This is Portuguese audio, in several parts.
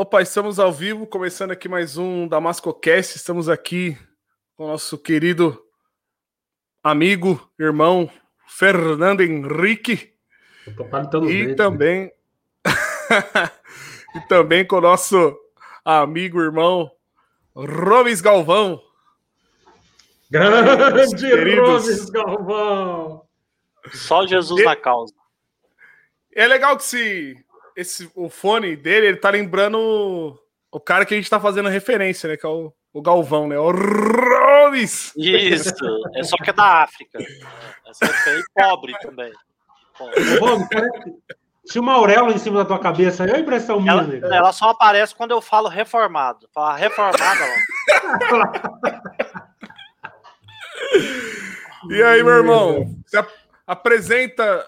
Opa, estamos ao vivo, começando aqui mais um Damascocast. Estamos aqui com o nosso querido amigo, irmão Fernando Henrique. e né? também e também com o nosso amigo, irmão Robes Galvão. Grande Robes Galvão! Só Jesus e... na causa. É legal que se esse, o fone dele, ele tá lembrando o, o cara que a gente tá fazendo referência, né? Que é o, o Galvão, né? O Robes! Isso, é só que é da África. Essa é pobre também. Pobre. Tinha uma auréola em cima da tua cabeça, é a impressão minha. Ela, ela só aparece quando eu falo reformado. Fala reformada lá. e aí, meu irmão? Se apresenta,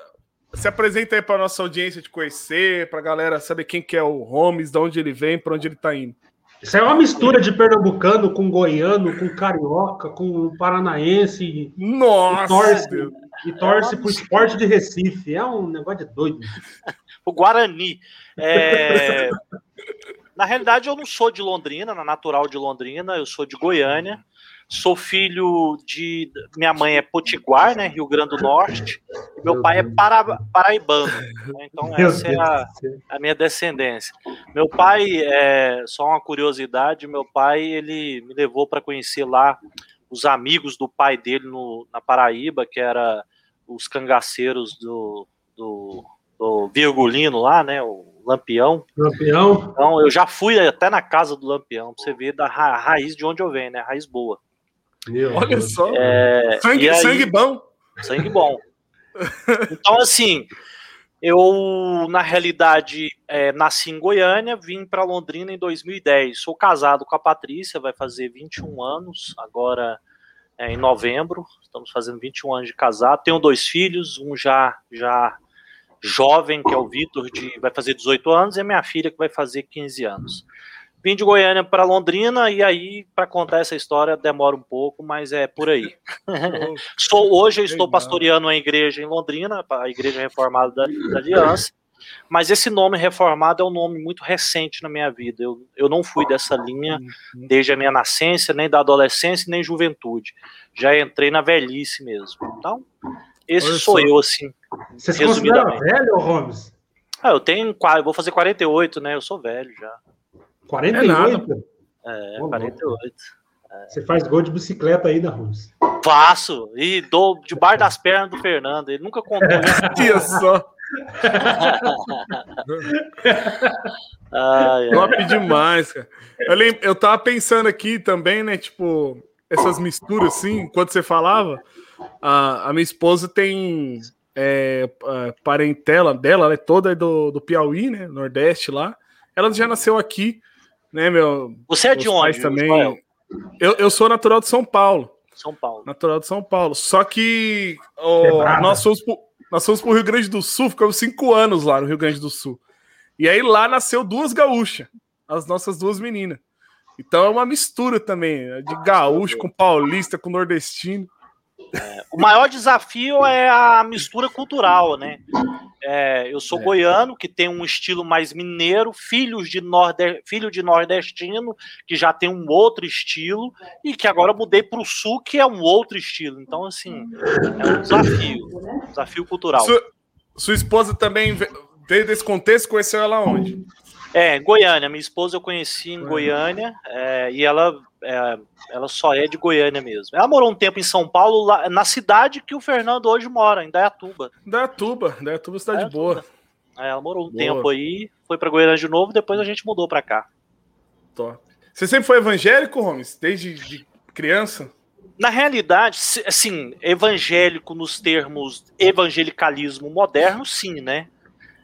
se apresenta aí para nossa audiência te conhecer, para a galera saber quem que é o Holmes, de onde ele vem, para onde ele está indo. Isso é uma mistura de pernambucano com goiano, com carioca, com paranaense. Nossa! E torce, e torce é pro esporte de Recife. É um negócio de doido. o Guarani. É... Na realidade, eu não sou de Londrina, na natural de Londrina, eu sou de Goiânia. Sou filho de. Minha mãe é potiguar, né? Rio Grande do Norte. E meu pai é para, paraibano. Né? Então, essa é a, a, minha descendência. Meu pai, é, só uma curiosidade: meu pai ele me levou para conhecer lá os amigos do pai dele no, na Paraíba, que era os cangaceiros do, do, do Virgulino lá, né? O Lampião. Lampião. Então, eu já fui até na casa do Lampião, pra você ver da ra raiz de onde eu venho, né? Raiz boa. Meu Olha Deus. só. É, sangue, aí, sangue bom. Sangue bom. Então, assim, eu, na realidade, é, nasci em Goiânia, vim para Londrina em 2010. Sou casado com a Patrícia, vai fazer 21 anos, agora é, em novembro. Estamos fazendo 21 anos de casado. Tenho dois filhos, um já, já jovem, que é o Vitor, de, vai fazer 18 anos, e a minha filha, que vai fazer 15 anos. Vim de Goiânia para Londrina e aí, para contar essa história, demora um pouco, mas é por aí. Sou, hoje eu estou pastoreando uma igreja em Londrina, a Igreja Reformada da, da, Aliança, mas esse nome reformado é um nome muito recente na minha vida. Eu, eu não fui dessa linha uhum. desde a minha nascença, nem da adolescência, nem juventude. Já entrei na velhice mesmo. Então, esse Olha sou só. eu, assim. Você se considera velho, Holmes? Ah, eu tenho, eu vou fazer 48, né? Eu sou velho já. 48? É, nada, é 48. É. Você faz gol de bicicleta aí da Rússia. Faço. E dou debaixo das pernas do Fernando. Ele nunca contou isso. só. ai, Top demais, cara. Eu, lembro, eu tava pensando aqui também, né? Tipo, essas misturas assim, enquanto você falava, a, a minha esposa tem é, parentela dela, ela é toda do, do Piauí, né? Nordeste lá. Ela já nasceu aqui né, meu? Você é de onde? Também. Eu, eu sou natural de São Paulo. São Paulo. Natural de São Paulo. Só que oh, nós fomos pro, nós fomos pro Rio Grande do Sul, ficamos cinco anos lá no Rio Grande do Sul. E aí lá nasceu duas gaúchas, as nossas duas meninas. Então é uma mistura também, de gaúcho com paulista, com nordestino. É, o maior desafio é a mistura cultural, né? É, eu sou é. goiano, que tem um estilo mais mineiro, filhos de norde... filho de nordestino, que já tem um outro estilo, e que agora mudei para o sul, que é um outro estilo. Então, assim, é um desafio, um desafio cultural. Sua, sua esposa também veio desse contexto, conheceu ela onde? É, Goiânia. Minha esposa eu conheci em Goiânia, é, e ela é, ela só é de Goiânia mesmo. Ela morou um tempo em São Paulo, lá, na cidade que o Fernando hoje mora, em Dayatuba. Dayatuba, Dayatuba é cidade Dayatuba. boa. É, ela morou um boa. tempo aí, foi para Goiânia de novo, depois a gente mudou para cá. Top. Você sempre foi evangélico, Holmes? Desde de criança? Na realidade, assim, evangélico nos termos evangelicalismo moderno, sim, né?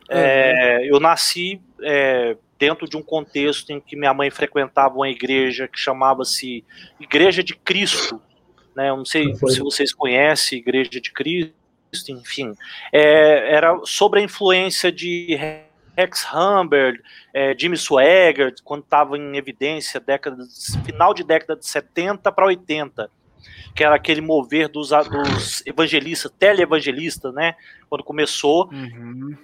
É, eu nasci é, dentro de um contexto em que minha mãe frequentava uma igreja que chamava-se Igreja de Cristo. Né? Eu não sei se vocês conhecem Igreja de Cristo, enfim. É, era sobre a influência de Rex Humbert, é, Jimmy Swagger, quando estava em evidência, década, final de década de 70 para 80 que era aquele mover dos, dos evangelistas, teleevangelistas, né? Quando começou. Uhum.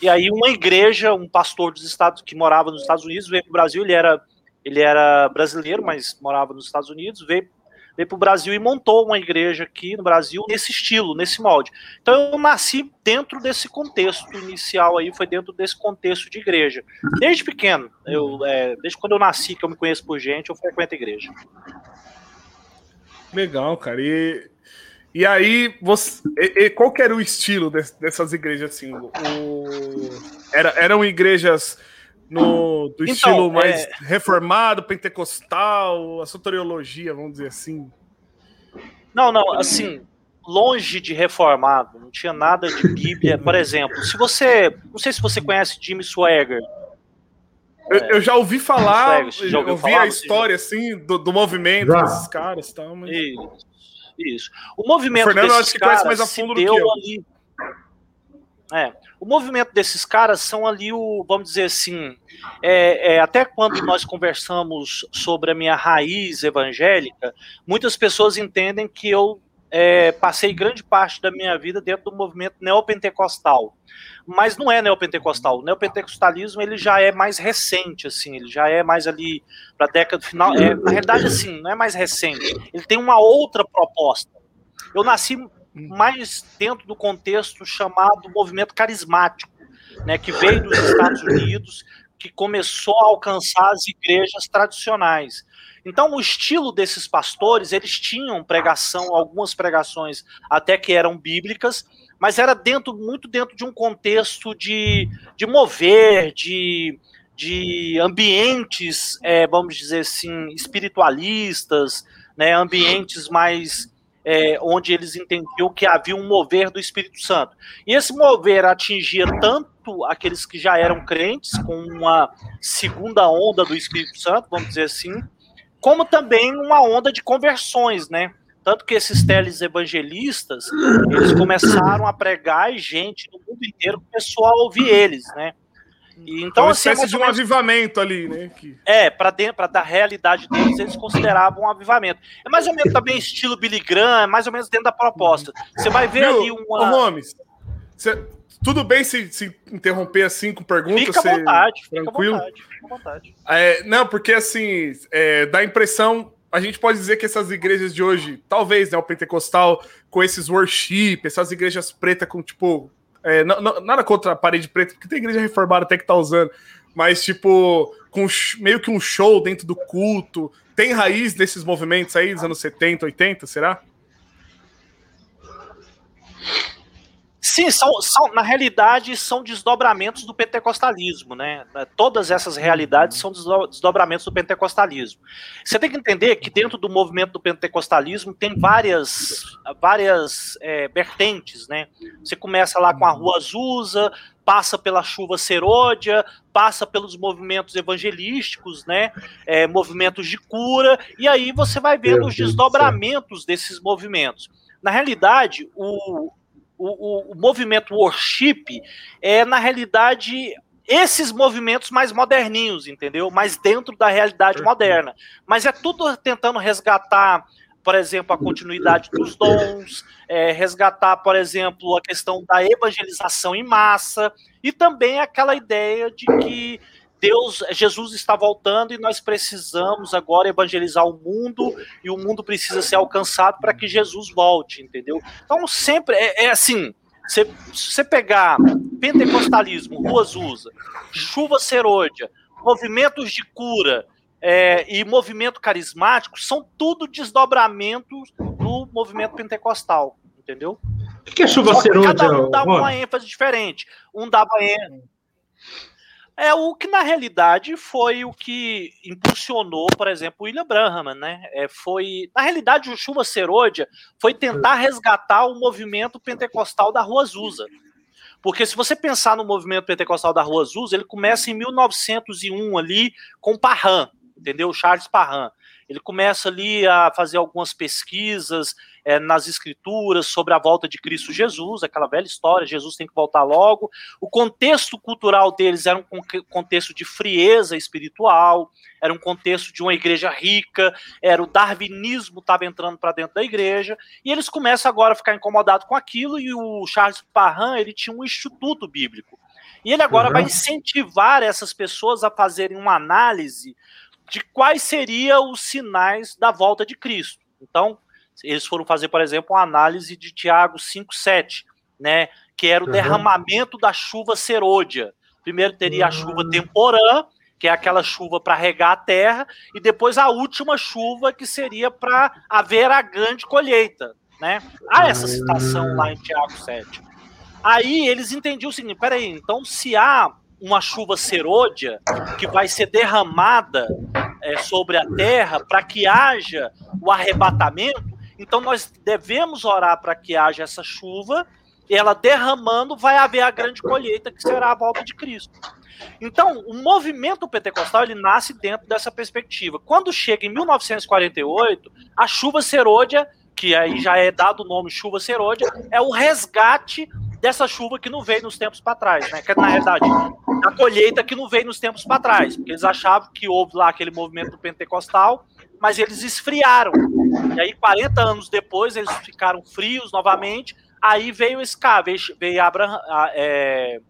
E aí uma igreja, um pastor dos Estados que morava nos Estados Unidos veio para o Brasil, ele era ele era brasileiro, mas morava nos Estados Unidos, veio veio para o Brasil e montou uma igreja aqui no Brasil nesse estilo, nesse molde. Então eu nasci dentro desse contexto inicial aí, foi dentro desse contexto de igreja. Desde pequeno, eu, é, desde quando eu nasci, que eu me conheço por gente, eu frequento a igreja. Legal, cara. E, e aí, você, e, e qual que era o estilo dessas igrejas assim? O, era, eram igrejas no, do então, estilo mais é... reformado, pentecostal, a soteriologia, vamos dizer assim? Não, não, assim, longe de reformado, não tinha nada de Bíblia. Por exemplo, se você. Não sei se você conhece Jimmy Swagger. Eu, eu já ouvi falar, Swagger, já ouvi falar, a história assim do, do movimento já. desses caras tal, mas... Isso, isso. O movimento o Fernando, desses caras mais a fundo se deu ali. É, o movimento desses caras são ali o, vamos dizer assim, é, é, até quando nós conversamos sobre a minha raiz evangélica, muitas pessoas entendem que eu é, passei grande parte da minha vida dentro do movimento neopentecostal. Mas não é neopentecostal. O neopentecostalismo ele já é mais recente, assim, ele já é mais ali para a década final. É, na realidade, assim, não é mais recente. Ele tem uma outra proposta. Eu nasci mais dentro do contexto chamado movimento carismático, né, que veio dos Estados Unidos, que começou a alcançar as igrejas tradicionais. Então, o estilo desses pastores, eles tinham pregação, algumas pregações até que eram bíblicas, mas era dentro muito dentro de um contexto de, de mover, de, de ambientes, é, vamos dizer assim, espiritualistas, né, ambientes mais é, onde eles entendiam que havia um mover do Espírito Santo. E esse mover atingia tanto aqueles que já eram crentes, com uma segunda onda do Espírito Santo, vamos dizer assim, como também uma onda de conversões, né? Tanto que esses teles evangelistas, eles começaram a pregar e gente no mundo inteiro começou a ouvir eles, né? E, então, uma assim, é espécie de um menos... avivamento ali, né? Que... É, para da realidade deles, eles consideravam um avivamento. É mais ou menos também estilo Billy Graham, é mais ou menos dentro da proposta. Você vai ver Viu, ali uma. Ô, Gomes, você... tudo bem se, se interromper assim com perguntas? Fica à vontade, fica tranquilo? à vontade. Fica à vontade. É, não, porque assim, é, dá a impressão a gente pode dizer que essas igrejas de hoje, talvez, né, o pentecostal, com esses worship, essas igrejas pretas com, tipo, é, não, não, nada contra a parede preta, porque tem igreja reformada até que tá usando. Mas, tipo, com meio que um show dentro do culto. Tem raiz desses movimentos aí dos anos 70, 80, será? Sim, são, são, na realidade são desdobramentos do pentecostalismo, né? Todas essas realidades são desdobramentos do pentecostalismo. Você tem que entender que dentro do movimento do pentecostalismo tem várias, várias é, vertentes, né? Você começa lá com a Rua Azusa, passa pela chuva serôdia, passa pelos movimentos evangelísticos, né? É, movimentos de cura, e aí você vai vendo os desdobramentos desses movimentos. Na realidade, o, o, o, o movimento worship é, na realidade, esses movimentos mais moderninhos, entendeu? Mais dentro da realidade moderna. Mas é tudo tentando resgatar, por exemplo, a continuidade dos dons, é, resgatar, por exemplo, a questão da evangelização em massa, e também aquela ideia de que Deus, Jesus está voltando e nós precisamos agora evangelizar o mundo e o mundo precisa ser alcançado para que Jesus volte, entendeu? Então sempre é, é assim, se você pegar pentecostalismo, ruas usa, chuva serôdia, movimentos de cura é, e movimento carismático, são tudo desdobramentos do movimento pentecostal, entendeu? O que é chuva serôdia? Cada um dá uma ênfase diferente. Um dava ênfase é o que na realidade foi o que impulsionou, por exemplo, o William Branham, né? É, foi na realidade o Chuva Serôdia foi tentar resgatar o movimento pentecostal da Rua Azusa. Porque se você pensar no movimento pentecostal da Rua Azusa, ele começa em 1901 ali com Parham, entendeu? Charles Parham. Ele começa ali a fazer algumas pesquisas é, nas escrituras sobre a volta de Cristo Jesus, aquela velha história, Jesus tem que voltar logo. O contexto cultural deles era um contexto de frieza espiritual, era um contexto de uma igreja rica, era o darwinismo estava entrando para dentro da igreja, e eles começam agora a ficar incomodados com aquilo, e o Charles Parham, ele tinha um instituto bíblico. E ele agora uhum. vai incentivar essas pessoas a fazerem uma análise de quais seriam os sinais da volta de Cristo. Então, eles foram fazer, por exemplo, uma análise de Tiago 5,7, né? Que era o uhum. derramamento da chuva serôdia. Primeiro teria a chuva ah. temporã, que é aquela chuva para regar a terra, e depois a última chuva, que seria para haver a grande colheita. Né? Há essa citação lá em Tiago 7. Aí eles entendiam o seguinte: peraí, então se há uma chuva serôdia que vai ser derramada é, sobre a terra para que haja o arrebatamento, então nós devemos orar para que haja essa chuva, e ela derramando vai haver a grande colheita que será a volta de Cristo. Então, o movimento pentecostal ele nasce dentro dessa perspectiva. Quando chega em 1948, a chuva serôdia, que aí já é dado o nome chuva serôdia, é o resgate dessa chuva que não veio nos tempos para trás, né? Que na realidade, a colheita que não veio nos tempos para trás, porque eles achavam que houve lá aquele movimento pentecostal, mas eles esfriaram. E aí 40 anos depois eles ficaram frios novamente, aí veio esse cara, veio, veio Abraham, é,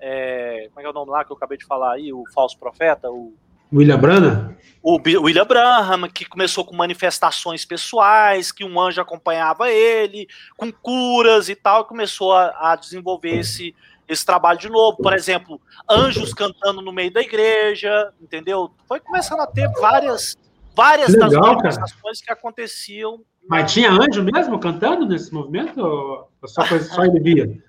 é, como é que é o nome lá que eu acabei de falar aí, o falso profeta, o William Branham? O William Branham, que começou com manifestações pessoais, que um anjo acompanhava ele, com curas e tal, começou a, a desenvolver esse, esse trabalho de novo. Por exemplo, anjos cantando no meio da igreja, entendeu? Foi começando a ter várias, várias Legal, das manifestações cara. que aconteciam. Mas tinha anjo mesmo cantando nesse movimento? Ou só, coisa, só ele via?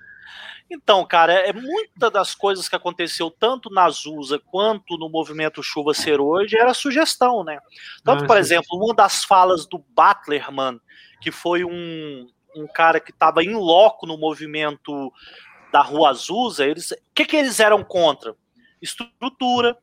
Então, cara, é muita das coisas que aconteceu tanto na Azusa quanto no movimento Chuva Ser hoje era sugestão, né? Tanto, ah, por exemplo, uma das falas do Butlerman, que foi um, um cara que estava em loco no movimento da Rua Azusa, eles, o que, que eles eram contra? Estrutura,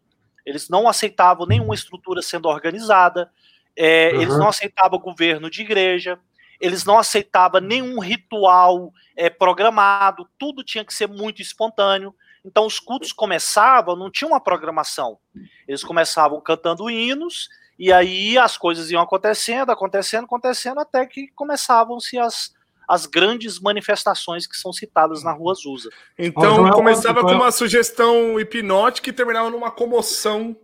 eles não aceitavam nenhuma estrutura sendo organizada, é, uhum. eles não aceitavam governo de igreja, eles não aceitavam nenhum ritual é, programado, tudo tinha que ser muito espontâneo. Então os cultos começavam, não tinha uma programação. Eles começavam cantando hinos, e aí as coisas iam acontecendo, acontecendo, acontecendo, até que começavam-se as, as grandes manifestações que são citadas na Rua Azusa. Então começava com uma sugestão hipnótica e terminava numa comoção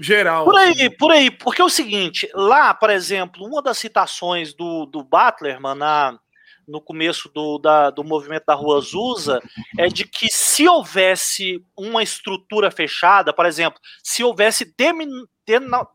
geral. Por aí, assim. por aí, porque é o seguinte, lá, por exemplo, uma das citações do, do Butlerman na, no começo do, da, do movimento da Rua Azusa é de que se houvesse uma estrutura fechada, por exemplo, se houvesse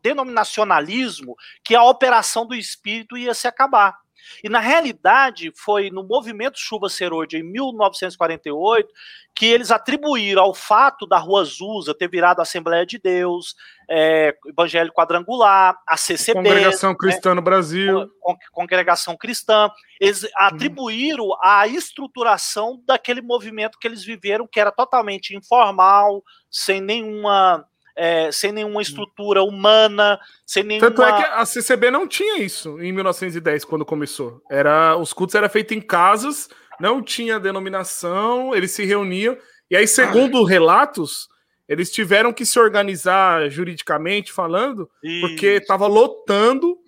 denominacionalismo, que a operação do espírito ia se acabar. E na realidade, foi no movimento Chuva Serôdia, em 1948, que eles atribuíram ao fato da Rua Azusa ter virado Assembleia de Deus, é, Evangelho Quadrangular, a CCB. Congregação né, Cristã no Brasil. Congregação Cristã. Eles atribuíram a estruturação daquele movimento que eles viveram, que era totalmente informal, sem nenhuma é, sem nenhuma hum. estrutura humana, sem nenhuma. Tanto é que a CCB não tinha isso em 1910, quando começou. Era, os cultos eram feitos em casas, não tinha denominação, eles se reuniam. E aí, segundo relatos, eles tiveram que se organizar juridicamente falando, Isso. porque estava lotando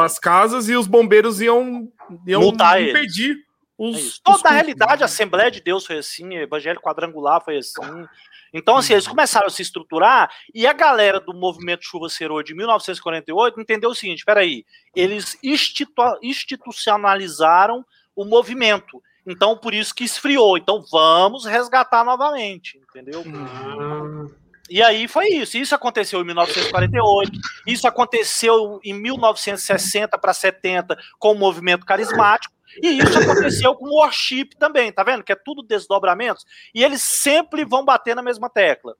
as casas e os bombeiros iam, iam impedir eles. os. Toda os a realidade, a Assembleia de Deus foi assim, o Evangelho Quadrangular foi assim. Então, assim, eles uhum. começaram a se estruturar e a galera do movimento Chuva Serô de 1948 entendeu o seguinte: peraí, eles institu institucionalizaram o movimento. Então, por isso que esfriou. Então, vamos resgatar novamente, entendeu? Uhum. E aí foi isso. Isso aconteceu em 1948, isso aconteceu em 1960 para 70 com o movimento carismático. E isso aconteceu com o worship também, tá vendo? Que é tudo desdobramentos. E eles sempre vão bater na mesma tecla,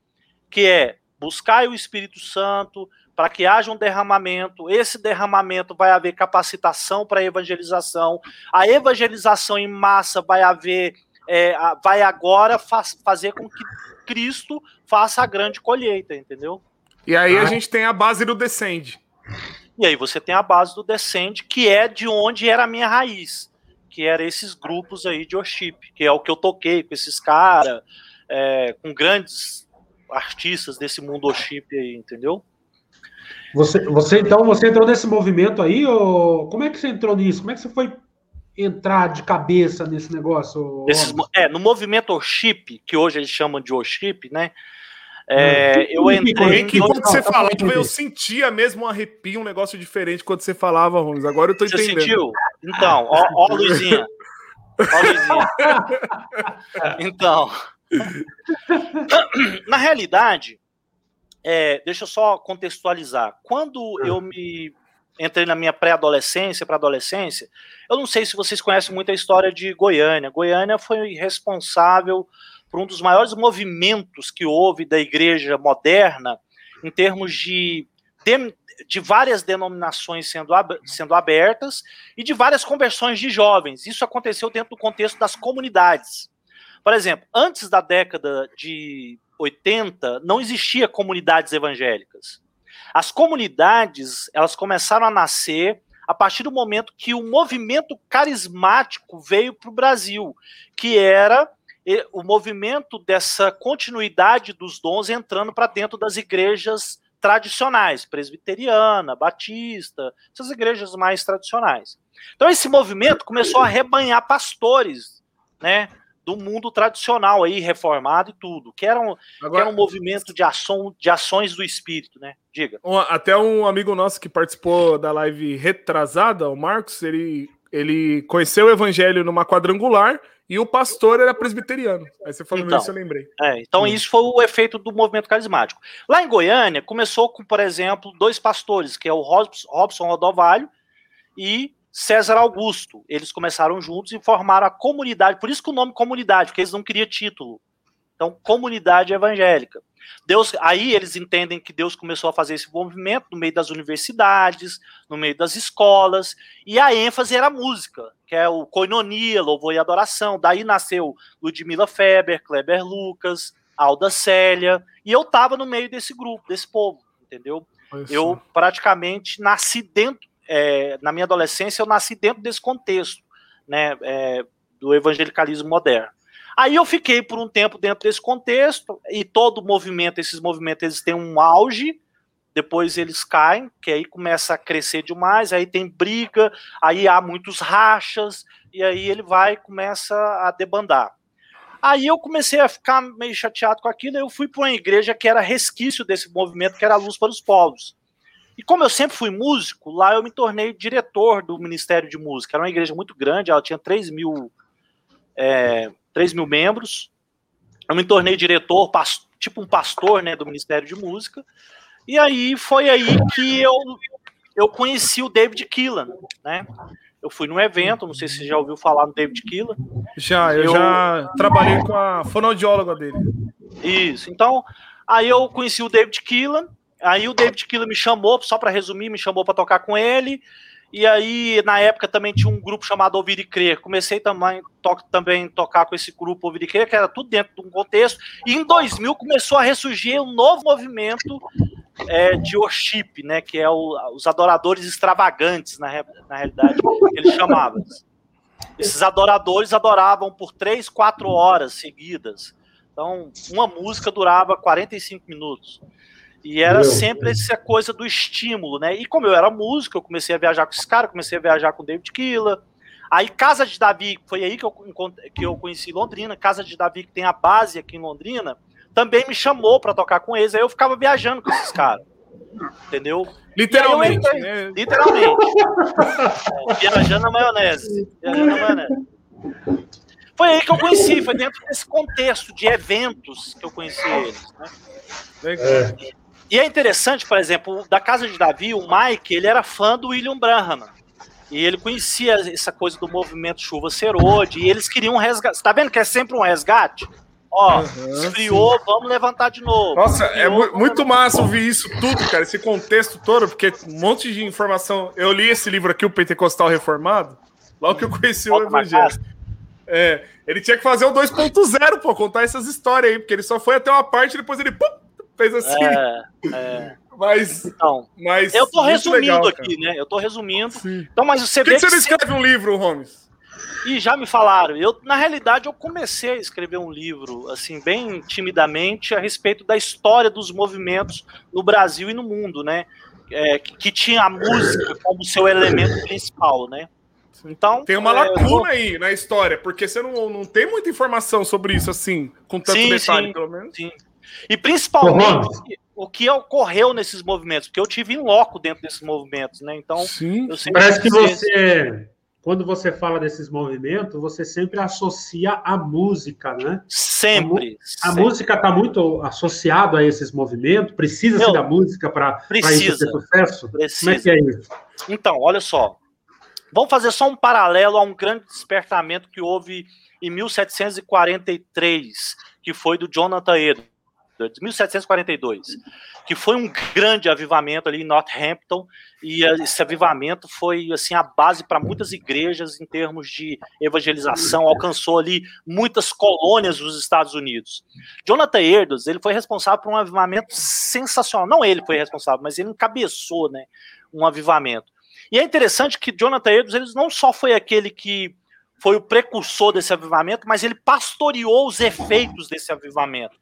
que é buscar o Espírito Santo para que haja um derramamento. Esse derramamento vai haver capacitação para evangelização. A evangelização em massa vai haver, é, vai agora faz, fazer com que Cristo faça a grande colheita, entendeu? E aí ah. a gente tem a base do Descende. E aí você tem a base do Descende, que é de onde era a minha raiz que era esses grupos aí de worship, que é o que eu toquei com esses caras, é, com grandes artistas desse mundo worship aí, entendeu? Você, você então você entrou nesse movimento aí ou como é que você entrou nisso? Como é que você foi entrar de cabeça nesse negócio? Esses, é, no movimento worship, que hoje eles chamam de worship, né? É, hum. eu entrei. Que, quando você falava, eu sentia mesmo um arrepio, um negócio diferente quando você falava, Romus. Agora eu tô entendendo. Você sentiu? Então, ó, ó Luizinha. Ó, Luizinha. Então. Na realidade, é, deixa eu só contextualizar. Quando eu me entrei na minha pré-adolescência para adolescência, eu não sei se vocês conhecem muito a história de Goiânia. Goiânia foi responsável por um dos maiores movimentos que houve da igreja moderna em termos de, de, de várias denominações sendo, sendo abertas e de várias conversões de jovens. Isso aconteceu dentro do contexto das comunidades. Por exemplo, antes da década de 80, não existia comunidades evangélicas. As comunidades, elas começaram a nascer a partir do momento que o movimento carismático veio para o Brasil, que era o movimento dessa continuidade dos dons entrando para dentro das igrejas tradicionais, presbiteriana, batista, essas igrejas mais tradicionais. Então esse movimento começou a rebanhar pastores, né, do mundo tradicional aí, reformado e tudo, que era um, Agora, que era um movimento de, ação, de ações do espírito, né? Diga. até um amigo nosso que participou da live retrasada, o Marcos, ele, ele conheceu o evangelho numa quadrangular e o pastor era presbiteriano. Aí você falou então, isso, eu lembrei. É, então hum. isso foi o efeito do movimento carismático. Lá em Goiânia, começou com, por exemplo, dois pastores, que é o Robson Rodovalho e César Augusto. Eles começaram juntos e formaram a comunidade. Por isso que o nome comunidade, porque eles não queriam título. Então, comunidade evangélica. Deus, aí eles entendem que Deus começou a fazer esse movimento no meio das universidades, no meio das escolas, e a ênfase era a música, que é o coinonia, louvor e adoração. Daí nasceu Ludmila Feber, Kleber Lucas, Alda Célia, e eu estava no meio desse grupo, desse povo, entendeu? Eu praticamente nasci dentro, é, na minha adolescência, eu nasci dentro desse contexto, né, é, do evangelicalismo moderno. Aí eu fiquei por um tempo dentro desse contexto, e todo movimento, esses movimentos, eles têm um auge, depois eles caem, que aí começa a crescer demais, aí tem briga, aí há muitos rachas, e aí ele vai começa a debandar. Aí eu comecei a ficar meio chateado com aquilo, eu fui para uma igreja que era resquício desse movimento, que era a Luz para os Povos. E como eu sempre fui músico, lá eu me tornei diretor do Ministério de Música. Era uma igreja muito grande, ela tinha 3 mil, é, 3 mil membros. Eu me tornei diretor, tipo um pastor né, do Ministério de Música. E aí foi aí que eu, eu conheci o David Keelan, né? Eu fui num evento, não sei se você já ouviu falar no David Keelan. Já, eu, eu já trabalhei com a fonoaudióloga dele. Isso, então, aí eu conheci o David Keelan, Aí o David Killer me chamou, só para resumir, me chamou para tocar com ele. E aí, na época, também tinha um grupo chamado Ouvir e Crer. Comecei também, to também tocar com esse grupo Ouvir e Crer, que era tudo dentro de um contexto. E em 2000 começou a ressurgir um novo movimento é, de worship, né? Que é o, os adoradores extravagantes, na, na realidade, eles chamavam. Esses adoradores adoravam por três, quatro horas seguidas. Então, uma música durava 45 minutos. E era Meu sempre Deus. essa coisa do estímulo, né? E como eu era músico, eu comecei a viajar com esse cara, comecei a viajar com o David Killa. Aí Casa de Davi, foi aí que eu, que eu conheci Londrina, Casa de Davi, que tem a base aqui em Londrina, também me chamou para tocar com eles. Aí eu ficava viajando com esses caras. Entendeu? Literalmente. Entrei, né? Literalmente. é, viajando na maionese. Viajando na maionese. Foi aí que eu conheci, foi dentro desse contexto de eventos que eu conheci eles. Né? É. E é interessante, por exemplo, da casa de Davi, o Mike, ele era fã do William Branham. E ele conhecia essa coisa do movimento chuva serode, e eles queriam um resgate. Você tá vendo que é sempre um resgate? Ó, uhum, esfriou, sim. vamos levantar de novo. Nossa, é esfriou, é muito massa ouvir isso tudo, cara, esse contexto todo, porque um monte de informação. Eu li esse livro aqui, o Pentecostal Reformado, logo que eu conheci o Evangelho. É, ele tinha que fazer o 2.0, pô, contar essas histórias aí, porque ele só foi até uma parte e depois ele pum, fez assim. É, é. Mas, então, mas eu tô resumindo legal, aqui, né? Eu tô resumindo. Sim. Então, mas você Por que, que você não escreve um livro, Holmes? E já me falaram. Eu, na realidade, eu comecei a escrever um livro, assim, bem timidamente, a respeito da história dos movimentos no Brasil e no mundo, né? É, que, tinha a música como seu elemento principal, né? Então, tem uma é, lacuna aí na história, porque você não, não tem muita informação sobre isso assim, com tanto sim, detalhe, sim, pelo menos. Sim. E principalmente o que ocorreu nesses movimentos, porque eu tive em loco dentro desses movimentos, né? Então, sim. parece que você quando você fala desses movimentos, você sempre associa a música, né? Sempre. A, a sempre. música está muito associada a esses movimentos. Precisa-se da música para isso ter sucesso? Precisa. Como é que é isso? Então, olha só. Vamos fazer só um paralelo a um grande despertamento que houve em 1743, que foi do Jonathan Edwards de 1742, que foi um grande avivamento ali em Northampton, e esse avivamento foi assim a base para muitas igrejas em termos de evangelização, alcançou ali muitas colônias dos Estados Unidos. Jonathan Edwards, ele foi responsável por um avivamento sensacional, não ele foi responsável, mas ele encabeçou, né, um avivamento. E é interessante que Jonathan Edwards, ele não só foi aquele que foi o precursor desse avivamento, mas ele pastoreou os efeitos desse avivamento.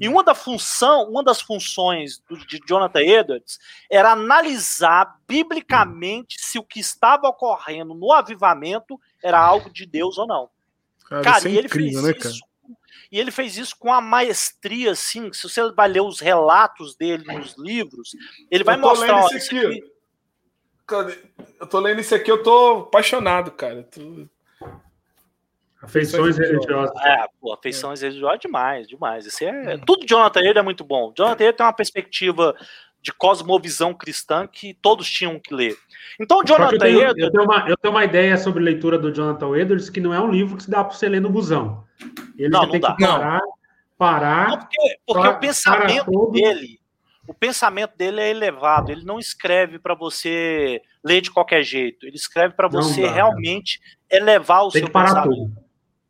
E uma, da função, uma das funções de Jonathan Edwards era analisar biblicamente se o que estava ocorrendo no avivamento era algo de Deus ou não. Cara, cara é e ele incrível, fez né, isso. E ele fez isso com a maestria, assim. Se você vai ler os relatos dele nos livros, ele vai mostrar. Ó, aqui. Eu tô lendo isso aqui, eu tô apaixonado, cara. Tô... Afeições religiosas. É, pô, afeições é. religiosas demais, demais. Isso é, tudo Jonathan Edwards é muito bom. Jonathan Edwards tem uma perspectiva de cosmovisão cristã que todos tinham que ler. Então, Jonathan eu tenho, Edwards... Eu tenho, uma, eu tenho uma ideia sobre leitura do Jonathan Edwards que não é um livro que se dá para você ler no busão. Ele não, tem que parar, parar... Não, porque, porque pra, o pensamento dele... O pensamento dele é elevado. Ele não escreve para você ler de qualquer jeito. Ele escreve para você dá, realmente elevar o tem seu pensamento. Tudo.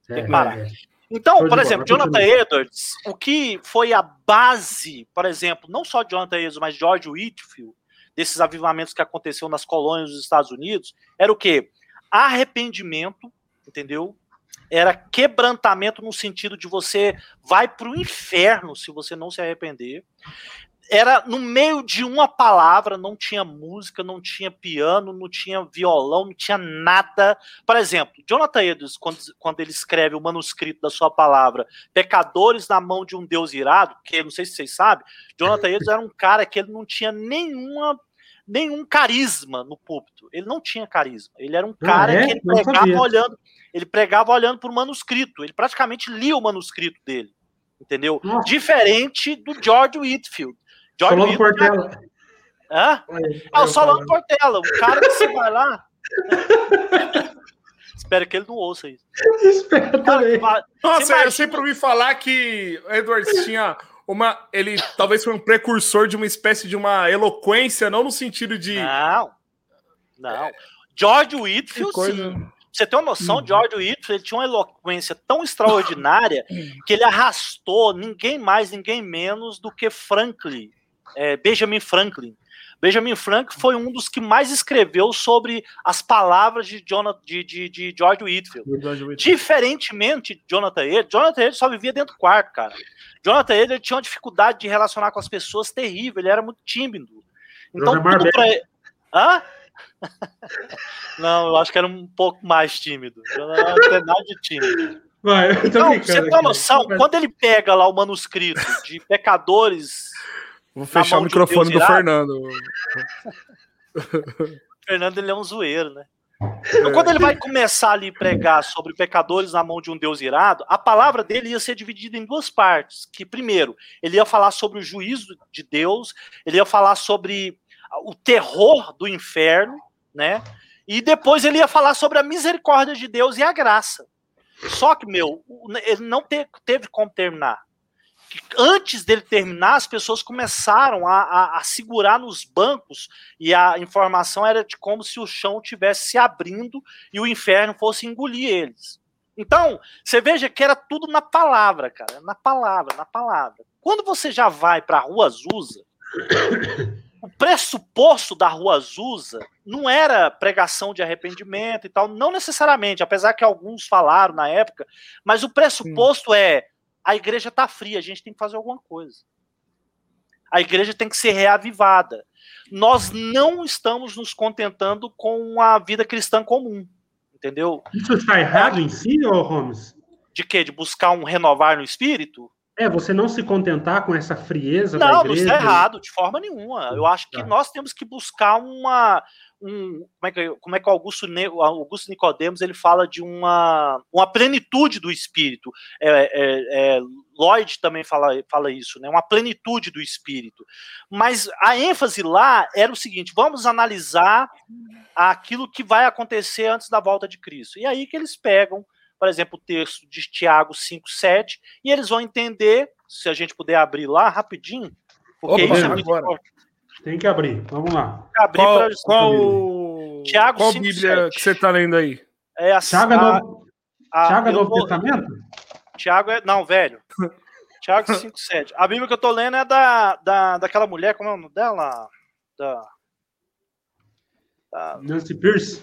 Tem que é, parar. É. Então, por exemplo, Jonathan Edwards, o que foi a base, por exemplo, não só Jonathan Edwards, mas George Whitfield, desses avivamentos que aconteceu nas colônias dos Estados Unidos, era o quê? Arrependimento, entendeu? Era quebrantamento no sentido de você vai para o inferno se você não se arrepender era no meio de uma palavra, não tinha música, não tinha piano, não tinha violão, não tinha nada. Por exemplo, Jonathan Edwards, quando, quando ele escreve o manuscrito da sua palavra, Pecadores na mão de um Deus irado, que não sei se vocês sabem, Jonathan Edwards era um cara que ele não tinha nenhuma nenhum carisma no púlpito. Ele não tinha carisma. Ele era um ah, cara é? que ele pregava olhando, ele pregava olhando para o manuscrito. Ele praticamente lia o manuscrito dele entendeu? Nossa. Diferente do George Whitfield. George Solano Portela. Hã? é o Solano Portela, o cara que você vai lá. Espero que ele não ouça isso. Espero também. Nossa, imagina... eu sempre ouvi falar que Edwards tinha uma. Ele talvez foi um precursor de uma espécie de uma eloquência, não no sentido de. Não. Não. George Whitfield, sim. Você tem uma noção, uhum. George Whitfield ele tinha uma eloquência tão extraordinária que ele arrastou ninguém mais, ninguém menos do que Franklin, é, Benjamin Franklin. Benjamin Franklin foi um dos que mais escreveu sobre as palavras de, Jonathan, de, de, de George, Whitfield. Diferentemente de Jonathan Edwards, Jonathan Edwards só vivia dentro do quarto, cara. Jonathan Edwards tinha uma dificuldade de relacionar com as pessoas terrível, ele era muito tímido. Então, tudo pra ele... Hã? Não, eu acho que era um pouco mais tímido. Não era nada de tímido. Vai, então, você tem uma noção, quando ele pega lá o manuscrito de pecadores Vou fechar o microfone do Fernando. o Fernando ele é um zoeiro, né? Então, quando ele vai começar ali pregar sobre pecadores na mão de um Deus irado, a palavra dele ia ser dividida em duas partes. Que primeiro, ele ia falar sobre o juízo de Deus, ele ia falar sobre o terror do inferno, né? E depois ele ia falar sobre a misericórdia de Deus e a graça. Só que, meu, ele não teve como terminar antes dele terminar, as pessoas começaram a, a, a, segurar nos bancos e a informação era de como se o chão tivesse se abrindo e o inferno fosse engolir eles. Então, você veja que era tudo na palavra, cara, na palavra, na palavra. Quando você já vai para a Rua Azusa, o pressuposto da Rua Azusa não era pregação de arrependimento e tal, não necessariamente, apesar que alguns falaram na época, mas o pressuposto Sim. é a igreja está fria, a gente tem que fazer alguma coisa. A igreja tem que ser reavivada. Nós não estamos nos contentando com a vida cristã comum. entendeu? Isso está errado em si, ô Holmes? De quê? De buscar um renovar no espírito? É, você não se contentar com essa frieza não, da igreja. Não, não está errado, de forma nenhuma. Eu acho que tá. nós temos que buscar uma, um, como é que como é que o Augusto, Augusto Nicodemos ele fala de uma, uma plenitude do espírito. É, é, é, Lloyd também fala, fala isso, né? Uma plenitude do espírito. Mas a ênfase lá era o seguinte: vamos analisar aquilo que vai acontecer antes da volta de Cristo. E aí que eles pegam, por exemplo, o texto de Tiago 5,7, e eles vão entender, se a gente puder abrir lá rapidinho, porque Opa, isso é muito agora. importante. Tem que abrir. Vamos lá. Abrir qual, pra... qual, Tiago qual 5, Bíblia 7. que você está lendo aí? É a, Tiago é Novo, a, Tiago é Novo vou... Testamento? Tiago é. Não, velho. Tiago 5,7. A Bíblia que eu tô lendo é da, da, daquela mulher, como é o nome dela? Da. da... Nancy Pierce?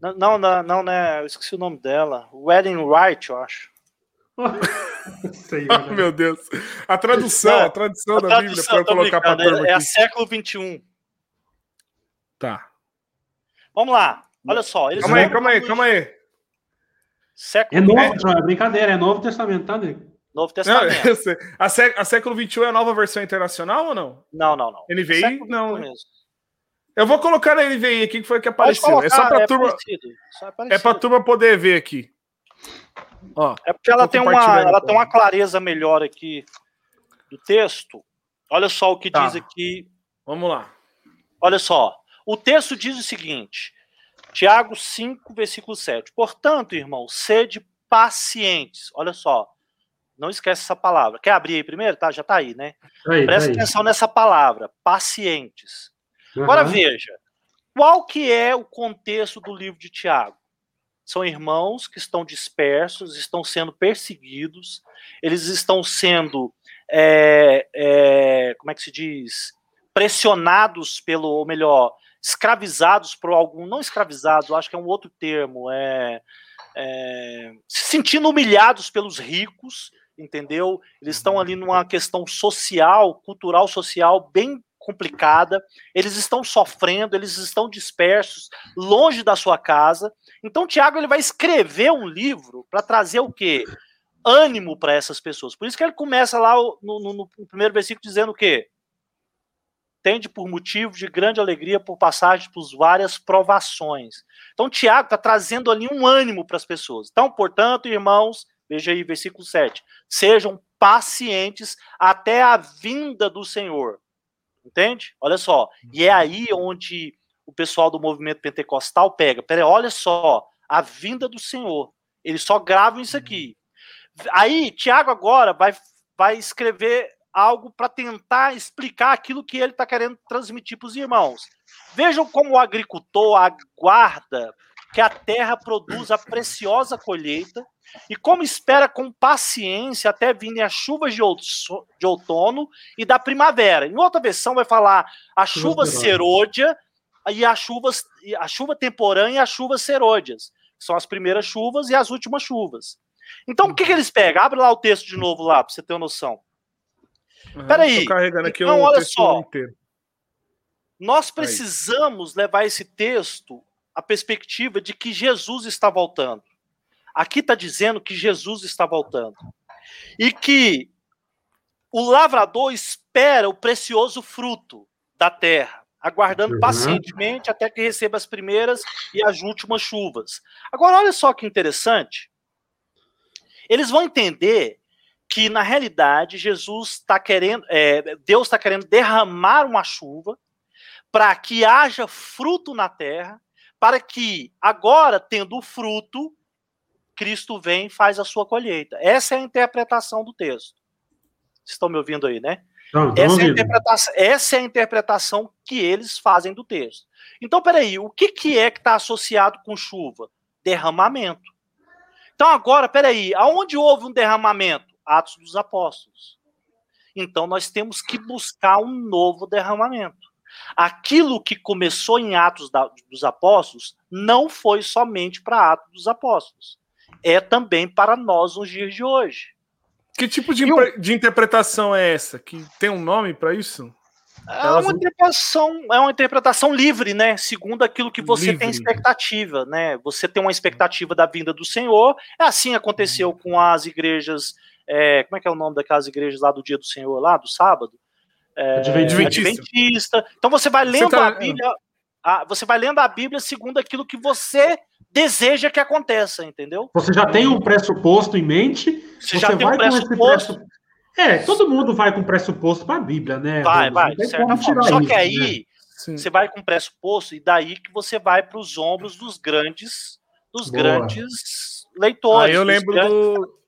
Não, não, não, né? Eu esqueci o nome dela. Wedding Wright, eu acho. Sei, oh, meu Deus. A tradução, a tradução a da Bíblia para colocar para turma É, é a século 21. Tá. Vamos lá. Olha só. calma aí, calma aí, calma aí. Século é novo, João, é brincadeira, é Novo Testamento, tá, nego? Novo Testamento. Não, a, sé, a século 21 é a nova versão internacional ou não? Não, não, não. NVI? Não. Mesmo. Eu vou colocar na NVI aqui que foi que apareceu. Colocar, é só para é turma. É, é para turma poder ver aqui. Ó, é porque ela tem uma, ela tem uma clareza melhor aqui do texto. Olha só o que tá. diz aqui. Vamos lá. Olha só. O texto diz o seguinte: Tiago 5, versículo 7. Portanto, irmão, sede pacientes. Olha só. Não esquece essa palavra. Quer abrir aí primeiro? Tá, já tá aí, né? Aí, Presta aí. atenção nessa palavra, pacientes. Uhum. Agora veja, qual que é o contexto do livro de Tiago? São irmãos que estão dispersos, estão sendo perseguidos, eles estão sendo, é, é, como é que se diz, pressionados pelo, ou melhor, escravizados por algum, não escravizados, acho que é um outro termo, é, é se sentindo humilhados pelos ricos, entendeu? Eles estão uhum. ali numa questão social, cultural, social bem complicada. Eles estão sofrendo, eles estão dispersos, longe da sua casa. Então, Tiago ele vai escrever um livro para trazer o quê? Ânimo para essas pessoas. Por isso que ele começa lá no, no, no primeiro versículo dizendo o quê? Tende por motivo de grande alegria por passagem por várias provações. Então, Tiago está trazendo ali um ânimo para as pessoas. Então, portanto, irmãos, Veja aí, versículo 7. Sejam pacientes até a vinda do Senhor. Entende? Olha só. E é aí onde o pessoal do movimento pentecostal pega. Peraí, olha só. A vinda do Senhor. Eles só gravam isso aqui. Aí, Tiago agora vai, vai escrever algo para tentar explicar aquilo que ele está querendo transmitir para os irmãos. Vejam como o agricultor aguarda que a terra produza a preciosa colheita e como espera com paciência até virem as chuvas de outono e da primavera. Em outra versão vai falar a chuva serôdia e a chuva, a chuva temporânea e as chuvas serôdias. São as primeiras chuvas e as últimas chuvas. Então, o que, que eles pegam? Abre lá o texto de novo lá, para você ter uma noção. Uhum, Peraí. carregando aqui então, olha só. Inteiro. Nós precisamos Aí. levar esse texto a perspectiva de que Jesus está voltando. Aqui está dizendo que Jesus está voltando. E que o lavrador espera o precioso fruto da terra, aguardando uhum. pacientemente até que receba as primeiras e as últimas chuvas. Agora, olha só que interessante. Eles vão entender que, na realidade, Jesus está querendo, é, Deus está querendo derramar uma chuva para que haja fruto na terra para que agora, tendo o fruto, Cristo vem e faz a sua colheita. Essa é a interpretação do texto. Vocês estão me ouvindo aí, né? Não, essa, é a interpretação, essa é a interpretação que eles fazem do texto. Então, peraí, o que, que é que está associado com chuva? Derramamento. Então, agora, peraí, aonde houve um derramamento? Atos dos Apóstolos. Então, nós temos que buscar um novo derramamento. Aquilo que começou em Atos da, dos Apóstolos não foi somente para Atos dos Apóstolos, é também para nós nos dias de hoje. Que tipo de, o... de interpretação é essa? Que tem um nome para isso? É uma, interpretação, é uma interpretação livre, né? Segundo aquilo que você livre. tem expectativa, né? Você tem uma expectativa da vinda do Senhor. É assim aconteceu com as igrejas. É, como é que é o nome daquelas igrejas lá do dia do Senhor, lá, do sábado? É, Adventista. Adventista. Então você vai lendo você tá... a Bíblia. A, você vai lendo a Bíblia segundo aquilo que você deseja que aconteça, entendeu? Você já tem um pressuposto em mente. Você, você já tem um pressuposto. É, todo mundo vai com pressuposto para a Bíblia, né? Vai, vai, de certa forma. Só que aí né? você vai com pressuposto e daí que você vai para os ombros dos grandes, dos Boa. grandes leitores. Aí eu lembro grandes... do,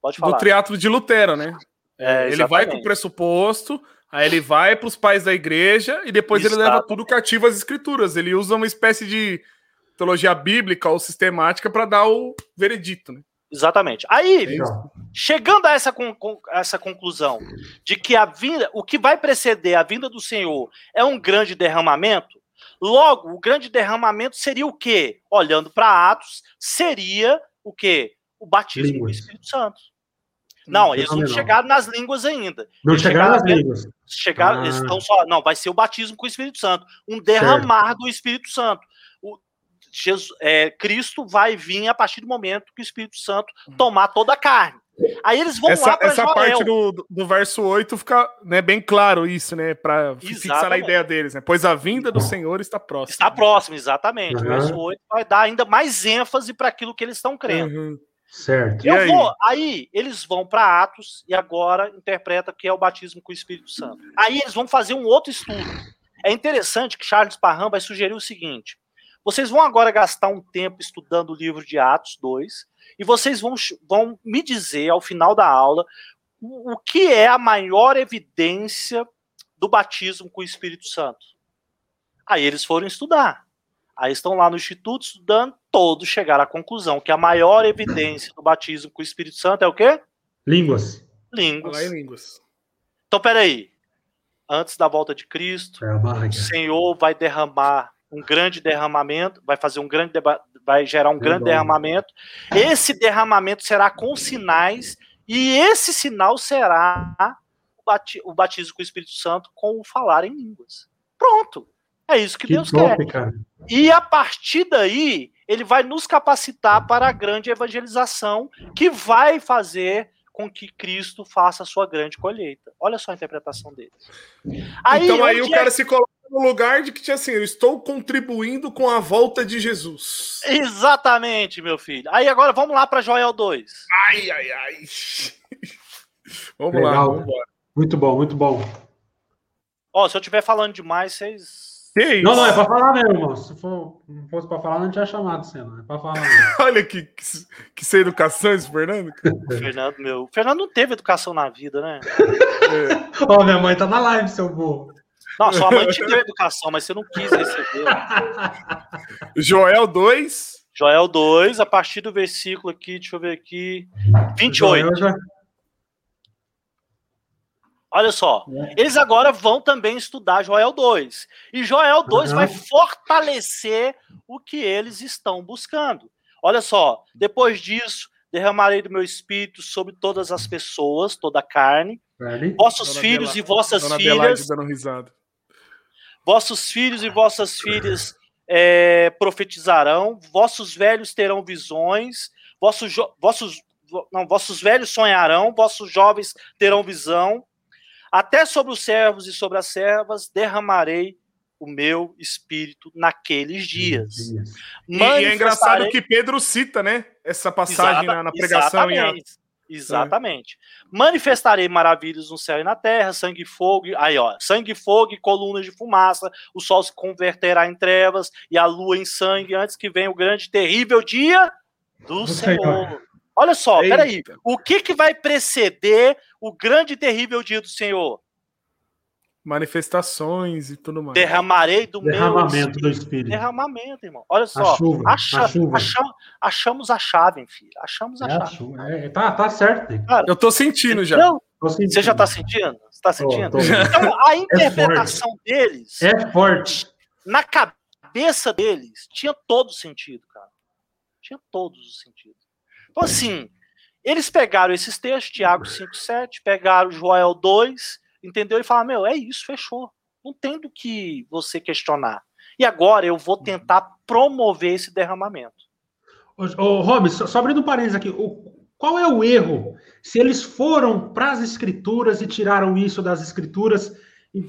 Pode falar. do triatlo de Lutero, né? É, ele vai com o pressuposto, aí ele vai para os pais da igreja e depois Exato. ele leva tudo cativo às escrituras. Ele usa uma espécie de teologia bíblica ou sistemática para dar o veredito, né? Exatamente. Aí, chegando a essa, a essa conclusão de que a vinda, o que vai preceder a vinda do Senhor é um grande derramamento, logo, o grande derramamento seria o quê? Olhando para Atos, seria o quê? O batismo línguas. do Espírito Santo. Não, eles não chegaram nas línguas ainda. Não chegaram nas línguas. Chegaram, ah. eles estão só. Não, vai ser o batismo com o Espírito Santo. Um derramar certo. do Espírito Santo. Jesus, é, Cristo vai vir a partir do momento que o Espírito Santo hum. tomar toda a carne. Aí eles vão essa, lá para Essa Joel. parte do, do verso 8 fica né, bem claro isso, né? Para fixar a ideia deles, né? Pois a vinda do Senhor está próxima. Está próximo, exatamente. Uhum. O verso 8 vai dar ainda mais ênfase para aquilo que eles estão crendo. Uhum. Certo. Eu aí? vou, aí eles vão para Atos e agora interpreta que é o batismo com o Espírito Santo. Aí eles vão fazer um outro estudo. É interessante que Charles Parham vai sugerir o seguinte: vocês vão agora gastar um tempo estudando o livro de Atos 2 e vocês vão, vão me dizer ao final da aula o, o que é a maior evidência do batismo com o Espírito Santo. Aí eles foram estudar. Aí estão lá no instituto estudando, todos chegaram à conclusão que a maior evidência do batismo com o Espírito Santo é o quê? Línguas. Línguas. línguas. Então, peraí. Antes da volta de Cristo, é o Senhor vai derramar um grande derramamento, vai fazer um grande vai gerar um é grande bom. derramamento. Esse derramamento será com sinais e esse sinal será o batismo com o Espírito Santo com o falar em línguas. Pronto. É isso que, que Deus top, quer. Cara. E a partir daí, ele vai nos capacitar para a grande evangelização que vai fazer com que Cristo faça a sua grande colheita. Olha só a interpretação dele. Aí, então aí o cara é... se coloca no lugar de que tinha assim, eu estou contribuindo com a volta de Jesus. Exatamente, meu filho. Aí agora vamos lá para Joel 2. Ai, ai, ai. vamos Legal. lá, vamos embora. Muito bom, muito bom. Ó, se eu estiver falando demais, vocês que não, não, é pra falar mesmo, irmão. Se for, não fosse pra falar, não tinha chamado você, não. É pra falar mesmo. Olha que, que, que sem educação esse Fernando. Fernando, meu. O Fernando não teve educação na vida, né? É. Ó, minha mãe tá na live, seu burro. Não, sua mãe te deu educação, mas você não quis receber. Joel 2. Joel 2, a partir do versículo aqui, deixa eu ver aqui. 28. Já... Olha só, é. eles agora vão também estudar Joel 2. E Joel 2 uhum. vai fortalecer o que eles estão buscando. Olha só, depois disso, derramarei do meu espírito sobre todas as pessoas, toda a carne. Vossos Dona filhos Bela, e vossas Dona filhas. Dando risada. Vossos filhos e vossas filhas é, profetizarão, vossos velhos terão visões, vossos, vossos, não, vossos velhos sonharão, vossos jovens terão visão até sobre os servos e sobre as servas derramarei o meu espírito naqueles dias. E, e é engraçado que Pedro cita, né? Essa passagem Exata, na, na, pregação. Exatamente. Em... exatamente. É. Manifestarei maravilhas no céu e na terra, sangue e fogo. Aí, ó, sangue e fogo e colunas de fumaça. O sol se converterá em trevas e a lua em sangue antes que venha o grande terrível dia do, do Senhor. Olha só, Eita. peraí. O que, que vai preceder o grande e terrível dia do Senhor? Manifestações e tudo mais. Derramarei do Derramamento meu espírito. do Espírito. Derramamento, irmão. Olha só. A chuva, acha, a chuva. Achamos, achamos a chave, filho. Achamos a é chave. A é, tá, tá certo. Cara, eu tô sentindo já. Então, tô sentindo. Você já tá sentindo? Você tá sentindo? Tô, tô. Então, a é interpretação é deles. É forte. Na cabeça deles, tinha todo sentido, cara. Tinha todos os sentidos. Então, assim, eles pegaram esses textos, Tiago 5,7, pegaram Joel 2, entendeu? E falaram, meu, é isso, fechou. Não tem do que você questionar. E agora eu vou tentar promover esse derramamento. Ô, ô Robson, só, só abrindo um parênteses aqui, o, qual é o erro? Se eles foram para as escrituras e tiraram isso das escrituras,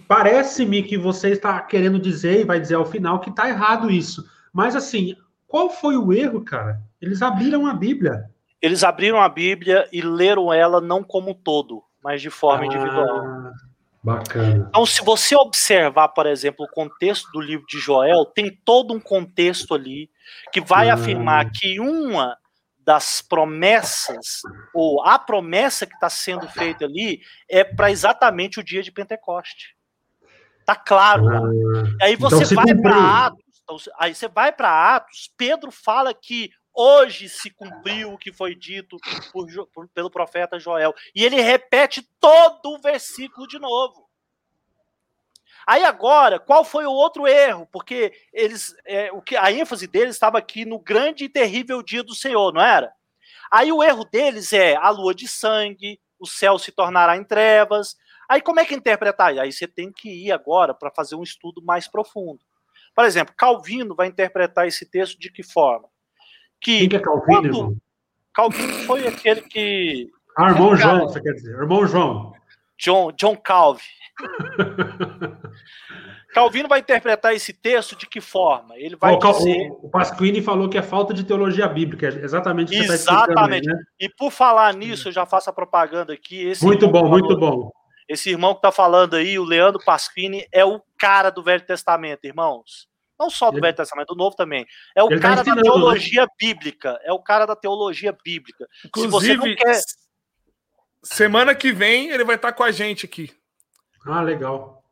parece-me que você está querendo dizer, e vai dizer ao final, que está errado isso. Mas assim, qual foi o erro, cara? Eles abriram a Bíblia. Eles abriram a Bíblia e leram ela não como um todo, mas de forma ah, individual. Bacana. Então, se você observar, por exemplo, o contexto do livro de Joel, tem todo um contexto ali que vai ah. afirmar que uma das promessas, ou a promessa que está sendo feita ali, é para exatamente o dia de Pentecoste. Tá claro. Ah. Aí então você então, vai para Atos, então, aí você vai para Atos, Pedro fala que hoje se cumpriu o que foi dito por, por, pelo profeta Joel. E ele repete todo o versículo de novo. Aí agora, qual foi o outro erro? Porque eles, é, o que a ênfase deles estava aqui no grande e terrível dia do Senhor, não era? Aí o erro deles é a lua de sangue, o céu se tornará em trevas. Aí como é que interpretar? Aí você tem que ir agora para fazer um estudo mais profundo. Por exemplo, Calvino vai interpretar esse texto de que forma? Que Quem que é Calvino? Quando... Calvino foi aquele que. Ah, irmão João, você quer dizer? Irmão João. John, John Calvin. Calvino vai interpretar esse texto de que forma? Ele vai o, dizer... O, o Pasquini falou que é falta de teologia bíblica, é exatamente o que você está Exatamente. Aí, né? E por falar nisso, eu já faço a propaganda aqui. muito bom, falou, muito bom. Esse irmão que está falando aí, o Leandro Pasquini, é o cara do Velho Testamento, irmãos. Não só do ele, Velho Testamento, do Novo também. É o tá cara tá da né? teologia né? bíblica. É o cara da teologia bíblica. Inclusive, Se você não quer... semana que vem ele vai estar com a gente aqui. Ah, legal.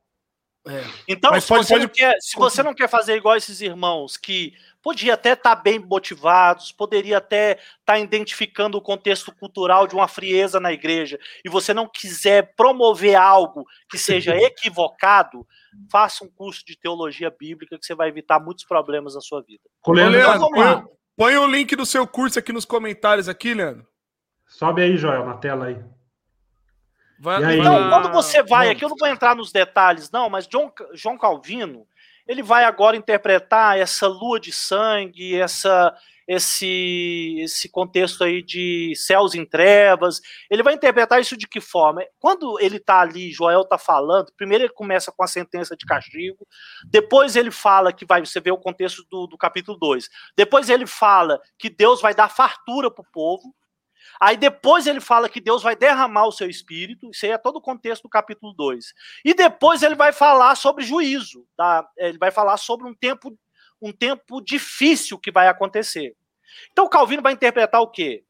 É. Então, se, pode, você pode... Quer, se, você não quer, fazer igual esses irmãos que podia até estar tá bem motivados, poderia até estar tá identificando o contexto cultural de uma frieza na igreja, e você não quiser promover algo que seja equivocado, faça um curso de teologia bíblica que você vai evitar muitos problemas na sua vida. Leandro, então, põe, põe o link do seu curso aqui nos comentários aqui, Leandro. Sobe aí, Joel, na tela aí. Vai, então, quando você vai, aqui eu não vou entrar nos detalhes, não, mas John, João Calvino, ele vai agora interpretar essa lua de sangue, essa, esse, esse contexto aí de céus em trevas. Ele vai interpretar isso de que forma? Quando ele está ali, Joel está falando, primeiro ele começa com a sentença de castigo, depois ele fala que vai, você vê o contexto do, do capítulo 2, depois ele fala que Deus vai dar fartura para o povo, Aí depois ele fala que Deus vai derramar o seu espírito, isso aí é todo o contexto do capítulo 2. E depois ele vai falar sobre juízo, tá? ele vai falar sobre um tempo, um tempo difícil que vai acontecer. Então Calvino vai interpretar o quê?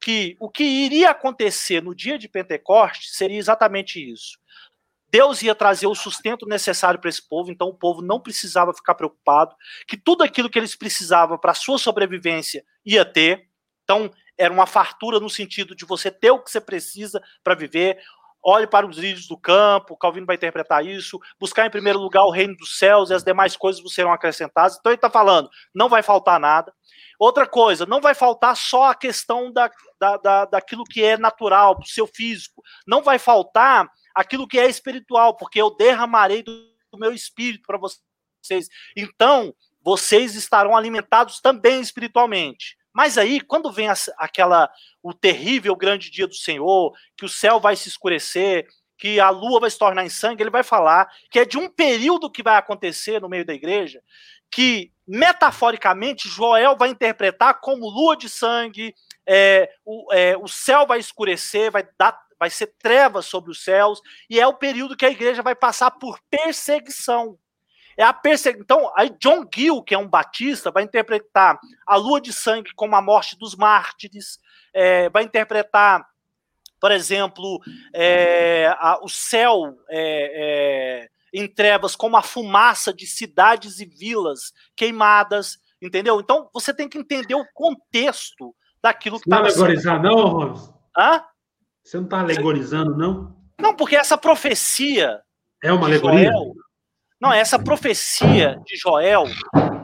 Que o que iria acontecer no dia de Pentecostes seria exatamente isso. Deus ia trazer o sustento necessário para esse povo, então o povo não precisava ficar preocupado, que tudo aquilo que eles precisavam para sua sobrevivência ia ter. Então, era uma fartura no sentido de você ter o que você precisa para viver. Olhe para os lírios do campo, Calvino vai interpretar isso. Buscar em primeiro lugar o reino dos céus e as demais coisas serão acrescentadas. Então ele está falando, não vai faltar nada. Outra coisa, não vai faltar só a questão da, da, da, daquilo que é natural, do seu físico. Não vai faltar aquilo que é espiritual, porque eu derramarei do, do meu espírito para vocês. Então, vocês estarão alimentados também espiritualmente. Mas aí, quando vem aquela o terrível grande dia do Senhor, que o céu vai se escurecer, que a lua vai se tornar em sangue, ele vai falar que é de um período que vai acontecer no meio da igreja, que metaforicamente Joel vai interpretar como lua de sangue, é, o, é, o céu vai escurecer, vai dar vai ser trevas sobre os céus, e é o período que a igreja vai passar por perseguição. É a perseguição. Então, aí John Gill, que é um batista, vai interpretar a lua de sangue como a morte dos mártires, é, vai interpretar, por exemplo, é, a, o céu é, é em trevas como a fumaça de cidades e vilas queimadas, entendeu? Então, você tem que entender o contexto daquilo que está. Não alegorizar, não, Ronald? Hã? Você não está alegorizando, não? Não, porque essa profecia. É uma alegoria? Joel, não, essa profecia de Joel,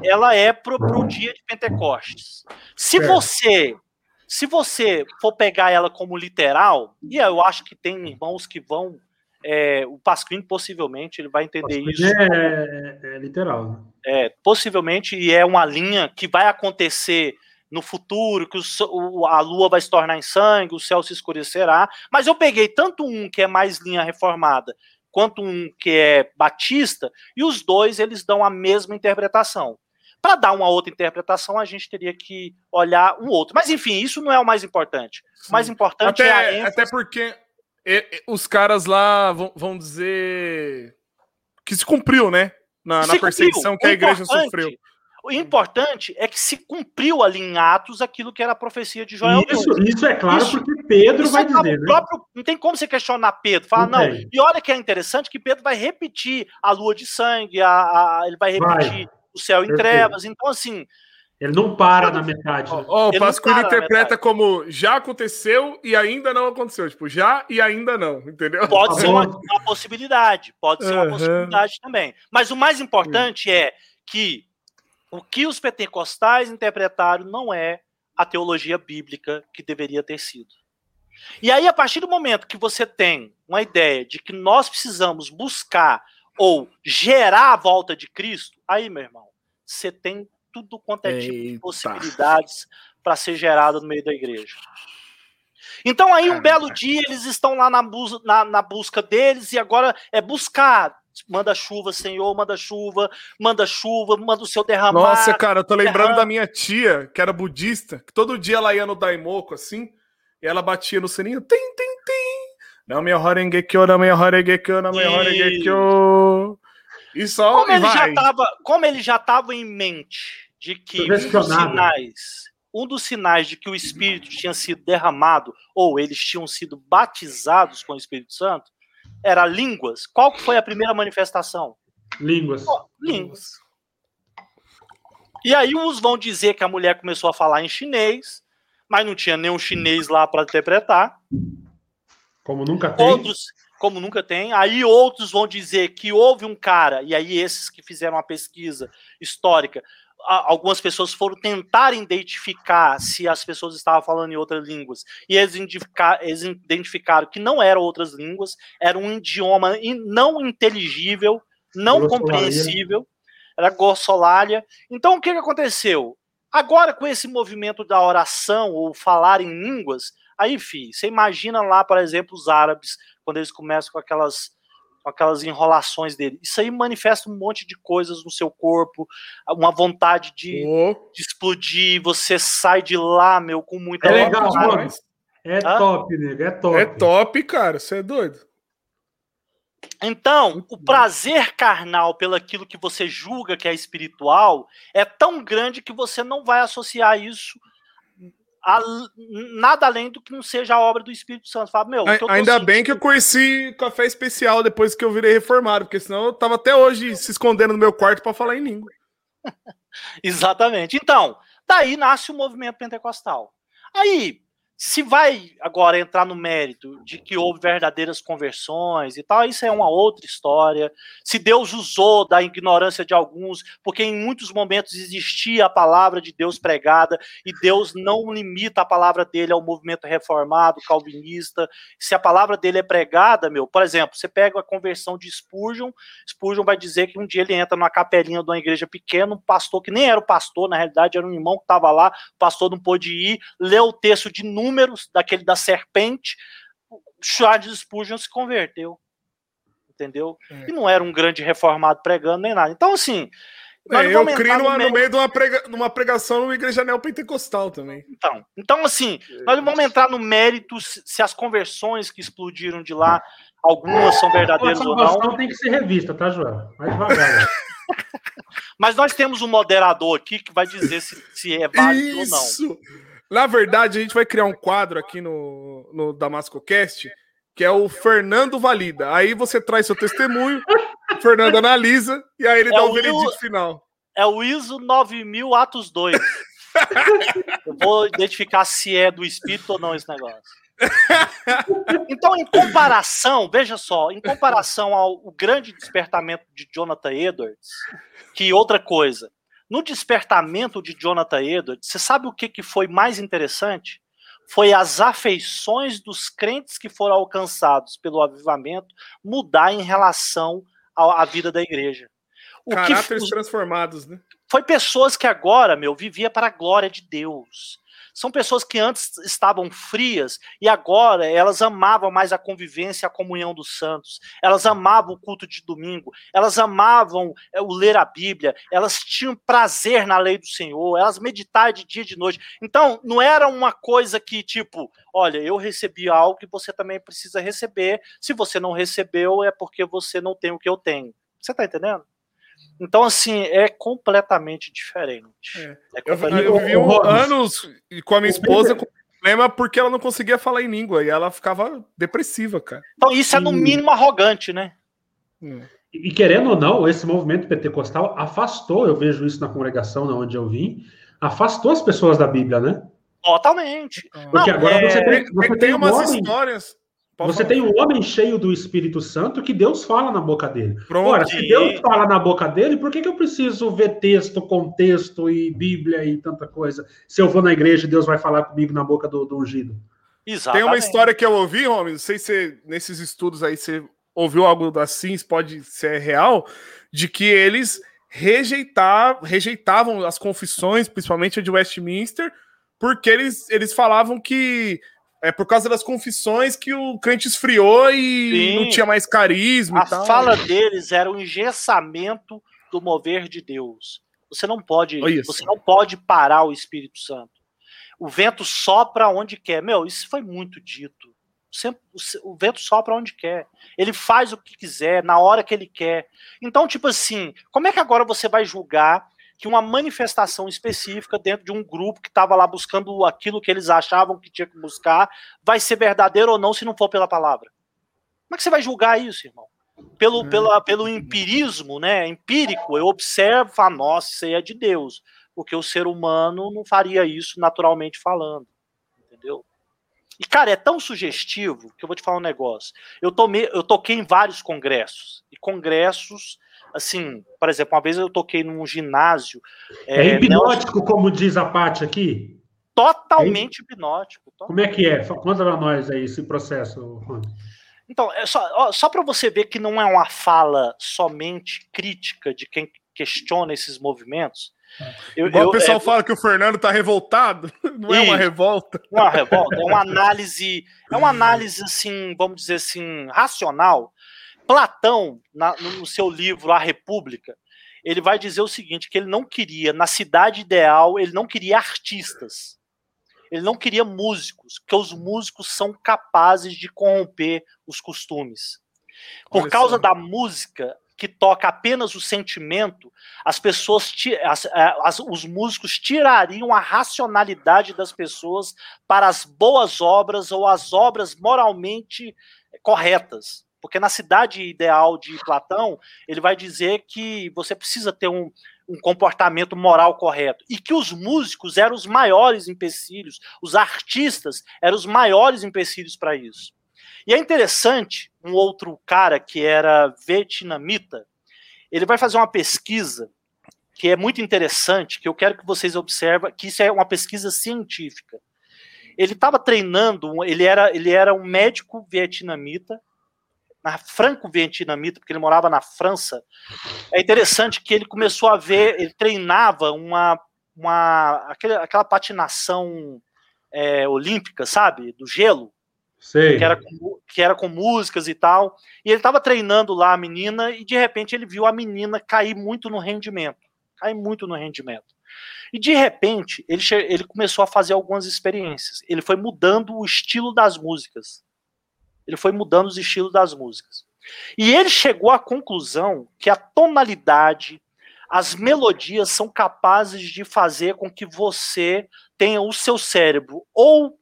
ela é pro, pro dia de Pentecostes. Se é. você se você for pegar ela como literal, e eu acho que tem irmãos que vão é, o Pasquim possivelmente ele vai entender isso. É, é, é literal. Né? É, possivelmente, e é uma linha que vai acontecer no futuro, que o, a lua vai se tornar em sangue, o céu se escurecerá. Mas eu peguei tanto um que é mais linha reformada, quanto um que é batista, e os dois eles dão a mesma interpretação. Para dar uma outra interpretação, a gente teria que olhar um outro. Mas enfim, isso não é o mais importante. O mais importante até, é a ênfase... Até porque os caras lá vão dizer que se cumpriu, né? Na, na perseguição que a igreja sofreu. O importante é que se cumpriu ali em Atos aquilo que era a profecia de Joel. Isso, isso é claro, isso, porque Pedro vai é dizer. Né? Próprio, não tem como você questionar Pedro. Fala, não. não. E olha que é interessante que Pedro vai repetir a lua de sangue, a, a ele vai repetir vai. o céu em Perfeito. trevas. Então, assim. Ele não para na metade. Né? Oh, o Pasquini interpreta como já aconteceu e ainda não aconteceu. Tipo, já e ainda não, entendeu? Pode ser uma, uma possibilidade. Pode ser uma possibilidade também. Mas o mais importante é que o que os pentecostais interpretaram não é a teologia bíblica que deveria ter sido. E aí, a partir do momento que você tem uma ideia de que nós precisamos buscar ou gerar a volta de Cristo, aí, meu irmão, você tem tudo quanto é tipo de possibilidades para ser gerado no meio da igreja. Então, aí, um belo dia, eles estão lá na, na, na busca deles, e agora é buscar manda chuva, Senhor, manda chuva, manda chuva, manda o seu derramar. Nossa, cara, eu tô lembrando da minha tia, que era budista, que todo dia ela ia no Daimoku, assim, e ela batia no sininho, tim, tim, tim. Não me horengekyo, não me horengekyo, não me horengekyo. E só como e ele vai. já tava, como ele já tava em mente de que dos sinais, um dos sinais de que o Espírito tinha sido derramado ou eles tinham sido batizados com o Espírito Santo era línguas. Qual foi a primeira manifestação? Línguas. Oh, línguas. E aí uns vão dizer que a mulher começou a falar em chinês, mas não tinha nenhum chinês lá para interpretar. Como nunca tem. Outros, como nunca tem. Aí outros vão dizer que houve um cara, e aí esses que fizeram uma pesquisa histórica algumas pessoas foram tentar identificar se as pessoas estavam falando em outras línguas e eles, eles identificaram que não eram outras línguas, era um idioma não inteligível, não compreensível, era gossolalia. Então o que, que aconteceu? Agora com esse movimento da oração ou falar em línguas, aí, fi, você imagina lá, por exemplo, os árabes quando eles começam com aquelas com aquelas enrolações dele. Isso aí manifesta um monte de coisas no seu corpo, uma vontade de, oh. de explodir. Você sai de lá, meu, com muita. É legal, mano. É Hã? top, nego. É top. É top, cara. Você é doido. Então, o prazer carnal pelaquilo que você julga que é espiritual é tão grande que você não vai associar isso a, nada além do que não seja a obra do Espírito Santo. Fala, meu, Ainda bem que eu conheci café especial depois que eu virei reformado, porque senão eu tava até hoje se escondendo no meu quarto para falar em língua. Exatamente. Então, daí nasce o movimento pentecostal. Aí, se vai agora entrar no mérito de que houve verdadeiras conversões e tal, isso é uma outra história. Se Deus usou da ignorância de alguns, porque em muitos momentos existia a palavra de Deus pregada e Deus não limita a palavra dele ao movimento reformado, calvinista. Se a palavra dele é pregada, meu, por exemplo, você pega a conversão de Spurgeon, Spurgeon vai dizer que um dia ele entra numa capelinha de uma igreja pequena, um pastor que nem era o pastor, na realidade era um irmão que estava lá, o pastor não pôde ir, leu o texto de número números daquele da serpente, Charles Spurgeon se converteu. Entendeu? É. E não era um grande reformado pregando nem nada. Então, assim. É, eu criei no, no, meio de uma, prega, numa pregação numa igreja neopentecostal também. Então, então, assim, nós não vamos entrar no mérito se as conversões que explodiram de lá, algumas são verdadeiras ou não. tem que ser revista, tá, João? Mais devagar. Mas nós temos um moderador aqui que vai dizer se, se é válido Isso. ou não. Na verdade, a gente vai criar um quadro aqui no, no Damasco Cast, que é o Fernando Valida. Aí você traz seu testemunho, o Fernando analisa, e aí ele é dá o, o veredito final. É o ISO 9000 Atos 2. Eu vou identificar se é do espírito ou não esse negócio. Então, em comparação, veja só, em comparação ao grande despertamento de Jonathan Edwards, que outra coisa, no despertamento de Jonathan Edwards, você sabe o que, que foi mais interessante? foi as afeições dos crentes que foram alcançados pelo avivamento mudar em relação à, vida da igreja. O Caráteres que, transformados, né? Foi pessoas que agora, meu, vivia para a glória de Deus. São pessoas que antes estavam frias e agora elas amavam mais a convivência, a comunhão dos santos. Elas amavam o culto de domingo, elas amavam é, o ler a Bíblia, elas tinham prazer na lei do Senhor, elas meditavam de dia e de noite. Então, não era uma coisa que, tipo, olha, eu recebi algo que você também precisa receber. Se você não recebeu, é porque você não tem o que eu tenho. Você tá entendendo? Então, assim, é completamente diferente. É. É completamente... Eu, eu vivi um anos com a minha esposa com problema porque ela não conseguia falar em língua e ela ficava depressiva, cara. Então, isso é no mínimo arrogante, né? Hum. E querendo ou não, esse movimento pentecostal afastou, eu vejo isso na congregação onde eu vim, afastou as pessoas da Bíblia, né? Totalmente. Porque não, agora é... você tem, você tem, tem umas homem... histórias Pode você falar. tem um homem cheio do Espírito Santo que Deus fala na boca dele. Pronto. Ora, se Deus fala na boca dele, por que, que eu preciso ver texto, contexto e Bíblia e tanta coisa? Se eu vou na igreja, Deus vai falar comigo na boca do, do ungido. Exatamente. Tem uma história que eu ouvi, Romy, não sei se nesses estudos aí você ouviu algo assim, pode ser real, de que eles rejeitar, rejeitavam as confissões, principalmente a de Westminster, porque eles, eles falavam que é por causa das confissões que o crente esfriou e Sim. não tinha mais carisma. A fala deles era o engessamento do mover de Deus. Você não pode, você não pode parar o Espírito Santo. O vento sopra onde quer. Meu, isso foi muito dito. Sempre, o vento sopra onde quer. Ele faz o que quiser, na hora que ele quer. Então, tipo assim, como é que agora você vai julgar que uma manifestação específica dentro de um grupo que estava lá buscando aquilo que eles achavam que tinha que buscar vai ser verdadeiro ou não se não for pela palavra. Como é que você vai julgar isso, irmão? Pelo, hum. pela, pelo empirismo, né? Empírico, eu observo, falo, nossa, isso aí é de Deus. Porque o ser humano não faria isso naturalmente falando. Entendeu? E, cara, é tão sugestivo que eu vou te falar um negócio. Eu, tomei, eu toquei em vários congressos. E congressos assim, por exemplo, uma vez eu toquei num ginásio. É, é hipnótico, como diz a Paty aqui? Totalmente é hipnótico. Totalmente. Como é que é? Conta para nós aí esse processo, Então, é só, só para você ver que não é uma fala somente crítica de quem questiona esses movimentos. Eu, eu, o pessoal é, fala que o Fernando tá revoltado, não é uma revolta. Não é uma revolta, é uma análise, é uma análise assim, vamos dizer assim, racional Platão, na, no seu livro A República, ele vai dizer o seguinte: que ele não queria, na cidade ideal, ele não queria artistas. Ele não queria músicos, porque os músicos são capazes de corromper os costumes. Por Olha causa da música que toca apenas o sentimento, as pessoas, as, as, os músicos tirariam a racionalidade das pessoas para as boas obras ou as obras moralmente corretas. Porque na cidade ideal de Platão, ele vai dizer que você precisa ter um, um comportamento moral correto. E que os músicos eram os maiores empecilhos, os artistas eram os maiores empecilhos para isso. E é interessante, um outro cara que era vietnamita, ele vai fazer uma pesquisa que é muito interessante, que eu quero que vocês observem, que isso é uma pesquisa científica. Ele estava treinando, ele era, ele era um médico vietnamita, na franco-vietnamita, porque ele morava na França, é interessante que ele começou a ver, ele treinava uma, uma aquele, aquela patinação é, olímpica, sabe? Do gelo. Sei. Que era, com, que era com músicas e tal. E ele estava treinando lá a menina e de repente ele viu a menina cair muito no rendimento. Cair muito no rendimento. E de repente ele, ele começou a fazer algumas experiências. Ele foi mudando o estilo das músicas. Ele foi mudando os estilos das músicas. E ele chegou à conclusão que a tonalidade, as melodias são capazes de fazer com que você tenha o seu cérebro ou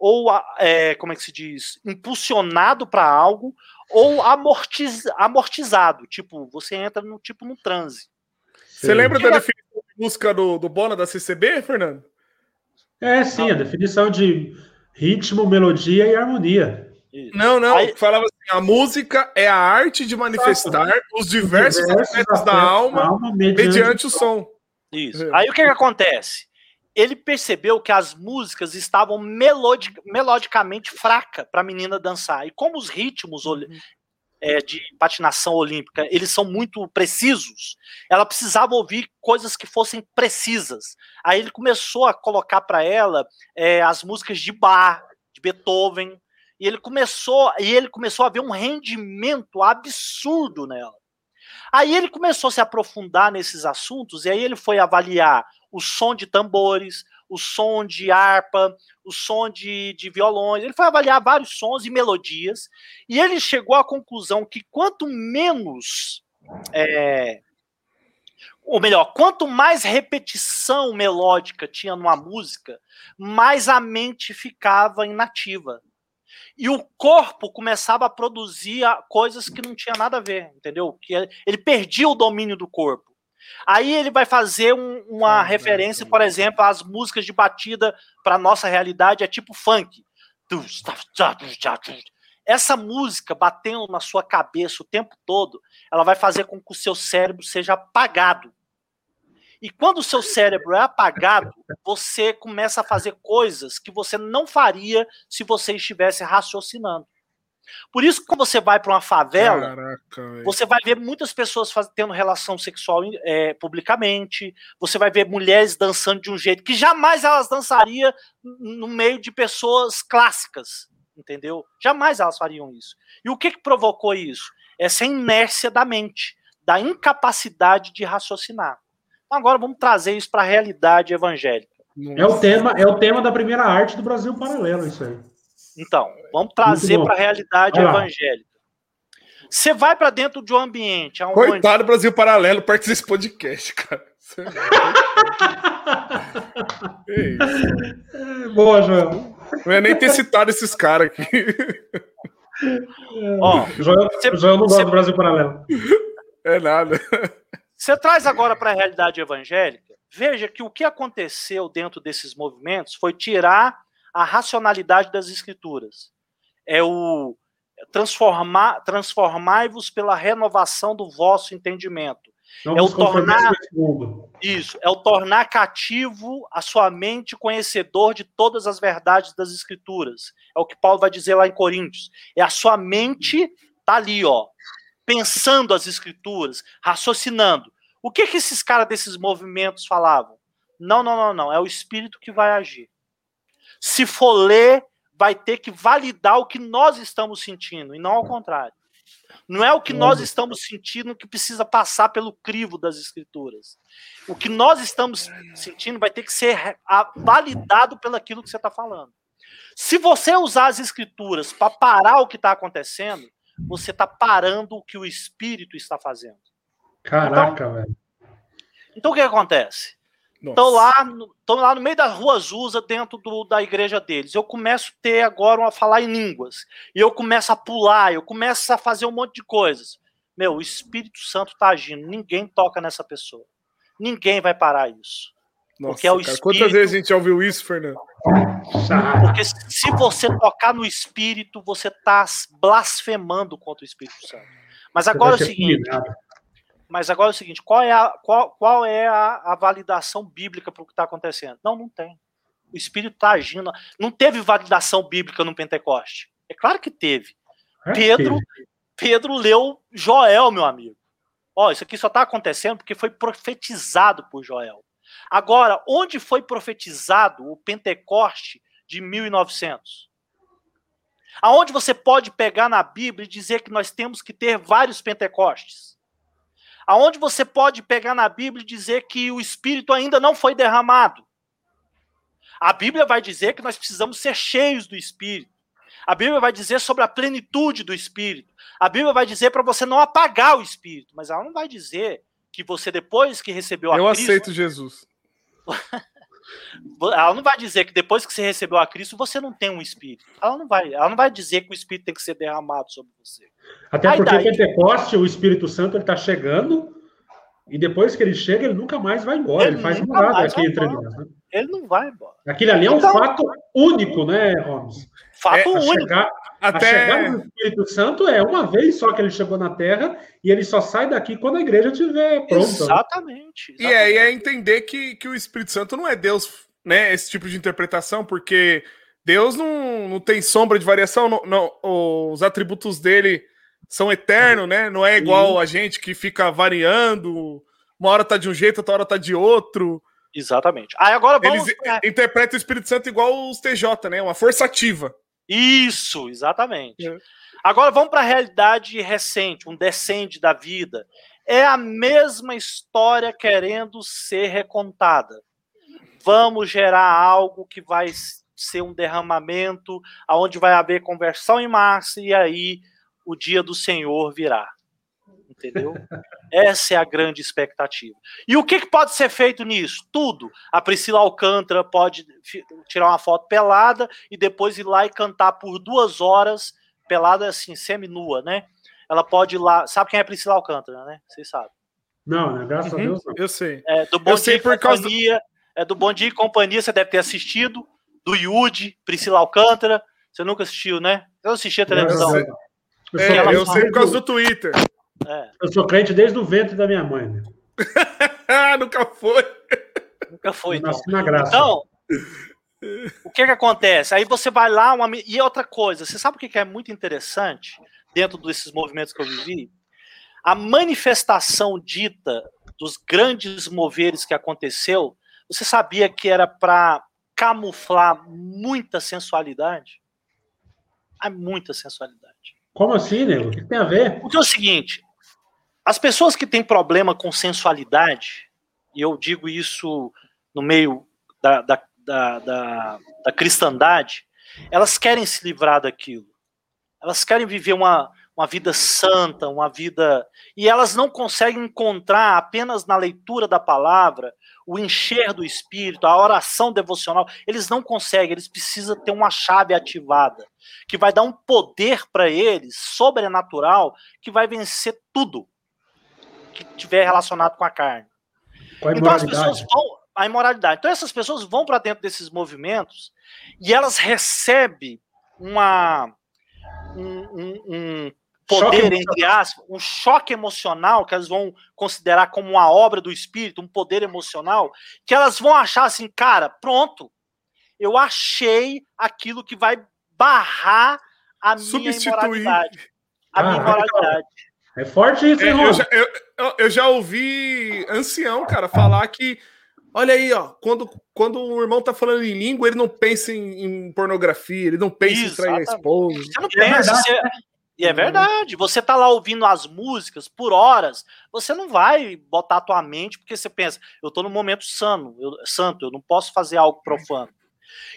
ou é, como é que se diz? Impulsionado para algo ou amortiz, amortizado. Tipo você entra no tipo no transe. Você lembra da definição de música do, do Bona da CCB Fernando? É sim a definição de ritmo melodia e harmonia isso. Não, não. Aí, falava assim: a música é a arte de manifestar os diversos, aspectos da alma, alma mediante, mediante, o som. Isso. É. Aí o que, que acontece? ele percebeu que as músicas estavam melodic, melodicamente fracas para a menina dançar. E como os ritmos uhum. é, de patinação olímpica eles são muito precisos, ela precisava ouvir coisas que fossem precisas. Aí ele começou a colocar para ela é, as músicas de Bach, de Beethoven, e ele começou e ele começou a ver um rendimento absurdo nela. Aí ele começou a se aprofundar nesses assuntos e aí ele foi avaliar o som de tambores, o som de harpa, o som de, de violões. Ele foi avaliar vários sons e melodias e ele chegou à conclusão que quanto menos é, ou melhor, quanto mais repetição melódica tinha numa música, mais a mente ficava inativa e o corpo começava a produzir coisas que não tinha nada a ver, entendeu? Que ele perdia o domínio do corpo. Aí ele vai fazer um, uma referência, por exemplo, às músicas de batida para nossa realidade, é tipo funk. Essa música batendo na sua cabeça o tempo todo, ela vai fazer com que o seu cérebro seja apagado. E quando o seu cérebro é apagado, você começa a fazer coisas que você não faria se você estivesse raciocinando. Por isso, quando você vai para uma favela, Caraca, você vai ver muitas pessoas faz, tendo relação sexual é, publicamente, você vai ver mulheres dançando de um jeito que jamais elas dançariam no meio de pessoas clássicas, entendeu? Jamais elas fariam isso. E o que, que provocou isso? Essa inércia da mente, da incapacidade de raciocinar. Agora vamos trazer isso para a realidade evangélica. É o tema, é o tema da primeira arte do Brasil paralelo, isso aí. Então, vamos trazer para a realidade evangélica. Você vai para dentro de um ambiente. Onde... Coitado do Brasil Paralelo, perto desse podcast, cara. é Boa, João. Não ia nem ter citado esses caras aqui. Ó, o Joel, você, Joel não gosta do Brasil Paralelo. É nada. Você traz agora para a realidade evangélica, veja que o que aconteceu dentro desses movimentos foi tirar a racionalidade das escrituras. É o transformar, transformai-vos pela renovação do vosso entendimento. Não é o tornar isso, é o tornar cativo a sua mente conhecedor de todas as verdades das escrituras. É o que Paulo vai dizer lá em Coríntios. É a sua mente tá ali, ó, pensando as escrituras, raciocinando. O que que esses caras desses movimentos falavam? Não, não, não, não. É o espírito que vai agir. Se for ler, vai ter que validar o que nós estamos sentindo, e não ao contrário. Não é o que nós estamos sentindo que precisa passar pelo crivo das escrituras. O que nós estamos sentindo vai ter que ser validado pelo aquilo que você está falando. Se você usar as escrituras para parar o que está acontecendo, você está parando o que o espírito está fazendo. Caraca, então, velho. Então o que acontece? Estão lá, estão lá no meio das ruas usa dentro do, da igreja deles. Eu começo a ter agora a falar em línguas. E eu começo a pular, eu começo a fazer um monte de coisas. Meu, o Espírito Santo está agindo. Ninguém toca nessa pessoa. Ninguém vai parar isso. Nossa, porque é o espírito... Quantas vezes a gente já ouviu isso, Fernando? Porque se você tocar no espírito, você está blasfemando contra o Espírito Santo. Mas agora é o seguinte. Mas agora é o seguinte: qual é a, qual, qual é a, a validação bíblica para o que está acontecendo? Não, não tem. O Espírito está agindo. Não teve validação bíblica no Pentecoste. É claro que teve. É Pedro, teve. Pedro leu Joel, meu amigo. Ó, isso aqui só está acontecendo porque foi profetizado por Joel. Agora, onde foi profetizado o Pentecoste de 1900? Aonde você pode pegar na Bíblia e dizer que nós temos que ter vários Pentecostes? Aonde você pode pegar na Bíblia e dizer que o Espírito ainda não foi derramado? A Bíblia vai dizer que nós precisamos ser cheios do Espírito. A Bíblia vai dizer sobre a plenitude do Espírito. A Bíblia vai dizer para você não apagar o Espírito, mas ela não vai dizer que você, depois que recebeu a Eu Cristo. Eu aceito Jesus. ela não vai dizer que depois que você recebeu a Cristo, você não tem um Espírito. Ela não vai, ela não vai dizer que o Espírito tem que ser derramado sobre você. Até Aí porque daí... Pentecoste, o Espírito Santo, ele está chegando, e depois que ele chega, ele nunca mais vai embora. Ele, ele faz morada aqui entre nós. Né? Ele não vai embora. Aquilo ali é um então... fato único, né, Holmes? Fato é, único. Chegar, até... A chegada do Espírito Santo é uma vez só que ele chegou na Terra e ele só sai daqui quando a igreja estiver pronta. Exatamente, exatamente. E aí é entender que, que o Espírito Santo não é Deus né, esse tipo de interpretação, porque Deus não, não tem sombra de variação, não, não, os atributos dele são eternos, né? Não é igual a gente que fica variando, uma hora tá de um jeito, outra hora tá de outro. Exatamente. Aí agora vamos. Eles interpretam o Espírito Santo igual os TJ, né? Uma força ativa. Isso, exatamente. É. Agora vamos para a realidade recente, um descende da vida. É a mesma história querendo ser recontada. Vamos gerar algo que vai ser um derramamento, aonde vai haver conversão em massa e aí o dia do Senhor virá. Entendeu? Essa é a grande expectativa. E o que, que pode ser feito nisso? Tudo. A Priscila Alcântara pode tirar uma foto pelada e depois ir lá e cantar por duas horas, pelada assim, semi-nua, né? Ela pode ir lá. Sabe quem é Priscila Alcântara, né? Vocês sabem. Não, né? Graças uhum, a Deus. Não. Eu sei. É, do Bom eu sei por companhia, causa... É do Bom Dia e Companhia, você deve ter assistido. Do Yudi, Priscila Alcântara. Você nunca assistiu, né? Eu assisti a televisão. Eu sei, é, eu sei por causa do Twitter. É. Eu sou crente desde o ventre da minha mãe. Né? Nunca foi. Nunca foi. Então, então o que que acontece? Aí você vai lá, uma... e outra coisa, você sabe o que é muito interessante dentro desses movimentos que eu vivi? A manifestação dita dos grandes moveres que aconteceu, você sabia que era para camuflar muita sensualidade? Há muita sensualidade. Como assim, nego? O que tem a ver? Porque é o seguinte, as pessoas que têm problema com sensualidade, e eu digo isso no meio da, da, da, da, da cristandade, elas querem se livrar daquilo. Elas querem viver uma, uma vida santa, uma vida. E elas não conseguem encontrar apenas na leitura da palavra o encher do espírito, a oração devocional. Eles não conseguem, eles precisam ter uma chave ativada, que vai dar um poder para eles, sobrenatural, que vai vencer tudo que tiver relacionado com a carne. Com a então as pessoas vão a imoralidade. Então essas pessoas vão para dentro desses movimentos e elas recebem uma um, um, um poder entre aspas, um choque emocional que elas vão considerar como uma obra do espírito, um poder emocional, que elas vão achar assim, cara, pronto, eu achei aquilo que vai barrar a minha imoralidade. A ah, minha imoralidade. É forte isso, hein, é, eu, já, eu, eu, já ouvi ancião, cara, falar que. Olha aí, ó, quando, quando o irmão tá falando em língua, ele não pensa em, em pornografia, ele não pensa Exatamente. em trair a esposa. Você não é pensa, você, e é verdade, você tá lá ouvindo as músicas por horas, você não vai botar a tua mente porque você pensa, eu tô no momento sano, eu, santo, eu não posso fazer algo profano.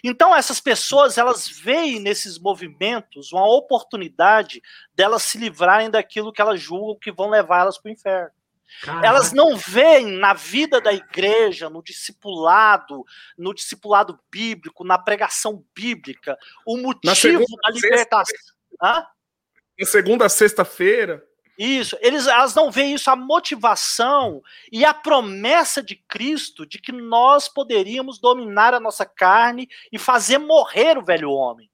Então essas pessoas elas veem nesses movimentos uma oportunidade delas se livrarem daquilo que elas julgam que vão levar elas para o inferno. Caraca. Elas não veem na vida da igreja, no discipulado, no discipulado bíblico, na pregação bíblica, o motivo da libertação. Na segunda sexta-feira. Isso, eles, elas não veem isso, a motivação e a promessa de Cristo de que nós poderíamos dominar a nossa carne e fazer morrer o velho homem.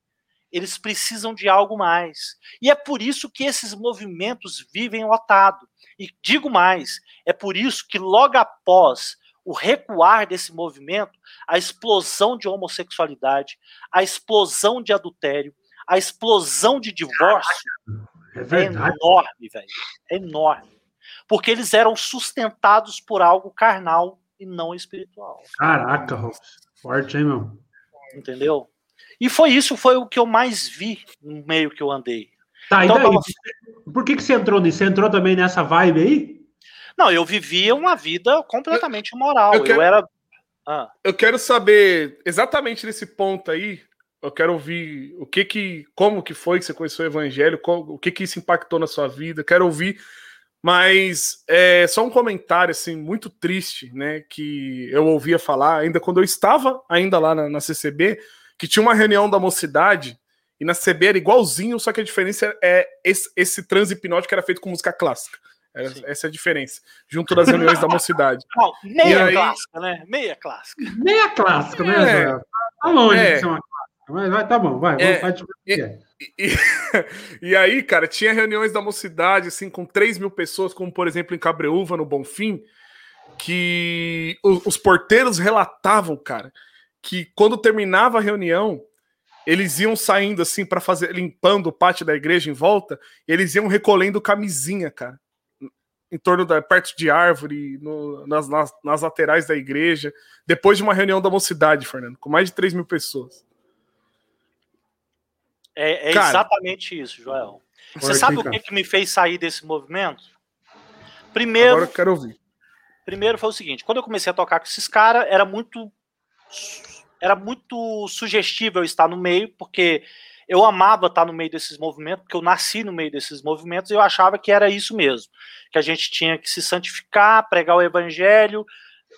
Eles precisam de algo mais. E é por isso que esses movimentos vivem lotado. E digo mais, é por isso que logo após o recuar desse movimento, a explosão de homossexualidade, a explosão de adultério, a explosão de divórcio é, verdade. é enorme, velho. É enorme. Porque eles eram sustentados por algo carnal e não espiritual. Caraca, forte, hein, meu? Entendeu? E foi isso, foi o que eu mais vi no meio que eu andei. Tá, então, daí? Por que, que você entrou nisso? Você entrou também nessa vibe aí? Não, eu vivia uma vida completamente moral. Eu, quero, eu era. Ah. Eu quero saber exatamente nesse ponto aí eu quero ouvir o que que, como que foi que você conheceu o evangelho, o que que isso impactou na sua vida. Quero ouvir, mas é só um comentário assim muito triste, né, que eu ouvia falar ainda quando eu estava ainda lá na, na CCB, que tinha uma reunião da mocidade e na CB era igualzinho, só que a diferença é esse, esse transe hipnótico era feito com música clássica. Essa é a diferença. Junto das reuniões da mocidade. Não, meia aí... clássica, né? Meia clássica. Meia clássica, né? É, tá longe é, de ser uma Vai, vai, tá bom, vai. É, vai e, e, e, aí, cara, tinha reuniões da mocidade, assim, com 3 mil pessoas, como por exemplo em Cabreúva, no Bonfim, que os, os porteiros relatavam, cara, que quando terminava a reunião, eles iam saindo assim para fazer, limpando o pátio da igreja em volta, eles iam recolhendo camisinha, cara. Em torno da, perto de árvore, no, nas, nas, nas, laterais da igreja, depois de uma reunião da mocidade, Fernando, com mais de 3 mil pessoas. É, é cara, exatamente isso, Joel. Você sabe o que, que me fez sair desse movimento? Primeiro. Agora eu quero ouvir. Primeiro foi o seguinte: quando eu comecei a tocar com esses caras, era muito. Era muito sugestível estar no meio, porque eu amava estar no meio desses movimentos, porque eu nasci no meio desses movimentos e eu achava que era isso mesmo. Que a gente tinha que se santificar, pregar o evangelho,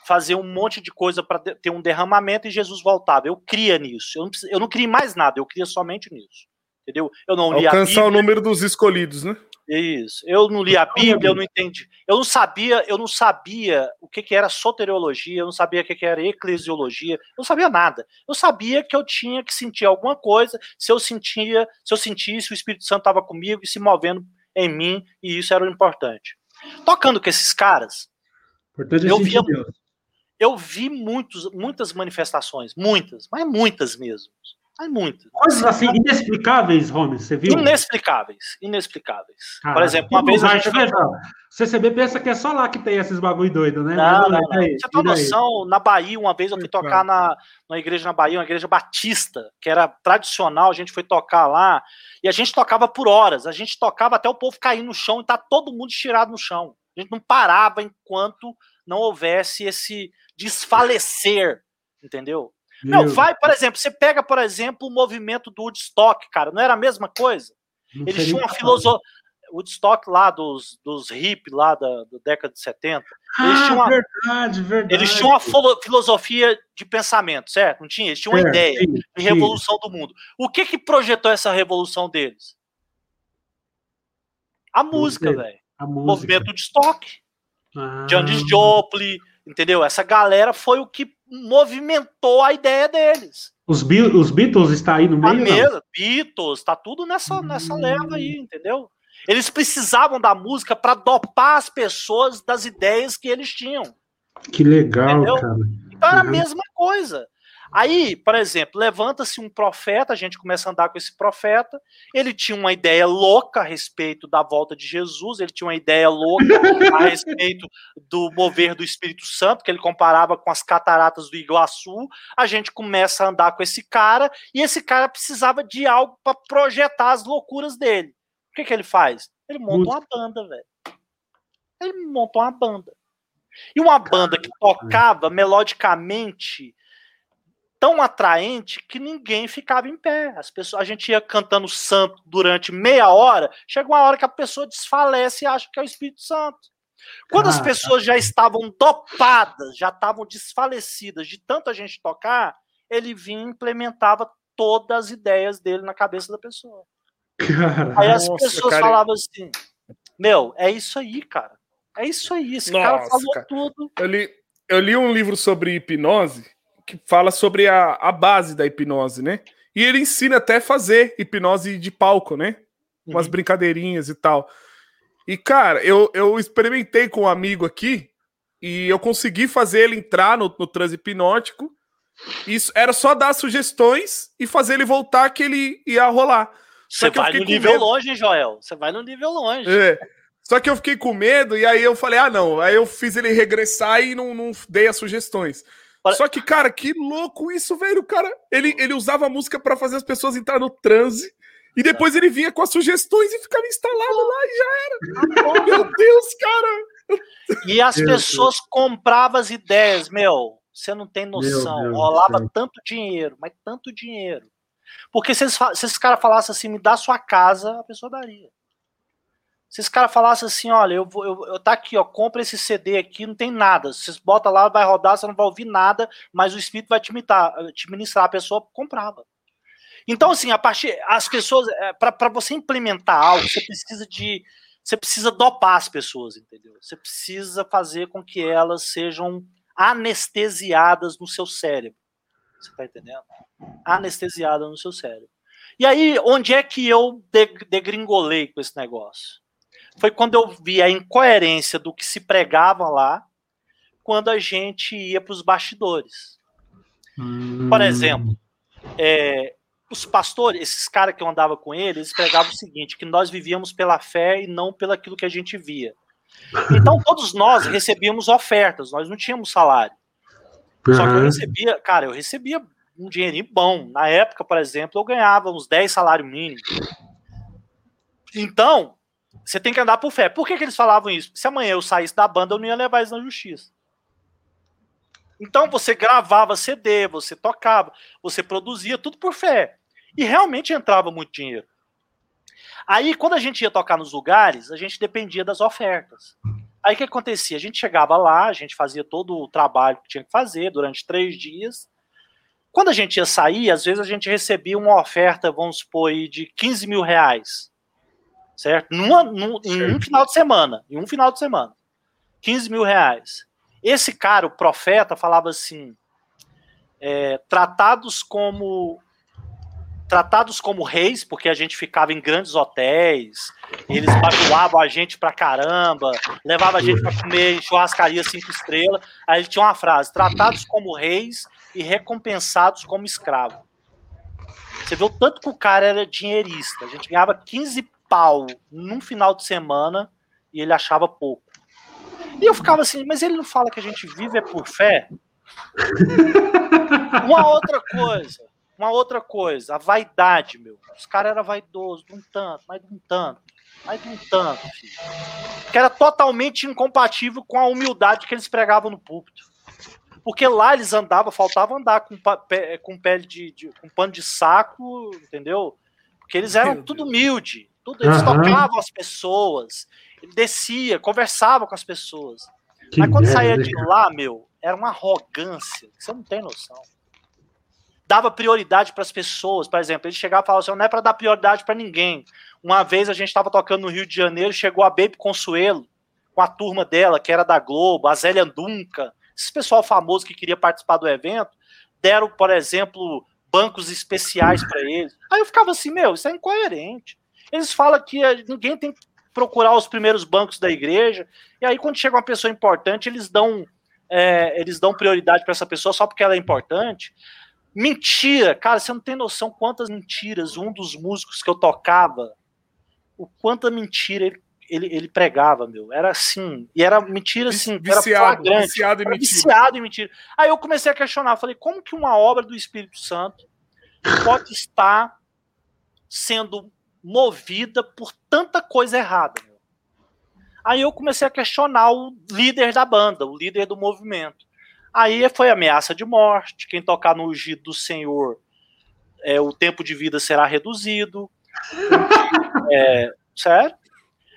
fazer um monte de coisa para ter um derramamento e Jesus voltava. Eu cria nisso. Eu não, eu não criei mais nada, eu cria somente nisso entendeu? Eu não li Alcançar o número dos escolhidos, né? Isso. Eu não li a Bíblia, eu não entendi. Eu não sabia, eu não sabia o que, que era soteriologia, eu não sabia o que, que era eclesiologia, eu não sabia nada. Eu sabia que eu tinha que sentir alguma coisa, se eu sentia, se eu sentisse, o Espírito Santo estava comigo e se movendo em mim, e isso era o importante. Tocando com esses caras, eu via, eu vi muitos, muitas manifestações, muitas, mas muitas mesmo. Ai, muito. Coisas assim inexplicáveis, Holmes, você viu? Inexplicáveis, inexplicáveis. Ah, Por exemplo, uma vez a gente. Foi... CCB pensa que é só lá que tem esses bagulho doido, né? Não, não, não. Você tem noção, na Bahia, uma vez eu fui tocar na, na igreja na Bahia, uma igreja batista, que era tradicional, a gente foi tocar lá, e a gente tocava por horas, a gente tocava até o povo cair no chão e tá todo mundo estirado no chão. A gente não parava enquanto não houvesse esse desfalecer, entendeu? Meu não, vai, por exemplo, você pega, por exemplo, o movimento do Woodstock, cara, não era a mesma coisa? Não Eles tinham uma filosofia. Woodstock lá dos, dos hippies lá da, da década de 70. Eles ah, tinham uma, verdade, verdade. Eles tinham uma filosofia de pensamento, certo? Não tinha? Eles tinham uma é, ideia sim, de revolução sim. do mundo. O que que projetou essa revolução deles? A música, velho. O movimento de estoque. Ah. Janis Joplin, entendeu? Essa galera foi o que movimentou a ideia deles. Os, os Beatles está aí no meio? Mesa, Beatles, tá tudo nessa, nessa leva aí, entendeu? Eles precisavam da música para dopar as pessoas das ideias que eles tinham. Que legal, entendeu? cara. Então era a mesma coisa. Aí, por exemplo, levanta-se um profeta, a gente começa a andar com esse profeta. Ele tinha uma ideia louca a respeito da volta de Jesus, ele tinha uma ideia louca a respeito do mover do Espírito Santo, que ele comparava com as cataratas do Iguaçu. A gente começa a andar com esse cara, e esse cara precisava de algo para projetar as loucuras dele. O que, que ele faz? Ele monta uma banda, velho. Ele montou uma banda. E uma banda que tocava melodicamente tão atraente que ninguém ficava em pé. As pessoas, a gente ia cantando santo durante meia hora, chega uma hora que a pessoa desfalece e acha que é o Espírito Santo. Quando ah, as pessoas já estavam dopadas, já estavam desfalecidas de tanta gente tocar, ele vinha e implementava todas as ideias dele na cabeça da pessoa. aí as nossa, pessoas cara... falavam assim: Meu, é isso aí, cara. É isso aí. Esse nossa, cara falou cara. tudo. Eu li, eu li um livro sobre hipnose que fala sobre a, a base da hipnose, né? E ele ensina até a fazer hipnose de palco, né? Umas uhum. brincadeirinhas e tal. E, cara, eu, eu experimentei com um amigo aqui e eu consegui fazer ele entrar no, no transe hipnótico. Isso era só dar sugestões e fazer ele voltar que ele ia rolar. Você vai no nível medo. longe, Joel. Você vai no nível longe. É. Só que eu fiquei com medo e aí eu falei, ah, não. Aí eu fiz ele regressar e não, não dei as sugestões. Só que, cara, que louco isso, velho. O cara, ele, ele usava a música para fazer as pessoas entrar no transe. E depois ele vinha com as sugestões e ficava instalado lá e já era. Meu Deus, cara. E as pessoas compravam as ideias, meu. Você não tem noção. Rolava tanto dinheiro, mas tanto dinheiro. Porque se, se esse cara falasse assim, me dá sua casa, a pessoa daria. Se esse cara falasse assim, olha, eu vou, eu, eu tá aqui, ó, compra esse CD aqui, não tem nada. Você bota lá, vai rodar, você não vai ouvir nada, mas o Espírito vai te, imitar, te ministrar. A pessoa comprava. Então, assim, a partir. As pessoas. É, para você implementar algo, você precisa de. Você precisa dopar as pessoas, entendeu? Você precisa fazer com que elas sejam anestesiadas no seu cérebro. Você tá entendendo? Anestesiadas no seu cérebro. E aí, onde é que eu degringolei com esse negócio? Foi quando eu vi a incoerência do que se pregava lá, quando a gente ia para os bastidores. Por exemplo, é, os pastores, esses caras que eu andava com eles, eles pregavam o seguinte: que nós vivíamos pela fé e não pelo aquilo que a gente via. Então todos nós recebíamos ofertas, nós não tínhamos salário. Só que eu recebia, cara, eu recebia um dinheirinho bom. Na época, por exemplo, eu ganhava uns 10 salários mínimos. Então, você tem que andar por fé. Por que, que eles falavam isso? Se amanhã eu saísse da banda, eu não ia levar isso na justiça. Então você gravava CD, você tocava, você produzia tudo por fé. E realmente entrava muito dinheiro. Aí, quando a gente ia tocar nos lugares, a gente dependia das ofertas. Aí o que acontecia? A gente chegava lá, a gente fazia todo o trabalho que tinha que fazer durante três dias. Quando a gente ia sair, às vezes a gente recebia uma oferta, vamos supor, de 15 mil reais. Certo? Numa, num, em um final de semana. Em um final de semana. 15 mil reais. Esse cara, o profeta, falava assim: é, tratados como tratados como reis, porque a gente ficava em grandes hotéis, eles bajuavam a gente pra caramba, levava a gente para comer em churrascaria cinco estrelas. Aí ele tinha uma frase: tratados como reis e recompensados como escravo. Você o tanto que o cara era dinheirista. A gente ganhava 15 pau num final de semana e ele achava pouco. E eu ficava assim, mas ele não fala que a gente vive é por fé? Uma outra coisa, uma outra coisa, a vaidade, meu. Os caras eram vaidosos, de um tanto, mais de um tanto, mais de um tanto, filho. Que era totalmente incompatível com a humildade que eles pregavam no púlpito. Porque lá eles andavam, faltava andar com, com pele de, de, com pano de saco, entendeu? Porque eles eram tudo humilde, tudo, eles uhum. tocavam as pessoas, ele descia, conversava com as pessoas. Que Mas quando merda, saía de lá, meu, era uma arrogância, você não tem noção. Dava prioridade para as pessoas, por exemplo, ele chegava e falava assim: não é para dar prioridade para ninguém. Uma vez a gente estava tocando no Rio de Janeiro, chegou a Baby Consuelo, com a turma dela, que era da Globo, a Zélia Dunca, esse pessoal famoso que queria participar do evento, deram, por exemplo, bancos especiais para eles. Aí eu ficava assim, meu, isso é incoerente. Eles falam que ninguém tem que procurar os primeiros bancos da igreja. E aí, quando chega uma pessoa importante, eles dão, é, eles dão prioridade para essa pessoa só porque ela é importante. Mentira, cara, você não tem noção quantas mentiras um dos músicos que eu tocava, o quanta mentira ele, ele, ele pregava, meu. Era assim, e era mentira assim, viciado, era viciado, em mentira. viciado em mentira. Aí eu comecei a questionar, falei, como que uma obra do Espírito Santo pode estar sendo movida por tanta coisa errada. Meu. Aí eu comecei a questionar o líder da banda, o líder do movimento. Aí foi ameaça de morte, quem tocar no ungido do Senhor, é, o tempo de vida será reduzido. É, certo?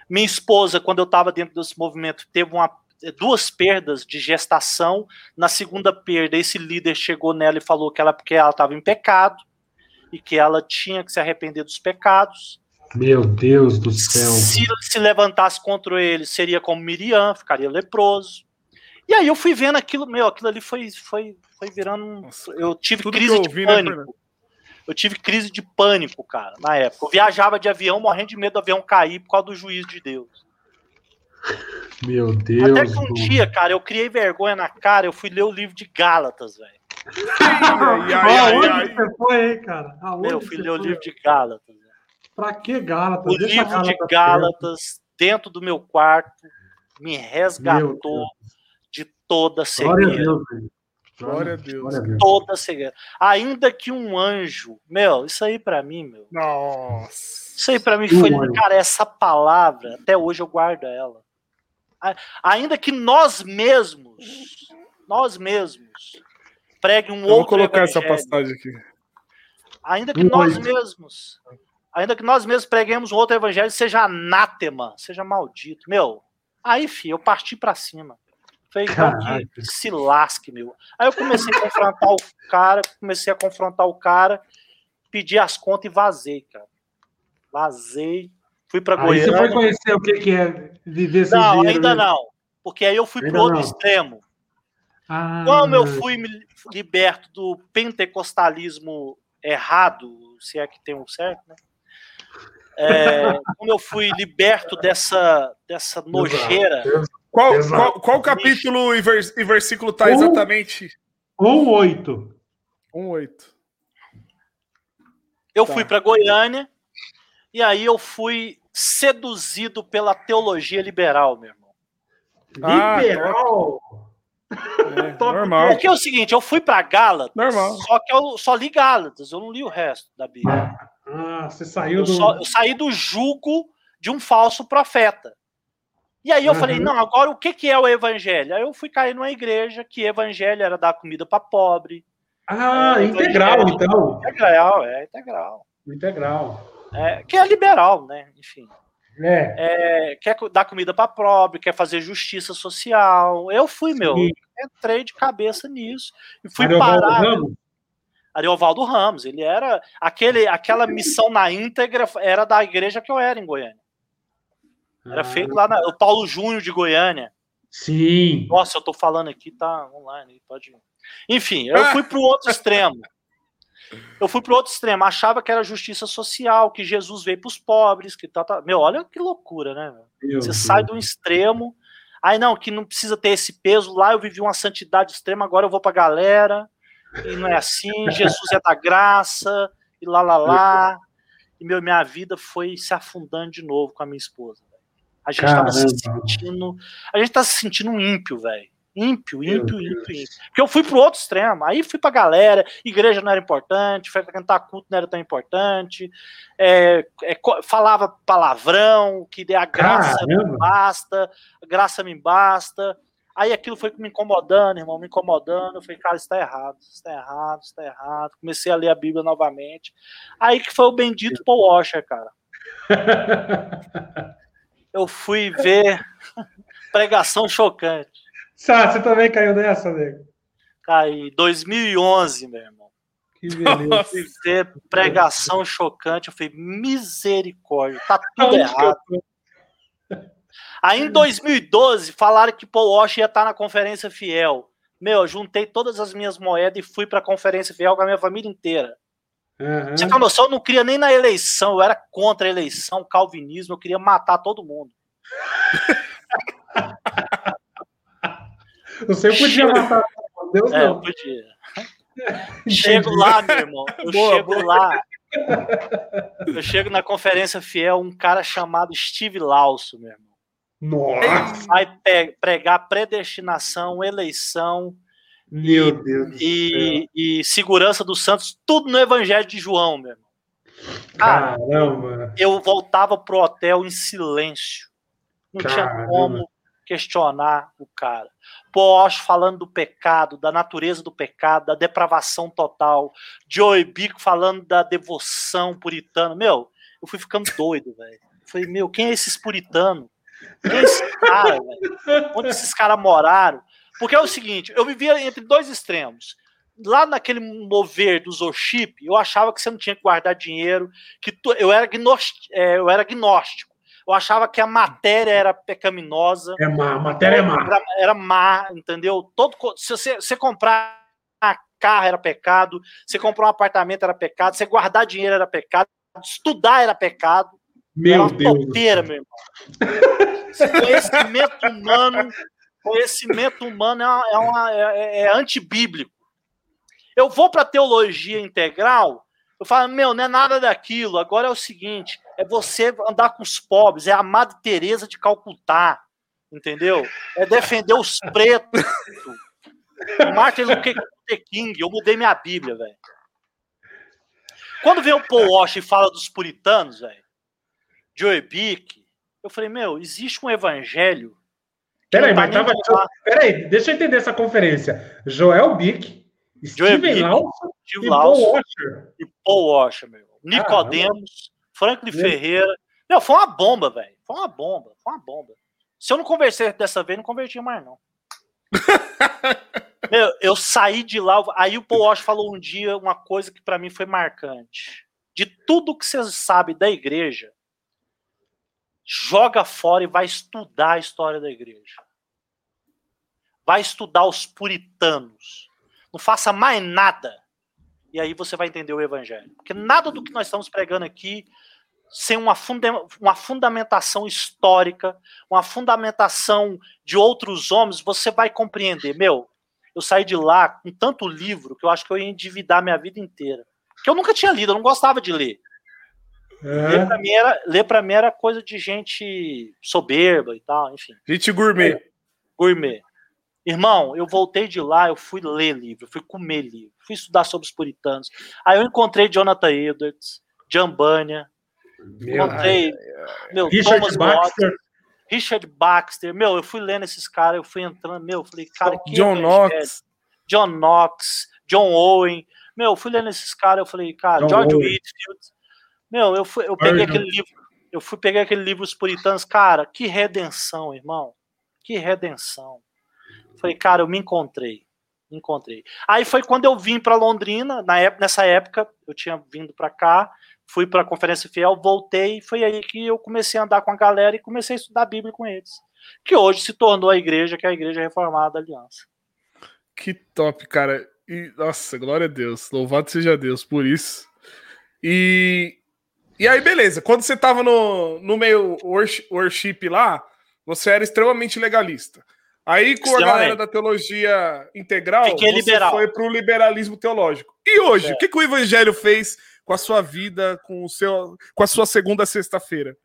Minha esposa, quando eu estava dentro desse movimento, teve uma, duas perdas de gestação. Na segunda perda, esse líder chegou nela e falou que ela porque ela estava em pecado e que ela tinha que se arrepender dos pecados. Meu Deus do céu. Se se levantasse contra ele, seria como Miriam, ficaria leproso. E aí eu fui vendo aquilo, meu, aquilo ali foi, foi, foi virando um. Eu tive Tudo crise de né, pânico. Eu tive crise de pânico, cara, na época. Eu viajava de avião morrendo de medo do avião cair por causa do juízo de Deus. Meu Deus. Até que um dia, cara, eu criei vergonha na cara, eu fui ler o livro de Gálatas, velho. Aonde você foi, hein, cara? Aonde eu fui ler o livro de Gálatas. Pra que Gálatas? O Deixa livro Gálatas de Gálatas, dentro do meu quarto, me resgatou de toda cegueira. Glória a Deus, Glória a Deus. Toda cegueira. Ainda que um anjo, meu, isso aí para mim, meu. Nossa. Isso aí para mim foi, cara, essa palavra, até hoje eu guardo ela. Ainda que nós mesmos, nós mesmos, pregue um eu outro. Vou colocar evangelho, essa passagem aqui. Ainda que nós mesmos, ainda que nós mesmos preguemos um outro evangelho, seja anátema, seja maldito. Meu, aí, filho, eu parti para cima. Falei, então que se lasque, meu. Aí eu comecei a confrontar o cara, comecei a confrontar o cara, pedi as contas e vazei, cara. Vazei, fui para Goiânia. Você foi conhecer o que, que é viver sem Não, dinheiro, ainda né? não. Porque aí eu fui para outro não. extremo. Ah. Como eu fui liberto do pentecostalismo errado, se é que tem um certo, né? É, como eu fui liberto dessa, dessa nojeira. Qual, qual, qual capítulo e, vers, e versículo está exatamente? Um oito. 18. Eu Tá. fui para Goiânia e aí eu fui seduzido pela teologia liberal, meu irmão. Ah, Liberal. É, normal. Porque é o seguinte, eu fui para Gálatas, Normal. só que eu só li Gálatas, eu não li o resto da Bíblia. Ah, você saiu Eu, do. só- eu saí do jugo de um falso profeta. E aí eu Uhum. falei, não, agora o que, que é o evangelho? Aí eu fui cair numa igreja que evangelho era dar comida para pobre. Ah, É, integral, então. Integral, é integral. Integral. É, que é liberal, né? Enfim. É. É, quer dar comida para pobre, quer fazer justiça social. Eu fui, meu, Sim. Entrei de cabeça nisso e fui Ariovaldo parar. Ramos? Ariovaldo Ramos, ele era aquele, aquela missão na íntegra era da igreja que eu era em Goiânia. Era Ah, feito lá na, o Paulo Júnior de Goiânia. Sim. Nossa, eu tô falando aqui, tá online, pode. Enfim, eu fui pro outro extremo. Eu fui pro outro extremo, achava que era justiça social, que Jesus veio pros pobres, que tá, tá... meu, olha que loucura, né? meu? Você Deus. sai de um extremo, aí não, que não precisa ter esse peso. Lá eu vivi uma santidade extrema, agora eu vou pra galera, e não é assim. Jesus é da graça, e lá, lá, lá. E meu, minha vida foi se afundando de novo com a minha esposa. A gente tava se Caramba. sentindo. A gente tá se sentindo um ímpio, velho. Ímpio, ímpio, ímpio, ímpio. Porque eu fui pro outro extremo. Aí fui pra galera, igreja não era importante, frequentar culto não era tão importante, é, é, falava palavrão, que a graça me Caramba. basta, a graça me basta. Aí aquilo foi me incomodando, irmão, me incomodando. Eu falei, cara, isso tá errado, isso tá errado, isso tá errado. Comecei a ler a Bíblia novamente. Aí que foi o bendito Paul Washer, cara. Eu fui ver pregação chocante. Sá, você também caiu nessa, nego? Caí 2011, meu irmão. Que beleza. Fui ver pregação chocante. Eu falei, misericórdia, tá tudo errado. Aí em 2012 falaram que Paul Walsh ia estar na Conferência Fiel. Meu, eu juntei todas as minhas moedas e fui pra Conferência Fiel com a minha família inteira. Aham. Você tem uma noção? Eu não queria nem na eleição, eu era contra a eleição, calvinismo, eu queria matar todo mundo. Você podia matar. Deus É, eu não. podia. Chego lá, meu irmão. Eu Boa, chego boa. lá. Eu chego na Conferência Fiel, um cara chamado Steve Lauso, meu irmão. Nossa, Vai pregar predestinação, eleição meu Deus do céu. e, e segurança dos santos, tudo no Evangelho de João, meu irmão. Cara, Caramba. eu voltava pro hotel em silêncio. Não tinha Caramba. como questionar o cara. Posh falando do pecado, da natureza do pecado, da depravação total. Joey Bico falando da devoção puritana. Meu, eu fui ficando doido, velho. Falei, meu, quem é esses puritanos? Quem é esse cara, velho? Onde esses caras moraram? Porque é o seguinte, eu vivia entre dois extremos. Lá naquele mover dos worship, eu achava que você não tinha que guardar dinheiro, que tu- eu, era gnóstico, eu era gnóstico. Eu achava que a matéria era pecaminosa, É má, a matéria é má. era, era má, entendeu? Todo, se você, você comprar carro era pecado, você comprar um apartamento era pecado, você guardar dinheiro era pecado, estudar era pecado. era Meu uma Deus. topeira, meu irmão. Conhecimento humano, conhecimento humano é, uma- é, uma- é- é antibíblico. Eu vou para teologia integral, eu falo, meu, não é nada daquilo. Agora é o seguinte: é você andar com os pobres, é a Madre Teresa de Calcutá, entendeu? É defender os pretos. Martin Luther King, eu mudei minha Bíblia, velho. Quando vem o Paul Walsh e fala dos puritanos, velho, Joey Bick, eu falei, meu, existe um evangelho. Peraí, tá mas tava. lá. Peraí, deixa eu entender essa conferência. Joel Bick, Joel Steven Bick, Lawson Steve e Lawson Paul Washer. e Paul Washer, meu. Nicodemos, Franklin Meu. Ferreira. Meu, foi uma bomba, velho. Foi uma bomba, foi uma bomba. Se eu não conversei dessa vez, não convertia mais, não. meu, eu saí de lá. Aí o Paul Washer falou um dia uma coisa que pra mim foi marcante. De tudo que você sabe da igreja, joga fora e vai estudar a história da igreja. Vai estudar os puritanos. Não faça mais nada. E aí você vai entender o evangelho. Porque nada do que nós estamos pregando aqui sem uma, funda uma fundamentação histórica, uma fundamentação de outros homens, você vai compreender. Meu, eu saí de lá com tanto livro que eu acho que eu ia endividar minha vida inteira. Que eu nunca tinha lido, eu não gostava de ler. É. Ler, pra mim era, ler pra mim era coisa de gente soberba e tal, enfim. Gente gourmet. É, gourmet. Irmão, eu voltei de lá, eu fui ler livro, fui comer livro, fui estudar sobre os puritanos. Aí eu encontrei Jonathan Edwards, John Bunyan, meu, ai, meu, Richard Thomas Baxter. Watts, Richard Baxter. Meu, eu fui lendo esses caras, eu fui entrando, meu, eu falei, cara, que John Knox. John Knox, John Owen. Meu, eu fui lendo esses caras, eu falei, cara, John George Owen. Whitfield. Meu, eu, fui, eu peguei aquele livro, eu fui pegar aquele livro Os Puritanos, cara, que redenção, irmão. Que redenção. Falei, cara, eu me encontrei. Me encontrei. Aí foi quando eu vim para Londrina, na época, nessa época, eu tinha vindo para cá, fui para a Conferência Fiel, voltei, foi aí que eu comecei a andar com a galera e comecei a estudar a Bíblia com eles. Que hoje se tornou a igreja, que é a Igreja Reformada da Aliança. Que top, cara. E, nossa, glória a Deus. Louvado seja Deus por isso. E e aí, beleza. Quando você tava no, no meio worship lá, você era extremamente legalista. Aí, com a galera da teologia integral, Fiquei você liberal. foi para o liberalismo teológico. E hoje, é. o que, que o evangelho fez com a sua vida, com, o seu, com a sua segunda sexta-feira?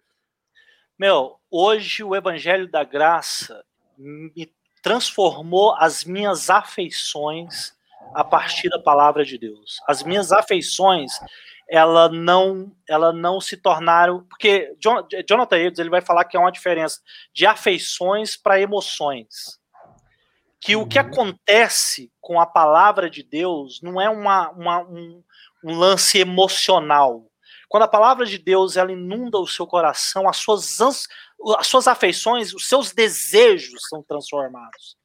Meu, hoje o evangelho da graça me transformou as minhas afeições a partir da palavra de Deus. As minhas afeições ela não, ela não se tornaram. Porque John, Jonathan Edwards ele vai falar que é uma diferença de afeições para emoções. Que o que uhum. acontece com a palavra de Deus não é uma, uma um, um, lance emocional. Quando a palavra de Deus ela inunda o seu coração, as suas, as suas afeições, os seus desejos são transformados.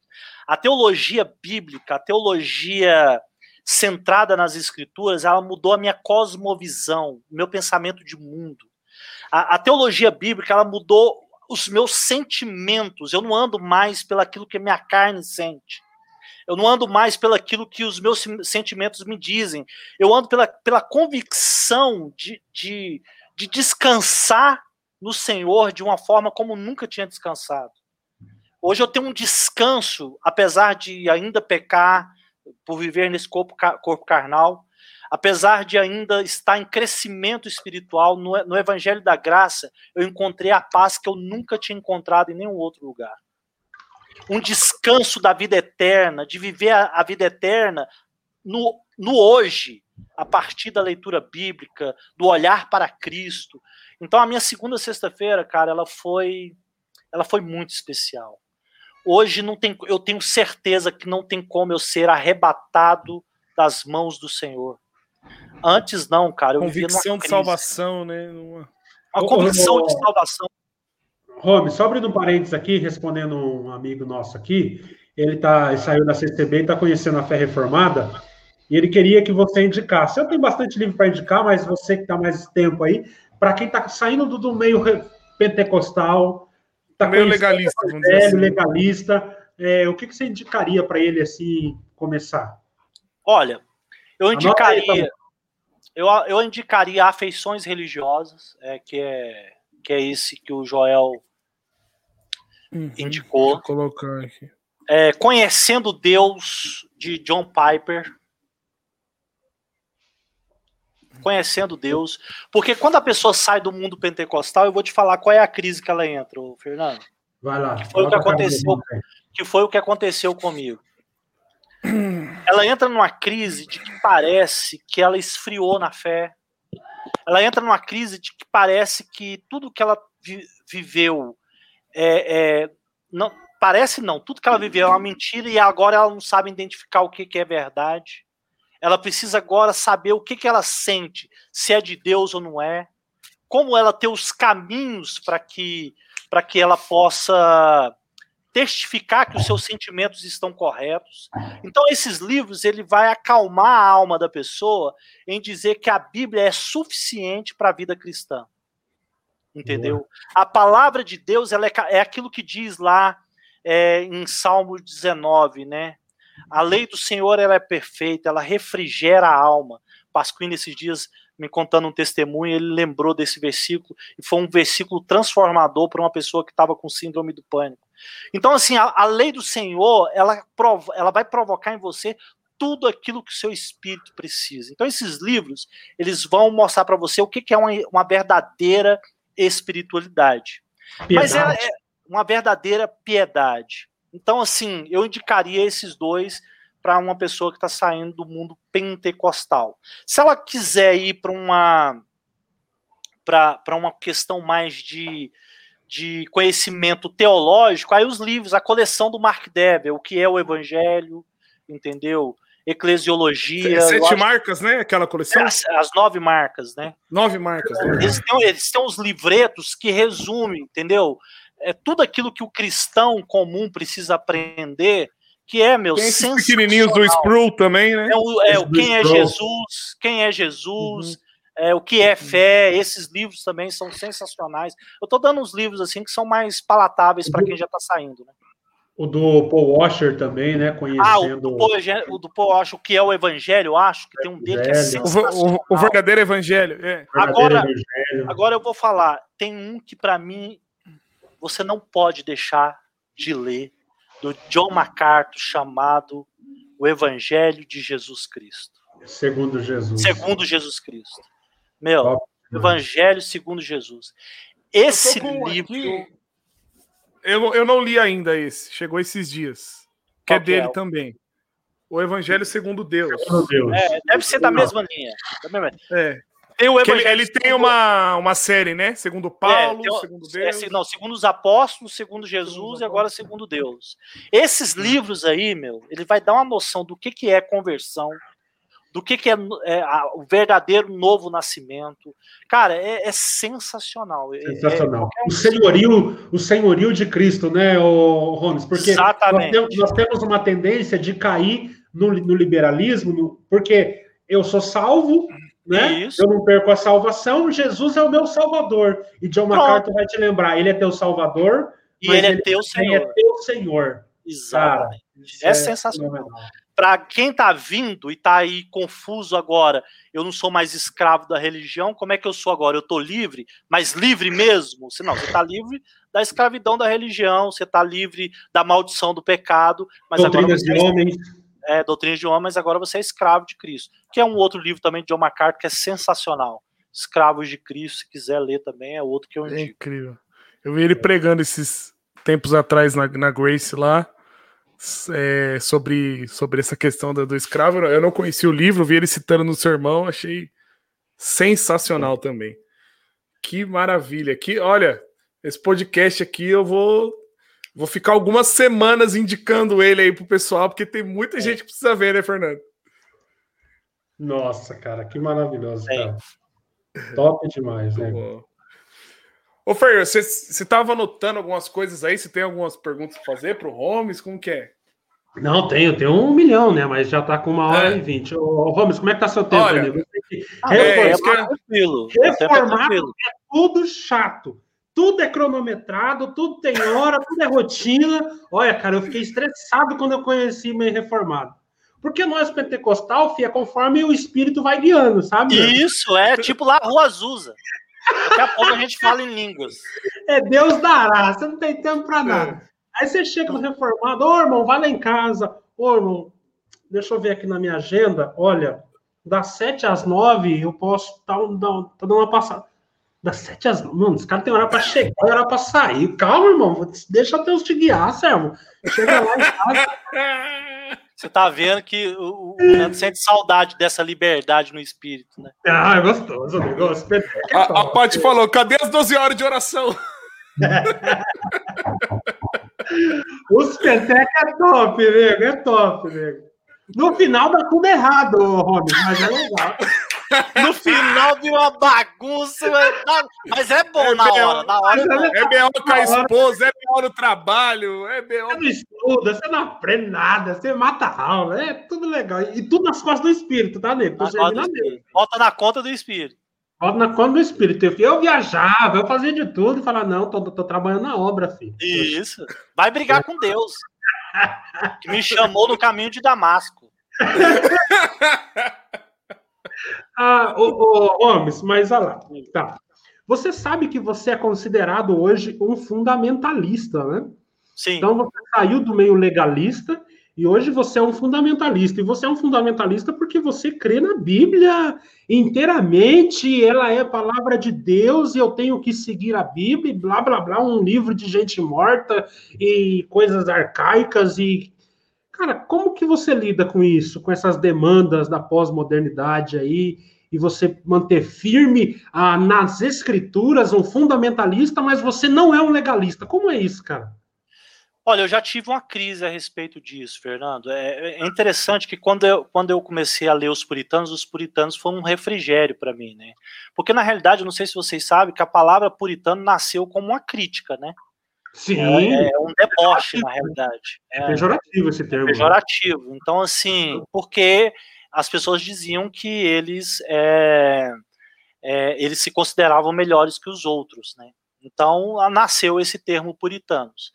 A teologia bíblica, a teologia centrada nas escrituras, ela mudou a minha cosmovisão, meu pensamento de mundo. A, a, teologia bíblica, ela mudou os meus sentimentos. Eu não ando mais pelaquilo que minha carne sente. Eu não ando mais pelaquilo que os meus sentimentos me dizem. Eu ando pela, pela convicção de, de, de descansar no Senhor de uma forma como nunca tinha descansado. Hoje eu tenho um descanso, apesar de ainda pecar, por viver nesse corpo, corpo carnal, apesar de ainda estar em crescimento espiritual, no, no Evangelho da Graça, eu encontrei a paz que eu nunca tinha encontrado em nenhum outro lugar. Um descanso da vida eterna, de viver a, a vida eterna no, no hoje, a partir da leitura bíblica, do olhar para Cristo. Então a minha segunda sexta-feira, cara, ela foi ela foi muito especial. Hoje não tem, eu tenho certeza que não tem como eu ser arrebatado das mãos do Senhor. Antes não, cara. Eu convicção de salvação, né? Uma, Uma convicção de salvação. Rob, só abrindo um parênteses aqui, respondendo um amigo nosso aqui, ele, tá, ele saiu da CCB e está conhecendo a fé reformada, e ele queria que você indicasse. Eu tenho bastante livro para indicar, mas você que está mais tempo aí, para quem está saindo do, do meio pentecostal, Tá meio legalista, vamos dizer assim. legalista. É, o que, que você indicaria para ele assim começar? Olha, eu indicaria, eu, eu indicaria afeições religiosas, é, que é que é esse que o Joel uhum, indicou. Vou colocar aqui. É, Conhecendo Deus de John Piper. conhecendo Deus. Porque quando a pessoa sai do mundo pentecostal, eu vou te falar qual é a crise que ela entra, Fernando. Vai lá. Que foi, o que, aconteceu, que foi o que aconteceu comigo. Ela entra numa crise de que parece que ela esfriou na fé. Ela entra numa crise de que parece que tudo que ela vi, viveu é, é, não parece não, tudo que ela viveu é uma mentira e agora ela não sabe identificar o que, que é verdade. Ela precisa agora saber o que, que ela sente, se é de Deus ou não é, como ela ter os caminhos para que, que ela possa testificar que os seus sentimentos estão corretos. Então esses livros ele vai acalmar a alma da pessoa em dizer que a Bíblia é suficiente para a vida cristã. Entendeu? Boa. A palavra de Deus ela é, é aquilo que diz lá é, em Salmo 19, né? A lei do Senhor ela é perfeita, ela refrigera a alma. Pasquini esses dias me contando um testemunho, ele lembrou desse versículo e foi um versículo transformador para uma pessoa que estava com síndrome do pânico. Então, assim, a, a lei do Senhor, ela, provo, ela vai provocar em você tudo aquilo que o seu espírito precisa. Então, esses livros, eles vão mostrar para você o que, que é uma, uma verdadeira espiritualidade. Piedade. Mas é, é uma verdadeira piedade. Então, assim, eu indicaria esses dois para uma pessoa que está saindo do mundo pentecostal. Se ela quiser ir para uma para uma questão mais de, de conhecimento teológico, aí os livros, a coleção do Mark Dever, o que é o Evangelho, entendeu? Eclesiologia. Sete marcas, né? Aquela coleção? As, as, nove marcas, né? Nove marcas. Né? Eles, têm, eles têm uns livretos que resumem, entendeu? É tudo aquilo que o cristão comum precisa aprender que é, meu, Tem esses pequenininhos do Sproul também, né? É o, é o Quem é Jesus, Quem é Jesus, uhum. é, o que é fé, esses livros também são sensacionais. Eu tô dando uns livros, assim, que são mais palatáveis para quem já tá saindo, né? O do Paul Washer também, né? Conhecendo... Ah, o do, Paul, o do Paul Washer, o que é o Evangelho, eu acho que tem um dele que é sensacional. O, o, o verdadeiro Evangelho, é. Agora, evangelho. agora eu vou falar, tem um que para mim você não pode deixar de ler, do John MacArthur chamado O Evangelho de Jesus Cristo. Segundo Jesus. Segundo Jesus Cristo. Meu, Top. Evangelho segundo Jesus. Esse livro. Aqui. Eu, eu não li ainda esse. Chegou esses dias. Que é dele é? também. O Evangelho segundo Deus. Segundo Deus. É, deve ser da mesma linha. Da mesma... É. Tem o ele, ele tem uma, uma série, né? Segundo Paulo, é, segundo é, Deus. É, não, segundo os apóstolos, segundo Jesus segundo e agora segundo Deus. Esses livros aí, meu, ele vai dar uma noção do que, que é conversão, do que, que é, é a, o verdadeiro novo nascimento. Cara, é, é sensacional. É, sensacional. É, o senhorio, o senhorio de Cristo, né, o Holmes? Porque Exatamente. Nós, temos, nós temos uma tendência de cair no, no liberalismo, no, porque eu sou salvo, né? Isso. Eu não perco a salvação, Jesus é o meu salvador. E John Pronto. MacArthur vai te lembrar, ele é teu salvador, e ele, é teu Senhor. é teu Senhor. Exatamente. Cara, é, é, sensacional. Para quem está vindo e está aí confuso agora, eu não sou mais escravo da religião, como é que eu sou agora? Eu estou livre, mas livre mesmo? Não, você está livre da escravidão da religião, você está livre da maldição do pecado, mas Doutrinas agora de homens é, Doutrinas de Homens, agora você é escravo de Cristo. Que é um outro livro também de John MacArthur que é sensacional. Escravos de Cristo, se quiser ler também, é outro que eu indico. É incrível. Eu vi ele pregando esses tempos atrás na, na Grace lá, é, sobre, sobre essa questão do, do escravo. Eu não conhecia o livro, vi ele citando no sermão, achei sensacional também. Que maravilha. Que, olha, esse podcast aqui eu vou Vou ficar algumas semanas indicando ele aí pro pessoal, porque tem muita é. gente que precisa ver, né, Fernando? Nossa, cara, que maravilhoso, é. cara. Top demais, né? Ô, Fer, você estava anotando algumas coisas aí? Você tem algumas perguntas para fazer para o Holmes? Como que é? Não, tenho, tenho um milhão, né? Mas já tá com uma hora é. e vinte. Ô, Holmes, como é que tá seu tempo Olha, aí? Ah, é, é, tranquilo. Reformar é tudo chato. Tudo é cronometrado, tudo tem hora, tudo é rotina. Olha, cara, eu fiquei estressado quando eu conheci meio reformado. Porque nós, pentecostal, fia, conforme o espírito vai guiando, sabe? Isso, é tipo lá Rua Azusa. Daqui a pouco a gente fala em línguas. É Deus dará, você não tem tempo para nada. É. Aí você chega no reformado, ô irmão, vai lá em casa. Ô irmão, deixa eu ver aqui na minha agenda. Olha, das sete às nove eu posso estar tá, tá dando uma passada. Das sete às nove. Mano, os caras têm hora pra chegar e hora pra sair. Calma, irmão. Deixa Deus te guiar, servo. Chega lá em casa. Você tá vendo que o, Fernando sente saudade dessa liberdade no espírito, né? Ah, é gostoso o negócio. É a, a Paty falou: cadê as 12 horas de oração? Os Petec é top, nego. É top, nego. No final dá tudo errado, Robin, mas é legal. No final de uma bagunça, mas é bom é na hora. Na hora é, é B.O. com a esposa, é B.O. no trabalho, é B.O. Você não estuda, você não aprende nada, você mata a aula, é tudo legal. E tudo nas costas do espírito, tá, Nego? Volta na conta do espírito. Volta na conta do espírito. Eu viajava, eu fazia de tudo e falava, não, tô, tô trabalhando na obra, filho. Isso. Vai brigar com Deus. Que me chamou no caminho de Damasco. ah, ô, ô, Gomes, mas olha lá. Tá. Você sabe que você é considerado hoje um fundamentalista, né? Sim. Então você saiu do meio legalista e hoje você é um fundamentalista. E você é um fundamentalista porque você crê na Bíblia inteiramente, ela é a palavra de Deus e eu tenho que seguir a Bíblia, blá blá blá, um livro de gente morta e coisas arcaicas e cara, como que você lida com isso, com essas demandas da pós-modernidade aí? E você manter firme ah, nas escrituras, um fundamentalista, mas você não é um legalista. Como é isso, cara? Olha, eu já tive uma crise a respeito disso, Fernando. É, é interessante que quando eu, quando eu comecei a ler os puritanos, os puritanos foram um refrigério para mim, né? Porque na realidade, eu não sei se vocês sabem que a palavra puritano nasceu como uma crítica, né? Sim. É, é um deboche, na realidade. É, é pejorativo esse termo. É pejorativo. Então, assim, porque as pessoas diziam que eles, é, é, eles se consideravam melhores que os outros, né? Então nasceu esse termo puritanos.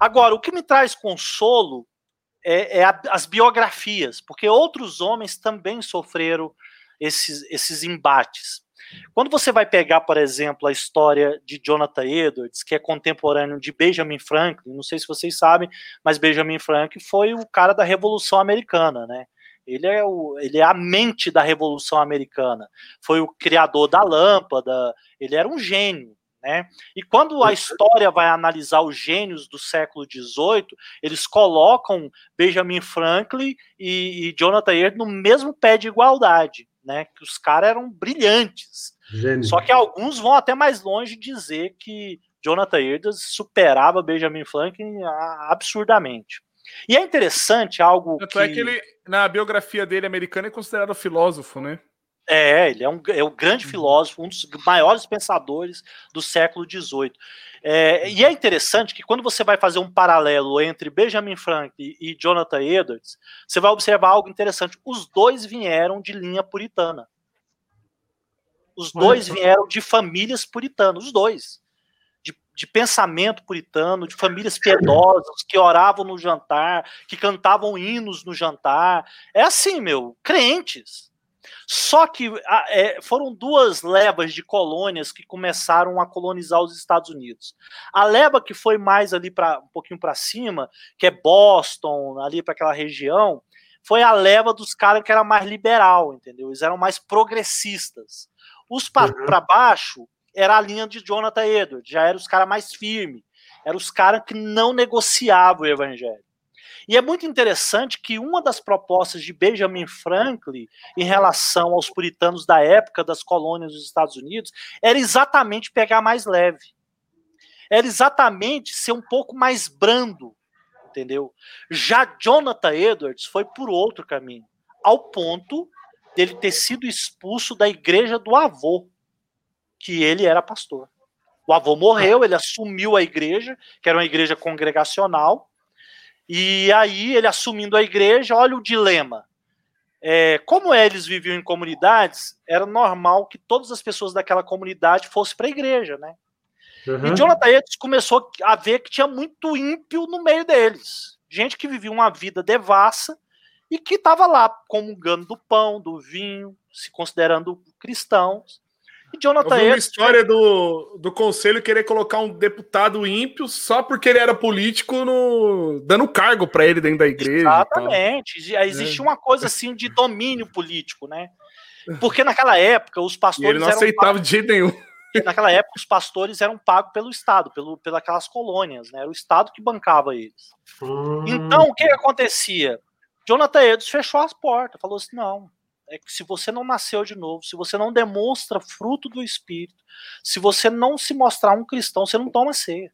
Agora, o que me traz consolo é, é a, as biografias, porque outros homens também sofreram esses, esses embates. Quando você vai pegar, por exemplo, a história de Jonathan Edwards, que é contemporâneo de Benjamin Franklin, não sei se vocês sabem, mas Benjamin Franklin foi o cara da Revolução Americana, né? Ele é, o, ele é a mente da Revolução Americana. Foi o criador da lâmpada, ele era um gênio. Né? E quando a história vai analisar os gênios do século XVIII, eles colocam Benjamin Franklin e, e Jonathan Edwards no mesmo pé de igualdade, né? Que os caras eram brilhantes. Gênio. Só que alguns vão até mais longe dizer que Jonathan Edwards superava Benjamin Franklin absurdamente. E é interessante algo Tanto que... é que ele, na biografia dele americana, é considerado filósofo, né? É, ele é um, é um grande uhum. filósofo, um dos maiores pensadores do século XVIII. É, e é interessante que quando você vai fazer um paralelo entre Benjamin Franklin e Jonathan Edwards, você vai observar algo interessante. Os dois vieram de linha puritana. Os dois vieram de famílias puritanas, os dois. De, de pensamento puritano, de famílias piedosas, que oravam no jantar, que cantavam hinos no jantar. É assim, meu, crentes só que é, foram duas levas de colônias que começaram a colonizar os Estados Unidos. A leva que foi mais ali para um pouquinho para cima, que é Boston, ali para aquela região, foi a leva dos caras que era mais liberal, entendeu? Eles eram mais progressistas. Os para uhum. baixo era a linha de Jonathan Edwards, já eram os caras mais firmes, eram os caras que não negociavam o evangelho. E é muito interessante que uma das propostas de Benjamin Franklin em relação aos puritanos da época das colônias dos Estados Unidos era exatamente pegar mais leve. Era exatamente ser um pouco mais brando, entendeu? Já Jonathan Edwards foi por outro caminho, ao ponto dele ter sido expulso da igreja do avô, que ele era pastor. O avô morreu, ele assumiu a igreja, que era uma igreja congregacional, e aí, ele assumindo a igreja, olha o dilema. É, como eles viviam em comunidades, era normal que todas as pessoas daquela comunidade fossem para a igreja, né? Uhum. E Jonathan Edwards começou a ver que tinha muito ímpio no meio deles. Gente que vivia uma vida devassa e que estava lá comungando do pão, do vinho, se considerando cristãos. E Jonathan Eu uma história do, do conselho querer colocar um deputado ímpio só porque ele era político no dando cargo para ele dentro da igreja. Exatamente. Existe é. uma coisa assim de domínio político, né? Porque naquela época os pastores. E ele não aceitava pagos, de jeito nenhum. Naquela época os pastores eram pagos pelo Estado, pelo, pelas colônias, né? Era o Estado que bancava eles. Hum. Então o que, que acontecia? Jonathan Edwards fechou as portas, falou assim: não, é que se você não nasceu de novo, se você não demonstra fruto do Espírito, se você não se mostrar um cristão, você não toma ceia.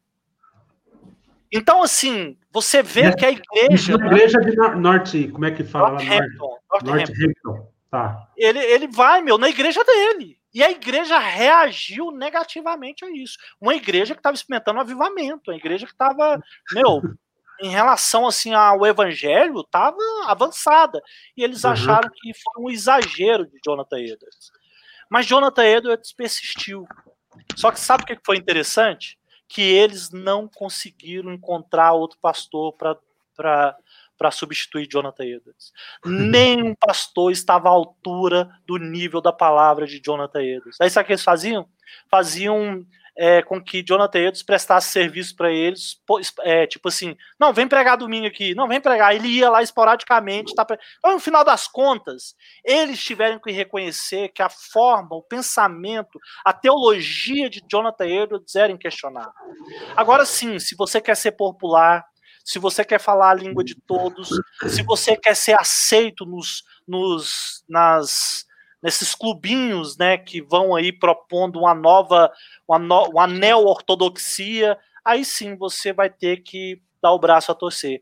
Então, assim, você vê é, que a igreja. Né, igreja de Norte, como é que fala? Northampton. Northampton. Tá. Ele, ele vai, meu, na igreja dele. E a igreja reagiu negativamente a isso. Uma igreja que estava experimentando um avivamento, uma igreja que estava, meu, em relação assim ao evangelho estava avançada e eles uhum. acharam que foi um exagero de Jonathan Edwards. Mas Jonathan Edwards persistiu. Só que sabe o que foi interessante? Que eles não conseguiram encontrar outro pastor para para substituir Jonathan Edwards. Nenhum pastor estava à altura do nível da palavra de Jonathan Edwards. Aí sabe o que eles faziam? Faziam é, com que Jonathan Edwards prestasse serviço para eles, é, tipo assim, não, vem pregar domingo aqui, não, vem pregar. Ele ia lá esporadicamente. Tá pre... Então, no final das contas, eles tiveram que reconhecer que a forma, o pensamento, a teologia de Jonathan Edwards era inquestionável. Agora sim, se você quer ser popular, se você quer falar a língua de todos, se você quer ser aceito nos, nos nas nesses clubinhos, né, que vão aí propondo uma nova, uma, no, uma neo-ortodoxia, aí sim você vai ter que dar o braço a torcer.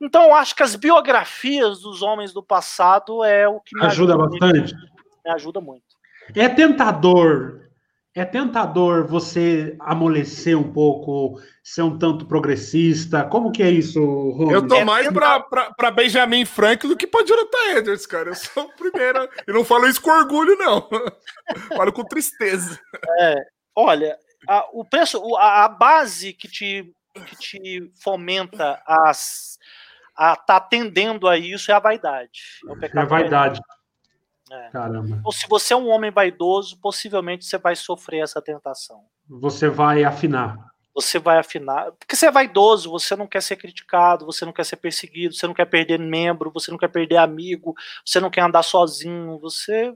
Então, eu acho que as biografias dos homens do passado é o que me ajuda, ajuda bastante. Muito, me ajuda muito. É tentador é tentador você amolecer um pouco, ser um tanto progressista? Como que é isso, Rony? Eu tô é mais pra, pra, pra, Benjamin Franklin do que pra Jonathan Edwards, cara. Eu sou o primeiro. e não falo isso com orgulho, não. falo com tristeza. É, olha, a, o preço, a, a, base que te, que te fomenta as, a tá atendendo a isso é a vaidade. É, é a vaidade. É. Caramba. Ou se você é um homem vaidoso, possivelmente você vai sofrer essa tentação. Você vai afinar. Você vai afinar. Porque você é vaidoso, você não quer ser criticado, você não quer ser perseguido, você não quer perder membro, você não quer perder amigo, você não quer andar sozinho, você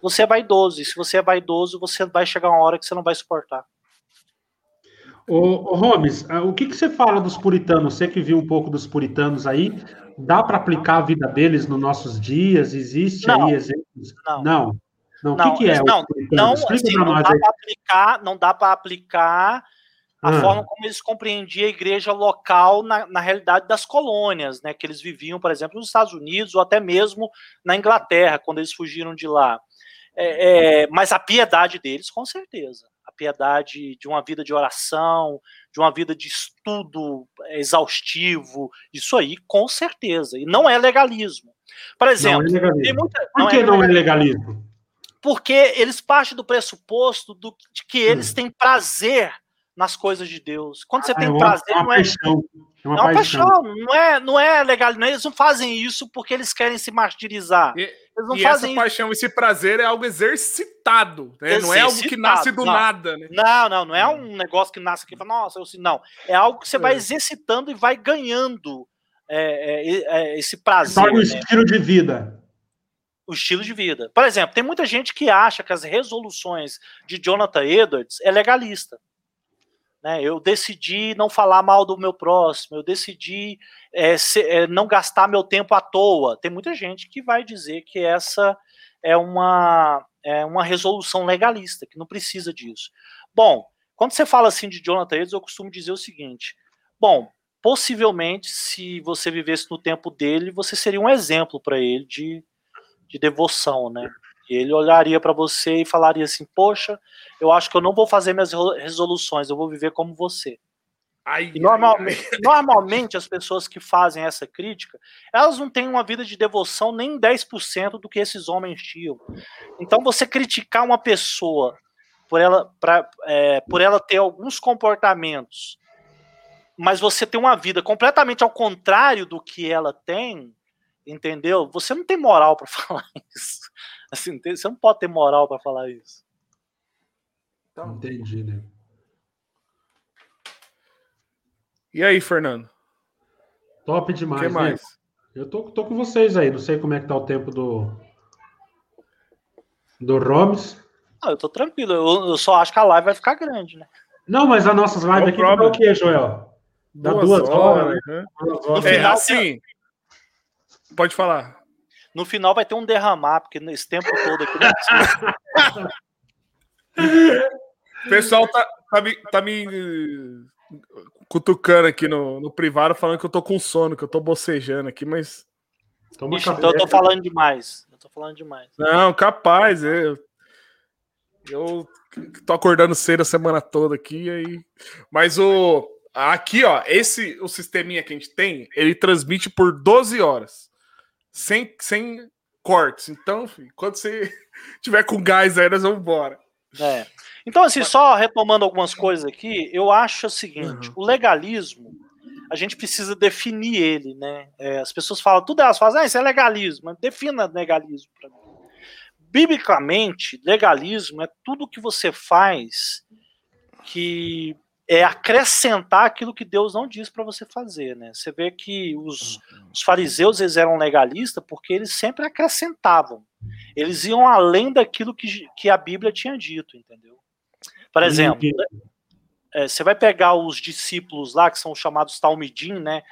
você é vaidoso. E se você é vaidoso, você vai chegar uma hora que você não vai suportar. Ô, ô Holmes, ah, o que, que você fala dos puritanos? Você que viu um pouco dos puritanos aí, dá para aplicar a vida deles nos nossos dias? Existe não, aí exemplos? Não. Não. não. O que, que é? Não, não, assim, não dá para aplicar, não dá para aplicar a ah. forma como eles compreendiam a igreja local na, na realidade das colônias, né? Que eles viviam, por exemplo, nos Estados Unidos ou até mesmo na Inglaterra, quando eles fugiram de lá. É, é, mas a piedade deles, com certeza a piedade de uma vida de oração, de uma vida de estudo exaustivo, isso aí, com certeza. E não é legalismo. Por exemplo, não é legalismo. Muita, Por que não é, é legalismo? Porque eles partem do pressuposto do, de que eles hum. têm prazer nas coisas de Deus. Quando você ah, tem é prazer, uma não é. Paixão. É uma, é uma paixão. paixão. Não é, não é legal. Não, eles não fazem isso porque eles querem se martirizar. E, e essa isso. paixão, esse prazer é algo exercitado, né? Exercitado. Não é algo que nasce do não. nada, né? Não, não, não é um negócio que nasce aqui e fala, nossa, eu, não. É algo que você é. vai exercitando e vai ganhando é, é, é esse prazer. Torna o né? estilo de vida. O estilo de vida. Por exemplo, tem muita gente que acha que as resoluções de Jonathan Edwards é legalista. Né? Eu decidi não falar mal do meu próximo, eu decidi é, se, é, não gastar meu tempo à toa. Tem muita gente que vai dizer que essa é uma, é uma resolução legalista, que não precisa disso. Bom, quando você fala assim de Jonathan Edwards, eu costumo dizer o seguinte: bom, possivelmente, se você vivesse no tempo dele, você seria um exemplo para ele de, de devoção, né? Ele olharia para você e falaria assim: Poxa, eu acho que eu não vou fazer minhas resoluções, eu vou viver como você. Ai, normalmente, ai, ai. normalmente, as pessoas que fazem essa crítica, elas não têm uma vida de devoção nem 10% do que esses homens tinham. Então, você criticar uma pessoa por ela, pra, é, por ela ter alguns comportamentos, mas você tem uma vida completamente ao contrário do que ela tem, entendeu? Você não tem moral para falar isso. Assim, você não pode ter moral para falar isso. Então, Entendi, né? E aí, Fernando? Top demais. O que mais? Né? Eu tô, tô com vocês aí. Não sei como é que tá o tempo do do Romes. Ah, eu tô tranquilo. Eu, eu, só acho que a live vai ficar grande, né? Não, mas as nossas lives aqui dá o quê, Joel? Dá duas, duas horas, horas, né? Duas horas. É, assim, pode falar. No final vai ter um derramar, porque nesse tempo todo aqui não O pessoal tá, tá, me, tá me cutucando aqui no, no privado, falando que eu tô com sono, que eu tô bocejando aqui, mas. Ixi, então eu tô falando demais. Eu tô falando demais. Não, capaz, eu. Eu tô acordando cedo a semana toda aqui, aí. Mas o. Aqui, ó, esse o sisteminha que a gente tem, ele transmite por 12 horas sem, sem cortes. Então, filho, quando você tiver com gás aí, nós vamos embora. É. Então, assim, só retomando algumas coisas aqui, eu acho o seguinte: uhum. o legalismo, a gente precisa definir ele, né? É, as pessoas falam, tudo elas falam, ah, isso é legalismo, defina legalismo para mim. Biblicamente, legalismo é tudo que você faz que é acrescentar aquilo que Deus não diz para você fazer, né? Você vê que os, os, fariseus eles eram legalistas porque eles sempre acrescentavam. Eles iam além daquilo que, que a Bíblia tinha dito, entendeu? Por exemplo, é, você vai pegar os discípulos lá, que são chamados Talmidim, né?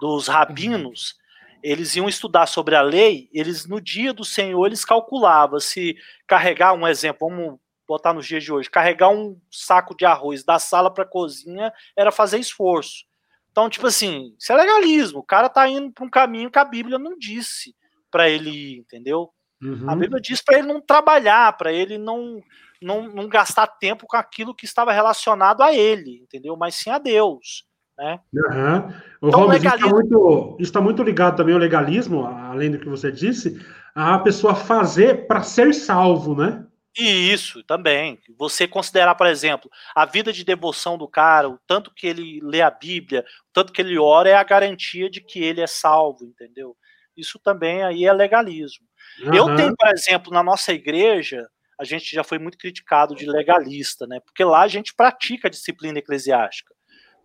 Dos rabinos, eles iam estudar sobre a lei, eles no dia do Senhor, eles calculavam se carregar, um exemplo, vamos botar nos dias de hoje, carregar um saco de arroz da sala para a cozinha era fazer esforço. Então, tipo assim, isso é legalismo. O cara tá indo para um caminho que a Bíblia não disse para ele ir, entendeu? Uhum. A Bíblia diz para ele não trabalhar, para ele não, não, não gastar tempo com aquilo que estava relacionado a ele, entendeu? Mas sim a Deus. Né? Uhum. O então, Robert, legalismo... isso, está muito, está muito ligado também ao legalismo, além do que você disse, a pessoa fazer para ser salvo, né? E isso também. Você considerar, por exemplo, a vida de devoção do cara, o tanto que ele lê a Bíblia, o tanto que ele ora, é a garantia de que ele é salvo, entendeu? Isso também aí é legalismo. Uhum. Eu tenho, por exemplo, na nossa igreja, a gente já foi muito criticado de legalista, né? Porque lá a gente pratica a disciplina eclesiástica.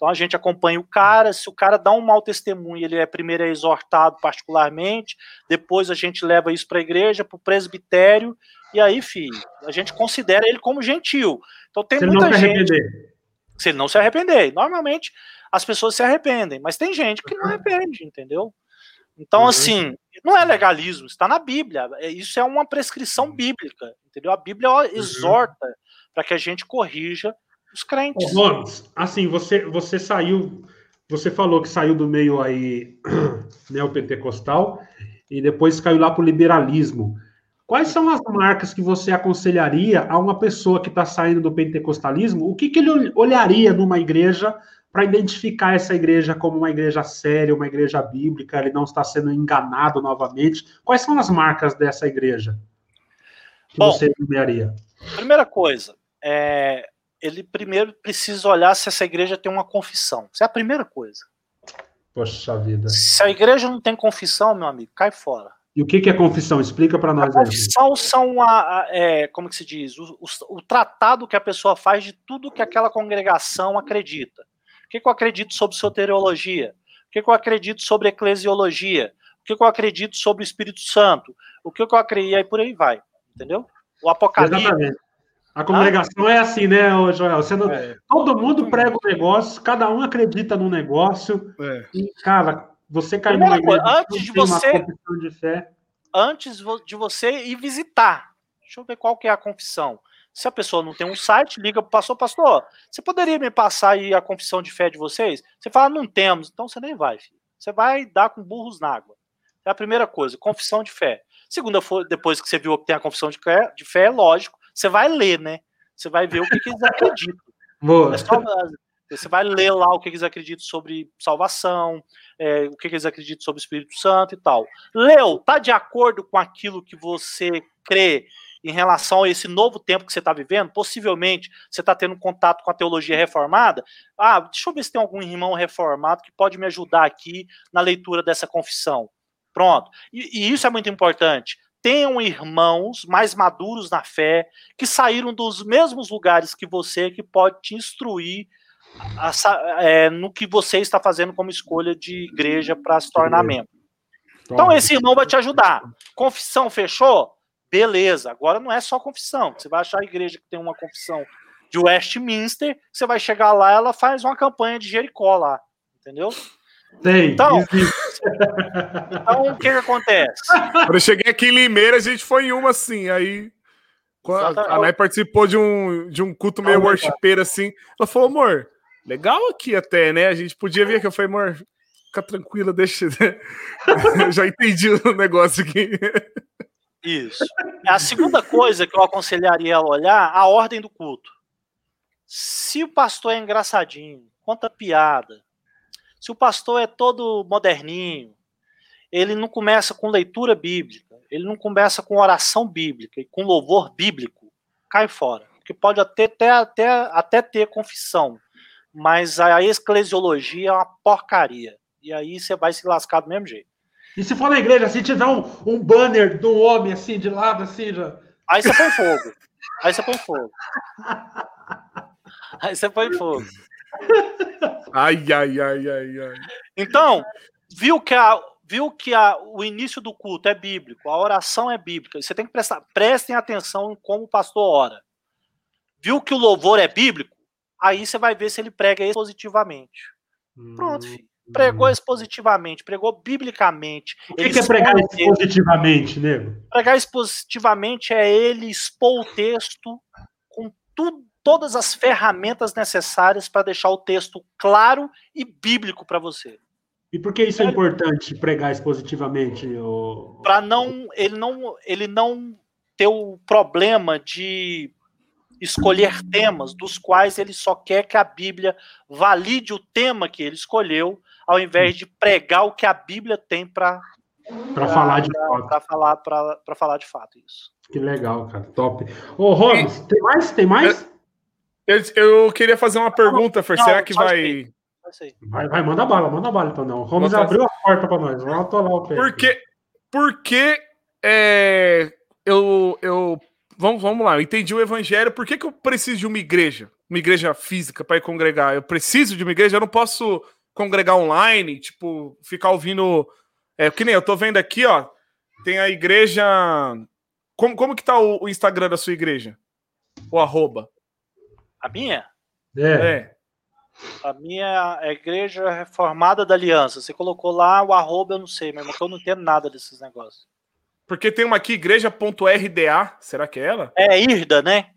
Então a gente acompanha o cara, se o cara dá um mau testemunho, ele é primeiro exortado particularmente, depois a gente leva isso para a igreja, para o presbitério, e aí, filho, a gente considera ele como gentil. Então tem se muita não se gente. Arrepender. Se ele não se arrepender. Normalmente as pessoas se arrependem, mas tem gente que não arrepende, entendeu? Então, uhum. assim, não é legalismo, está na Bíblia. É, isso é uma prescrição uhum. bíblica, entendeu? A Bíblia uhum. exorta para que a gente corrija os crentes. Ô, assim, você, você saiu, você falou que saiu do meio aí neopentecostal e depois caiu lá para o liberalismo. Quais são as marcas que você aconselharia a uma pessoa que está saindo do pentecostalismo? O que, que ele olharia numa igreja para identificar essa igreja como uma igreja séria, uma igreja bíblica, ele não está sendo enganado novamente? Quais são as marcas dessa igreja que Bom, você nomearia? Primeira coisa, é, ele primeiro precisa olhar se essa igreja tem uma confissão. Isso é a primeira coisa. Poxa vida. Se a igreja não tem confissão, meu amigo, cai fora. E o que, é confissão? Explica para nós. A confissão são a, a é, como que se diz, o, o, o, tratado que a pessoa faz de tudo que aquela congregação acredita. O que, que eu acredito sobre soteriologia? O que, que eu acredito sobre eclesiologia? O que, que eu acredito sobre o Espírito Santo? O que, que eu acredito? E aí por aí vai, entendeu? O Apocalipse. Exatamente. A congregação ah? é assim, né, Joel? Você não... é. Todo mundo prega um negócio, cada um acredita num negócio. É. E, cara, você cai numa igreja, antes de você de fé. Antes de você ir visitar. Deixa eu ver qual que é a confissão. Se a pessoa não tem um site, liga para o pastor, pastor, você poderia me passar aí a confissão de fé de vocês? Você fala, não temos, então você nem vai, filho. Você vai dar com burros na água. É a primeira coisa, confissão de fé. Segunda, depois que você viu que tem a confissão de fé, de fé, é lógico, você vai ler, né? Você vai ver o que, que eles acreditam. Boa. É só, você vai ler lá o que eles acreditam sobre salvação, é, o que eles acreditam sobre o Espírito Santo e tal. Leu, tá de acordo com aquilo que você crê em relação a esse novo tempo que você está vivendo? Possivelmente você está tendo contato com a teologia reformada. Ah, deixa eu ver se tem algum irmão reformado que pode me ajudar aqui na leitura dessa confissão. Pronto. E, e isso é muito importante tenham irmãos mais maduros na fé, que saíram dos mesmos lugares que você, que pode te instruir a, é, no que você está fazendo como escolha de igreja para se tornar membro. Então, esse irmão vai te ajudar. Confissão fechou? Beleza. Agora não é só confissão. Você vai achar a igreja que tem uma confissão de Westminster, você vai chegar lá, ela faz uma campanha de Jericó lá. Entendeu? Tem. Então, então o que, que acontece? Quando eu cheguei aqui em Limeira, a gente foi em uma assim, aí. A Nai participou de um, de um culto meio worshipeiro assim. Ela falou, amor, legal aqui até, né? A gente podia vir aqui. Eu falei, amor, fica tranquila, deixa. eu já entendi o negócio aqui. Isso. A segunda coisa que eu aconselharia a olhar, a ordem do culto. Se o pastor é engraçadinho, conta piada, se o pastor é todo moderninho, ele não começa com leitura bíblica, ele não começa com oração bíblica e com louvor bíblico, cai fora. Porque pode até, até, até, até ter confissão, mas a eclesiologia é uma porcaria. E aí você vai se lascar do mesmo jeito. E se for na igreja, assim, te dá um, um banner de um homem assim, de lado, assim, já. Aí você põe fogo. Aí você põe fogo. Aí você põe fogo. Ai, ai, ai, ai, ai. Então, viu que, a, viu que a, o início do culto é bíblico, a oração é bíblica. Você tem que prestar, prestem atenção em como o pastor ora. Viu que o louvor é bíblico? Aí você vai ver se ele prega expositivamente. Pronto, filho. Pregou expositivamente, pregou biblicamente. O que, que é pregar expositivamente, nego? Pregar expositivamente é ele expor o texto com tudo, todas as ferramentas necessárias para deixar o texto claro e bíblico para você. E por que isso é, é importante pregar expositivamente? Ou... Para não ele não ele não ter o problema de escolher temas dos quais ele só quer que a Bíblia valide o tema que ele escolheu, ao invés de pregar o que a Bíblia tem para para falar de pra, fato. Para falar para falar de fato isso. Que legal, cara, top. Ô, Robson, tem mais? Tem mais? Eu, eu queria fazer uma pergunta, Fer, será que vai Vai, vai, manda bala, manda bala então não. O Holmes abriu a porta para nós. Vamos atolar o pé. Porque, porque é, eu, eu vamos, vamos lá, eu entendi o evangelho. Por que, que eu preciso de uma igreja? Uma igreja física para ir congregar? Eu preciso de uma igreja, eu não posso congregar online, tipo, ficar ouvindo. É, que nem eu tô vendo aqui, ó. Tem a igreja. Como, como que tá o, o Instagram da sua igreja? O arroba? A minha? É. é. A minha é a Igreja Reformada da Aliança. Você colocou lá o arroba, eu não sei, mas eu não entendo nada desses negócios. Porque tem uma aqui, igreja.rda. Será que é ela? É IRDA, né?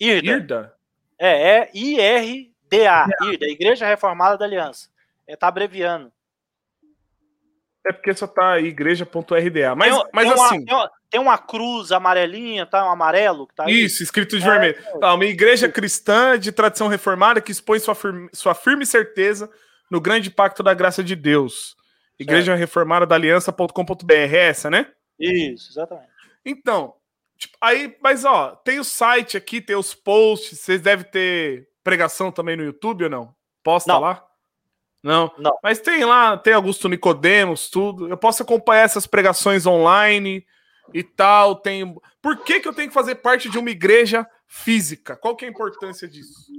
IRDA. IRDA? É, é I-R-D-A. IRDA, Igreja Reformada da Aliança. É, tá abreviando. É porque só tá igreja.rda. Mas, tem, mas tem assim. Uma, tem, uma, tem, uma, cruz amarelinha, tá? Um amarelo que tá aí. Isso, escrito de é, vermelho. É. Ah, uma igreja cristã de tradição reformada que expõe sua firme, sua firme certeza no grande pacto da graça de Deus. Igreja Reformada da Aliança.com.br, é essa, né? Isso, exatamente. Então, tipo, aí, mas ó, tem o site aqui, tem os posts, vocês devem ter pregação também no YouTube ou não? Posta não. lá? Não. Não. Mas tem lá, tem Augusto Nicodemos, tudo. Eu posso acompanhar essas pregações online e tal. Tem. Por que, que eu tenho que fazer parte de uma igreja física? Qual que é a importância disso?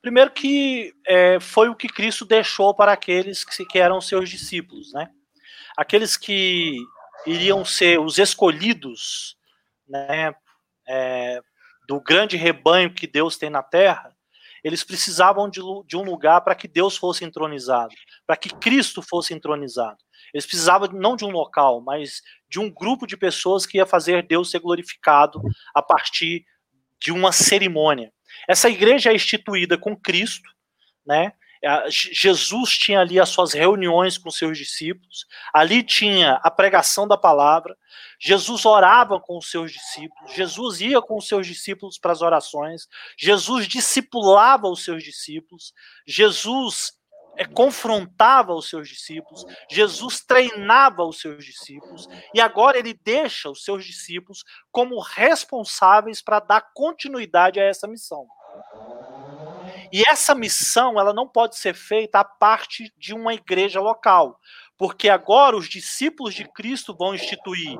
Primeiro que é, foi o que Cristo deixou para aqueles que, que eram seus discípulos, né? Aqueles que iriam ser os escolhidos, né? É, do grande rebanho que Deus tem na Terra, eles precisavam de, de um lugar para que Deus fosse entronizado, para que Cristo fosse entronizado. Eles precisavam não de um local, mas de um grupo de pessoas que ia fazer Deus ser glorificado a partir de uma cerimônia. Essa igreja é instituída com Cristo, né? Jesus tinha ali as suas reuniões com seus discípulos, ali tinha a pregação da palavra, Jesus orava com os seus discípulos, Jesus ia com os seus discípulos para as orações, Jesus discipulava os seus discípulos, Jesus é, confrontava os seus discípulos, Jesus treinava os seus discípulos, e agora ele deixa os seus discípulos como responsáveis para dar continuidade a essa missão. E essa missão, ela não pode ser feita a parte de uma igreja local, porque agora os discípulos de Cristo vão instituir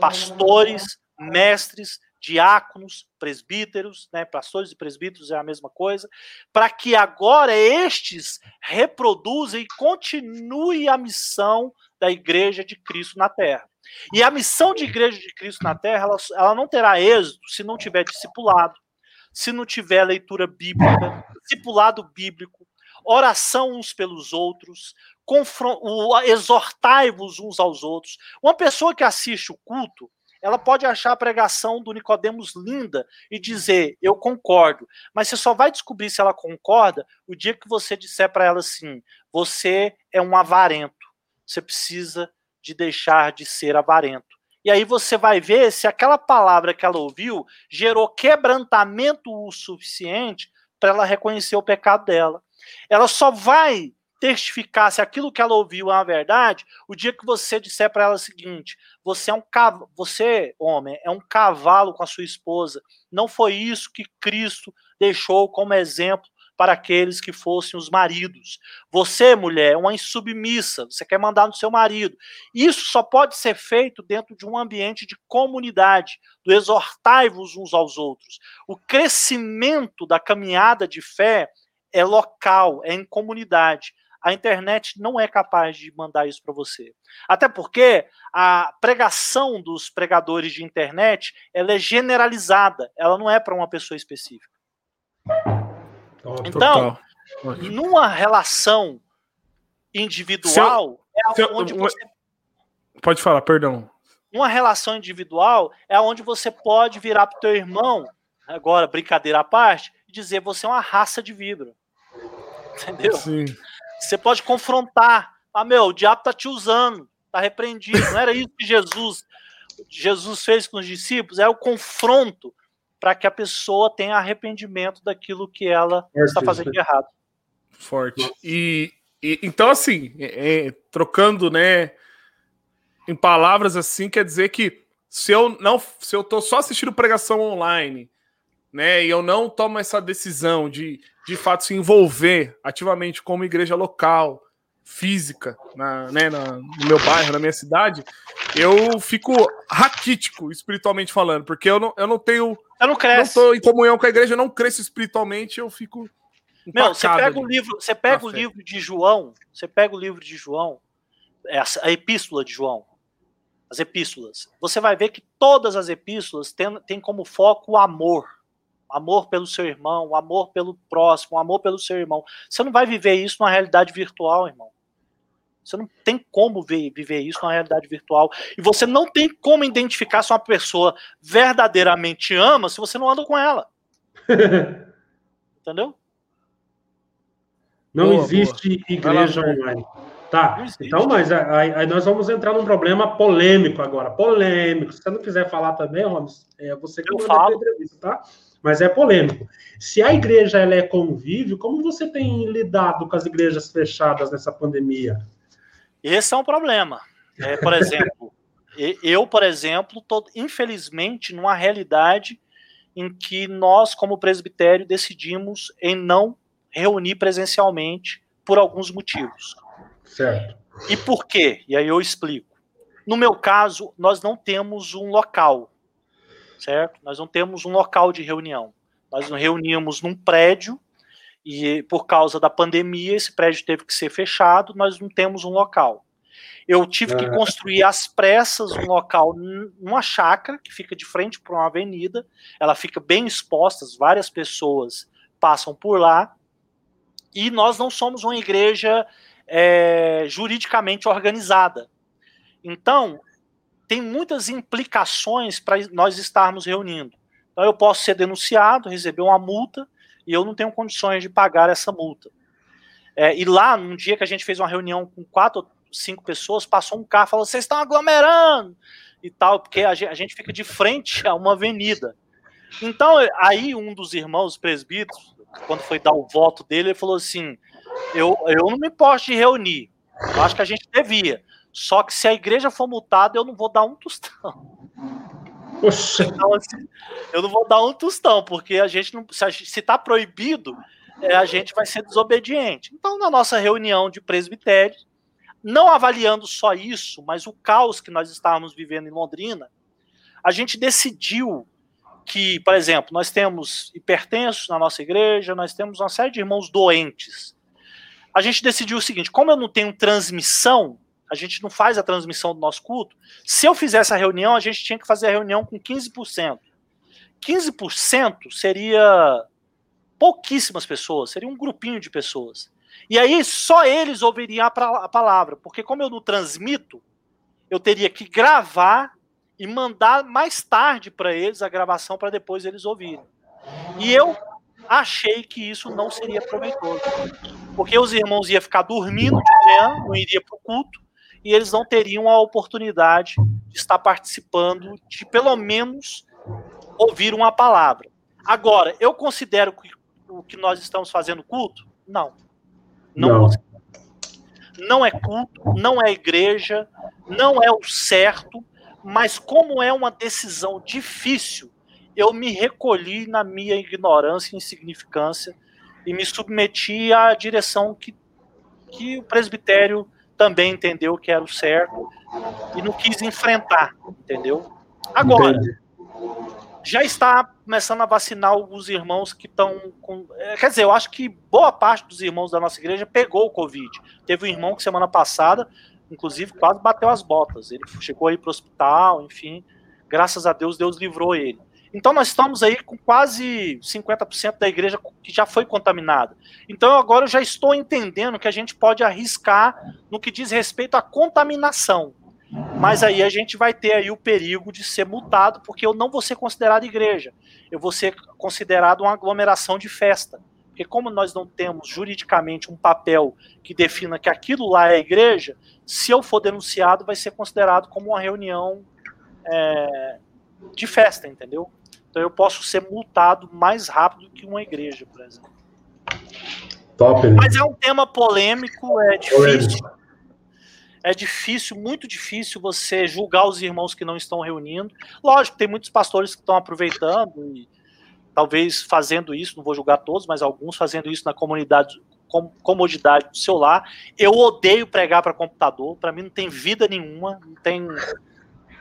pastores, mestres, diáconos, presbíteros, né, pastores e presbíteros é a mesma coisa, para que agora estes reproduzam e continuem a missão da igreja de Cristo na terra. E a missão de igreja de Cristo na terra, ela, ela não terá êxito se não tiver discipulado, se não tiver leitura bíblica, discipulado bíblico, oração uns pelos outros, exortai-vos uns aos outros. Uma pessoa que assiste o culto, ela pode achar a pregação do Nicodemos linda e dizer, eu concordo. Mas você só vai descobrir se ela concorda o dia que você disser para ela assim: você é um avarento. Você precisa de deixar de ser avarento. E aí você vai ver se aquela palavra que ela ouviu gerou quebrantamento o suficiente para ela reconhecer o pecado dela. Ela só vai testificar se aquilo que ela ouviu é uma verdade o dia que você disser para ela o seguinte: você é um cavalo, você, homem, é um cavalo com a sua esposa. Não foi isso que Cristo deixou como exemplo para aqueles que fossem os maridos. Você, mulher, é uma insubmissa, você quer mandar no seu marido. Isso só pode ser feito dentro de um ambiente de comunidade, do exortai-vos uns aos outros. O crescimento da caminhada de fé é local, é em comunidade. A internet não é capaz de mandar isso para você. Até porque a pregação dos pregadores de internet ela é generalizada, ela não é para uma pessoa específica. Então, numa relação individual, eu, é onde eu, você. Pode falar, perdão. Uma relação individual é onde você pode virar para o teu irmão, agora brincadeira à parte, e dizer você é uma raça de vibra. Entendeu? Sim. Você pode confrontar. Ah, meu, o diabo tá te usando, tá repreendido. Não era isso que Jesus, Jesus fez com os discípulos? É o confronto para que a pessoa tenha arrependimento daquilo que ela está fazendo de errado. Forte. E, e então, assim, é, é, trocando, né, em palavras assim, quer dizer que se eu não, se eu tô só assistindo pregação online, né, e eu não tomo essa decisão de de fato se envolver ativamente como igreja local, física, na, né, na, no meu bairro, na minha cidade, eu fico raquítico, espiritualmente falando, porque eu não, eu não tenho. Eu não cresço. Não tô em comunhão com a igreja, eu não cresço espiritualmente, eu fico. Meu, você pega o livro, você pega o livro de João, você pega o livro de João, a epístola de João, as epístolas. Você vai ver que todas as epístolas têm, têm como foco o amor amor pelo seu irmão, amor pelo próximo, amor pelo seu irmão. Você não vai viver isso numa realidade virtual, irmão. Você não tem como ver, viver isso numa realidade virtual. E você não tem como identificar se uma pessoa verdadeiramente ama se você não anda com ela. Entendeu? Não boa, existe boa. igreja online. Tá, então, mas aí, aí, nós vamos entrar num problema polêmico agora. Polêmico. Se você não quiser falar também, Robson, é você que eu falo. entrevista, tá? mas é polêmico. Se a igreja ela é convívio, como você tem lidado com as igrejas fechadas nessa pandemia? Esse é um problema. É, por exemplo, eu, por exemplo, estou, infelizmente, numa realidade em que nós, como presbitério, decidimos em não reunir presencialmente por alguns motivos. Certo. E por quê? E aí eu explico. No meu caso, nós não temos um local certo? Nós não temos um local de reunião. Nós nos reunimos num prédio e por causa da pandemia esse prédio teve que ser fechado, nós não temos um local. Eu tive que construir às pressas um local numa chácara que fica de frente para uma avenida, ela fica bem exposta, várias pessoas passam por lá, e nós não somos uma igreja é, juridicamente organizada. Então, tem muitas implicações para nós estarmos reunindo. Então, eu posso ser denunciado, receber uma multa, e eu não tenho condições de pagar essa multa. É, e lá, num dia que a gente fez uma reunião com quatro ou cinco pessoas, passou um carro e falou: vocês estão aglomerando e tal, porque a gente, fica de frente a uma avenida. Então, aí um dos irmãos presbíteros, quando foi dar o voto dele, ele falou assim: eu, eu não me posso de reunir. Eu acho que a gente devia. Só que se a igreja for multada, eu não vou dar um tostão. Poxa. Então, assim, eu não vou dar um tostão, porque a gente não. Se está proibido, é, a gente vai ser desobediente. Então, na nossa reunião de presbitério, não avaliando só isso, mas o caos que nós estávamos vivendo em Londrina, a gente decidiu que, por exemplo, nós temos hipertensos na nossa igreja, nós temos uma série de irmãos doentes. A gente decidiu o seguinte: como eu não tenho transmissão, a gente não faz a transmissão do nosso culto. Se eu fizesse a reunião, a gente tinha que fazer a reunião com 15%. 15% seria pouquíssimas pessoas, seria um grupinho de pessoas. E aí só eles ouviriam a, palavra, porque como eu não transmito, eu teria que gravar e mandar mais tarde para eles a gravação para depois eles ouvirem. E eu achei que isso não seria proveitoso, porque os irmãos iam ficar dormindo de manhã, não iria para o culto, e eles não teriam a oportunidade de estar participando, de pelo menos ouvir uma palavra. Agora, eu considero que o que nós estamos fazendo culto? Não. Não, não. não é culto, não é igreja, não é o certo, mas como é uma decisão difícil, eu me recolhi na minha ignorância e insignificância e me submeti à direção que, que o presbitério também entendeu que era o certo e não quis enfrentar, entendeu? Agora, Entendi. já está começando a vacinar alguns irmãos que estão com. É, quer dizer, eu acho que boa parte dos irmãos da nossa igreja pegou o Covid. Teve um irmão que semana passada, inclusive, quase bateu as botas. Ele chegou aí para o hospital, enfim. Graças a Deus, Deus livrou ele. Então nós estamos aí com quase 50% da igreja que já foi contaminada. Então agora eu já estou entendendo que a gente pode arriscar no que diz respeito à contaminação. Mas aí a gente vai ter aí o perigo de ser multado, porque eu não vou ser considerado igreja. Eu vou ser considerado uma aglomeração de festa. Porque como nós não temos juridicamente um papel que defina que aquilo lá é igreja, se eu for denunciado, vai ser considerado como uma reunião é, de festa, entendeu? Então eu posso ser multado mais rápido que uma igreja, por exemplo. Top, né? Mas é um tema polêmico, é difícil. É difícil, muito difícil você julgar os irmãos que não estão reunindo. Lógico, tem muitos pastores que estão aproveitando e talvez fazendo isso, não vou julgar todos, mas alguns fazendo isso na comunidade, com, comodidade do seu lar. Eu odeio pregar para computador, para mim não tem vida nenhuma, não tem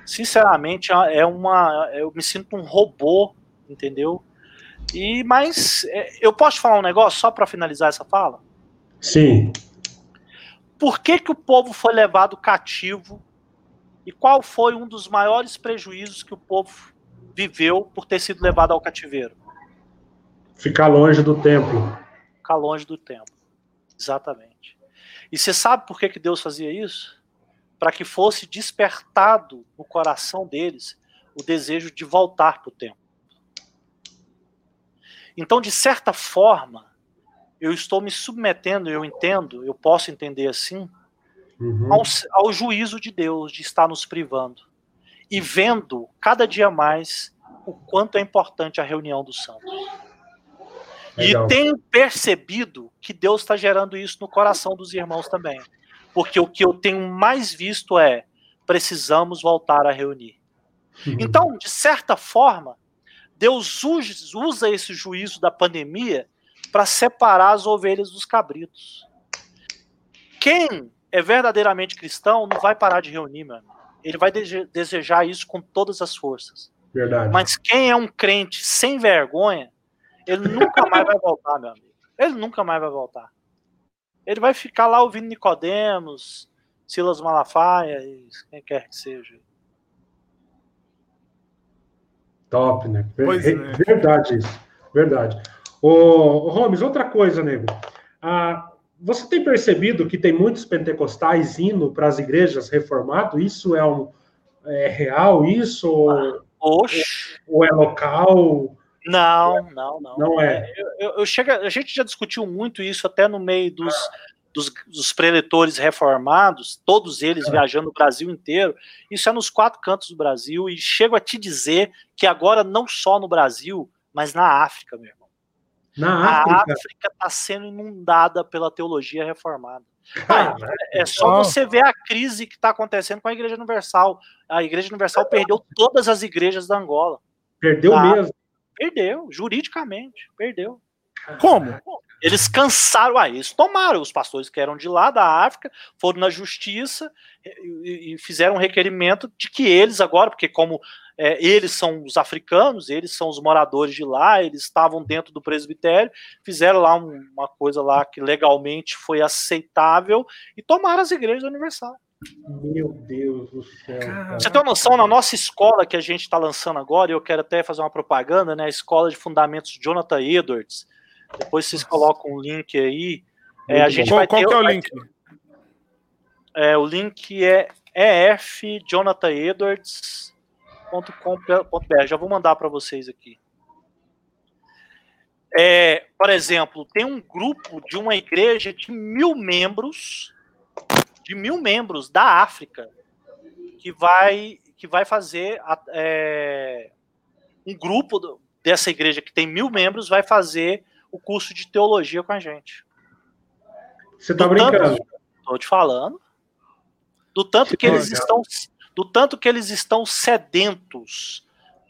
sinceramente, é uma. Eu me sinto um robô, entendeu? E, mas é, eu posso falar um negócio só para finalizar essa fala? Sim. Por que, que o povo foi levado cativo e qual foi um dos maiores prejuízos que o povo viveu por ter sido levado ao cativeiro? Ficar longe do templo. Ficar longe do templo. Exatamente. E você sabe por que, que Deus fazia isso? Para que fosse despertado no coração deles o desejo de voltar para o templo. Então, de certa forma, eu estou me submetendo, eu entendo, eu posso entender assim, uhum. ao, ao juízo de Deus de estar nos privando e vendo cada dia mais o quanto é importante a reunião dos santos. Legal. E tenho percebido que Deus está gerando isso no coração dos irmãos também porque o que eu tenho mais visto é precisamos voltar a reunir. Uhum. Então, de certa forma, Deus usa esse juízo da pandemia para separar as ovelhas dos cabritos. Quem é verdadeiramente cristão não vai parar de reunir, meu amigo. Ele vai desejar isso com todas as forças. Verdade. Mas quem é um crente sem vergonha, ele nunca mais vai voltar, meu amigo. Ele nunca mais vai voltar. Ele vai ficar lá ouvindo Nicodemos, Silas Malafaia e quem quer que seja. Top, né? Pois é. Verdade isso. Verdade. Ô, ô Holmes, outra coisa, nego. Ah, você tem percebido que tem muitos pentecostais indo para as igrejas reformados? Isso é, um, é real? Isso? Ah, oxe. Ou é local? Não, não, não. Não é. é eu, eu, chego, a gente já discutiu muito isso até no meio dos, dos, dos preletores reformados, todos eles é. viajando o Brasil inteiro. Isso é nos quatro cantos do Brasil. E chego a te dizer que agora, não só no Brasil, mas na África, meu irmão. Na a África está sendo inundada pela teologia reformada. Ah, é só você ver a crise que está acontecendo com a Igreja Universal. A Igreja Universal perdeu todas as igrejas da Angola. Perdeu tá? mesmo. Perdeu, juridicamente, perdeu. Como? Eles cansaram, ah, eles tomaram, os pastores que eram de lá da África, foram na justiça e, e fizeram um requerimento de que eles agora, porque como é, eles são os africanos, eles são os moradores de lá, eles estavam dentro do presbitério, fizeram lá um, uma coisa lá que legalmente foi aceitável e tomaram as igrejas universais. Meu Deus do céu. Cara. Você tem uma noção, na nossa escola que a gente está lançando agora, e eu quero até fazer uma propaganda, né? A escola de fundamentos Jonathan Edwards. Depois vocês colocam o link aí. É, a gente qual, vai qual ter, que é o link? é, o link é efjonathanedwards.com.br. Já vou mandar para vocês aqui. É, por exemplo, tem um grupo de uma igreja de mil membros de mil membros da África que vai, que vai fazer é, um grupo dessa igreja que tem mil membros vai fazer o curso de teologia com a gente. Você tá do brincando? Estou te falando. Do tanto que, que eles estão do tanto que eles estão sedentos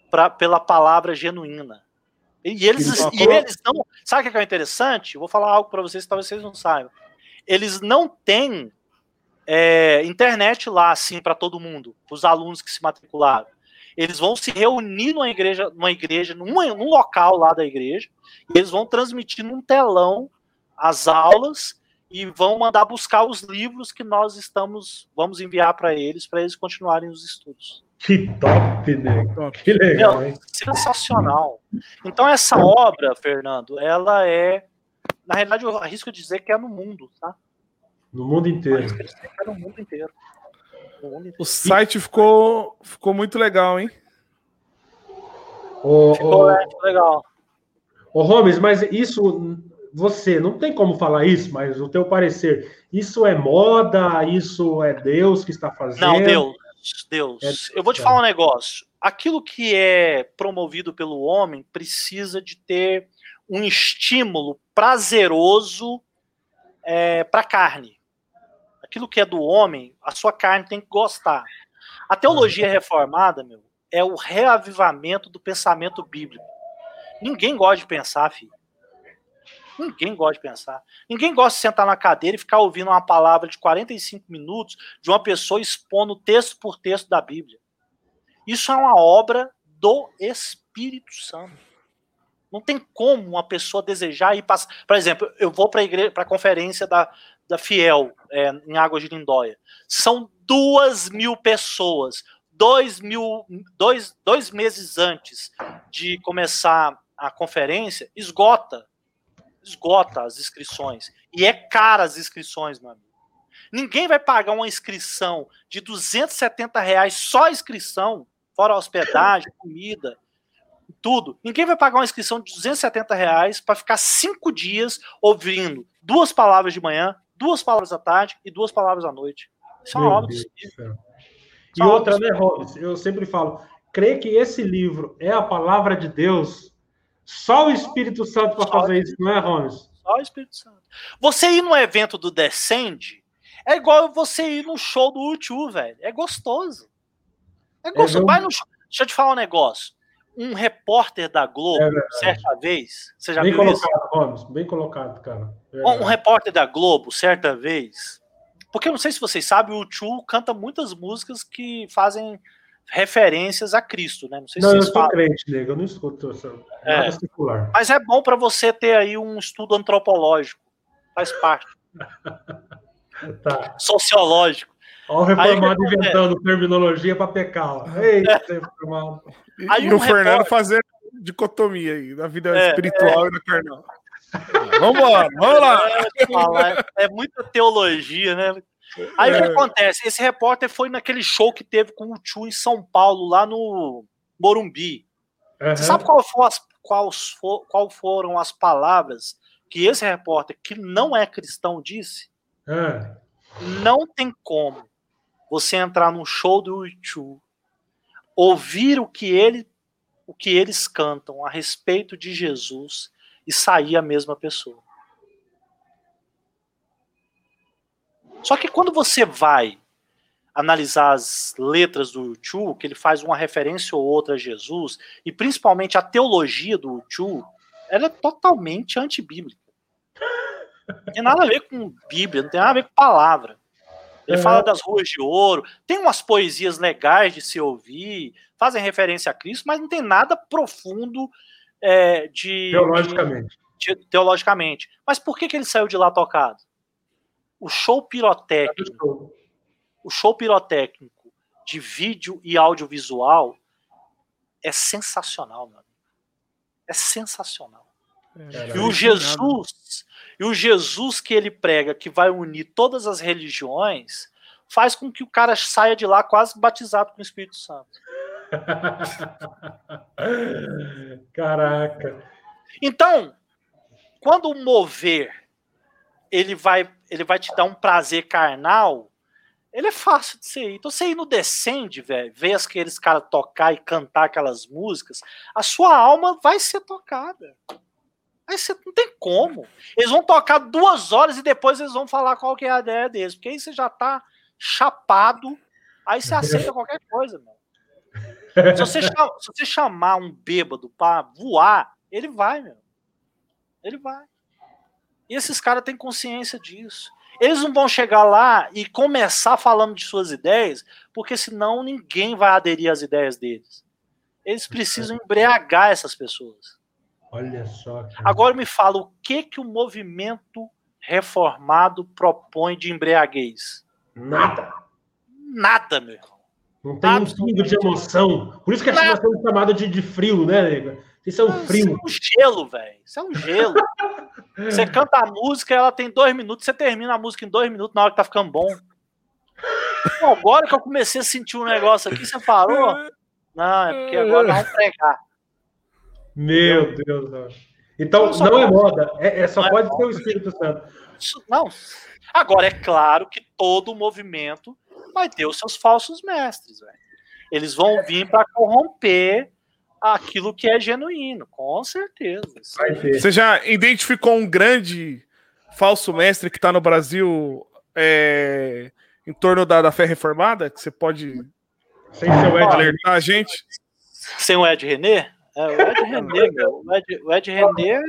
pra, pela palavra genuína. E eles, e eles não. Sabe o que é interessante? Vou falar algo para vocês que talvez vocês não saibam. Eles não têm é, internet lá, assim, para todo mundo, para os alunos que se matricularam. Eles vão se reunir numa igreja, numa igreja, num, num local lá da igreja, e eles vão transmitir num telão as aulas e vão mandar buscar os livros que nós estamos, vamos enviar para eles, para eles continuarem os estudos. Que top, né? Que legal, hein? Sensacional. Então, essa obra, Fernando, ela é. Na realidade, eu arrisco dizer que é no mundo, tá? No mundo inteiro. É no mundo inteiro. No mundo inteiro. O site ficou, ficou muito legal, hein? O, ficou, o... É, legal. Ô, Gomes, mas isso você não tem como falar isso, mas o teu parecer, isso é moda, isso é Deus que está fazendo? Não, Deus. Deus. É, Eu vou te falar um negócio. Aquilo que é promovido pelo homem precisa de ter um estímulo prazeroso é, para a carne. Aquilo que é do homem, a sua carne tem que gostar. A teologia reformada, meu, é o reavivamento do pensamento bíblico. Ninguém gosta de pensar, filho. Ninguém gosta de pensar. Ninguém gosta de sentar na cadeira e ficar ouvindo uma palavra de 45 minutos de uma pessoa expondo texto por texto da Bíblia. Isso é uma obra do Espírito Santo. Não tem como uma pessoa desejar ir passar. Por exemplo, eu vou para a igreja, para a conferência da, da Fiel é, em Águas de Lindóia. São duas mil pessoas. Dois, mil, dois, dois meses antes de começar a conferência, esgota esgota as inscrições. E é cara as inscrições, meu amigo. Ninguém vai pagar uma inscrição de 270 reais só a inscrição, fora hospedagem, comida, tudo. Ninguém vai pagar uma inscrição de 270 reais para ficar cinco dias ouvindo duas palavras de manhã, duas palavras à tarde e duas palavras à noite. Isso é uma obra E outra, né, Robson? Eu sempre falo, crer que esse livro é a palavra de Deus só o Espírito Santo para fazer isso, não é, Romes? Só o Espírito Santo. Você ir no evento do Descende é igual você ir no show do YouTube, velho. É gostoso. É gostoso. É, Vai no show. Deixa eu te falar um negócio. Um repórter da Globo, é certa vez. Você já bem viu colocado, isso? Holmes, bem colocado, cara. Um, um repórter da Globo, certa vez. Porque eu não sei se vocês sabem, o Chu canta muitas músicas que fazem referências a Cristo, né? Não sei se não, eu sou falam. crente, nego, eu não escuto essa, é, Mas é bom para você ter aí um estudo antropológico, faz parte. tá. Sociológico. Olha o reformado aí, inventando é... terminologia para pecar. Eita, é. reformado. Aí e o Fernando fazendo dicotomia aí, na vida é, espiritual é. e na carnal. Vamos embora, vamos lá. É, é muita teologia, né? Aí o que é. acontece? Esse repórter foi naquele show que teve com o Tio em São Paulo, lá no Morumbi. Uhum. Você sabe qual, for as, qual, for, qual, foram as palavras que esse repórter, que não é cristão, disse? Uhum. Não tem como você entrar num show do YouTube, ouvir o que, ele, o que eles cantam a respeito de Jesus e sair a mesma pessoa. Só que quando você vai analisar as letras do Chu, que ele faz uma referência ou outra a Jesus, e principalmente a teologia do Chu, ela é totalmente antibíblica. Não tem nada a ver com Bíblia, não tem nada a ver com palavra. Ele fala das ruas de ouro, tem umas poesias legais de se ouvir, fazem referência a Cristo, mas não tem nada profundo é, de. Teologicamente. De, de, teologicamente. Mas por que, que ele saiu de lá tocado? O show pirotécnico, o show pirotécnico de vídeo e audiovisual é sensacional, meu amigo. É sensacional. É, e o Jesus, e o Jesus que ele prega, que vai unir todas as religiões, faz com que o cara saia de lá quase batizado com o Espírito Santo. Caraca. Então, quando mover ele vai, ele vai te dar um prazer carnal, ele é fácil de ir. Então você ir no Descende, velho, ver aqueles caras tocar e cantar aquelas músicas, a sua alma vai ser tocada. Aí você não tem como. Eles vão tocar duas horas e depois eles vão falar qual que é a ideia deles. Porque aí você já tá chapado, aí você aceita qualquer coisa, mano. Se você, chamar, se você chamar um bêbado para voar, Ele vai, meu. Ele vai. E esses caras têm consciência disso. Eles não vão chegar lá e começar falando de suas ideias, porque senão ninguém vai aderir às ideias deles. Eles precisam embriagar essas pessoas. Olha só. Cara. Agora me fala o que que o movimento reformado propõe de embriaguez? Nada. Nada, meu irmão. Não tem um pingo de emoção. Por isso que a China é chamada de, de frio, né, nego? Isso é um frio. Isso é um gelo, velho. Isso é um gelo. você canta a música, ela tem dois minutos, você termina a música em dois minutos na hora que tá ficando bom. Pô, agora que eu comecei a sentir um negócio aqui, você parou? Não, é porque agora vamos pregar. Meu Deus. Então, não, não é moda. É, é só não é pode é ser o Espírito Santo. Não. Agora, é claro que todo movimento vai ter os seus falsos mestres, velho. Eles vão vir para corromper aquilo que é genuíno, com certeza. Você já identificou um grande falso mestre que está no Brasil é, em torno da, da fé reformada? Que você pode Sem seu Ed alertar a gente? Sem o Ed René? É, o Ed René, meu. O Ed, o Ed René.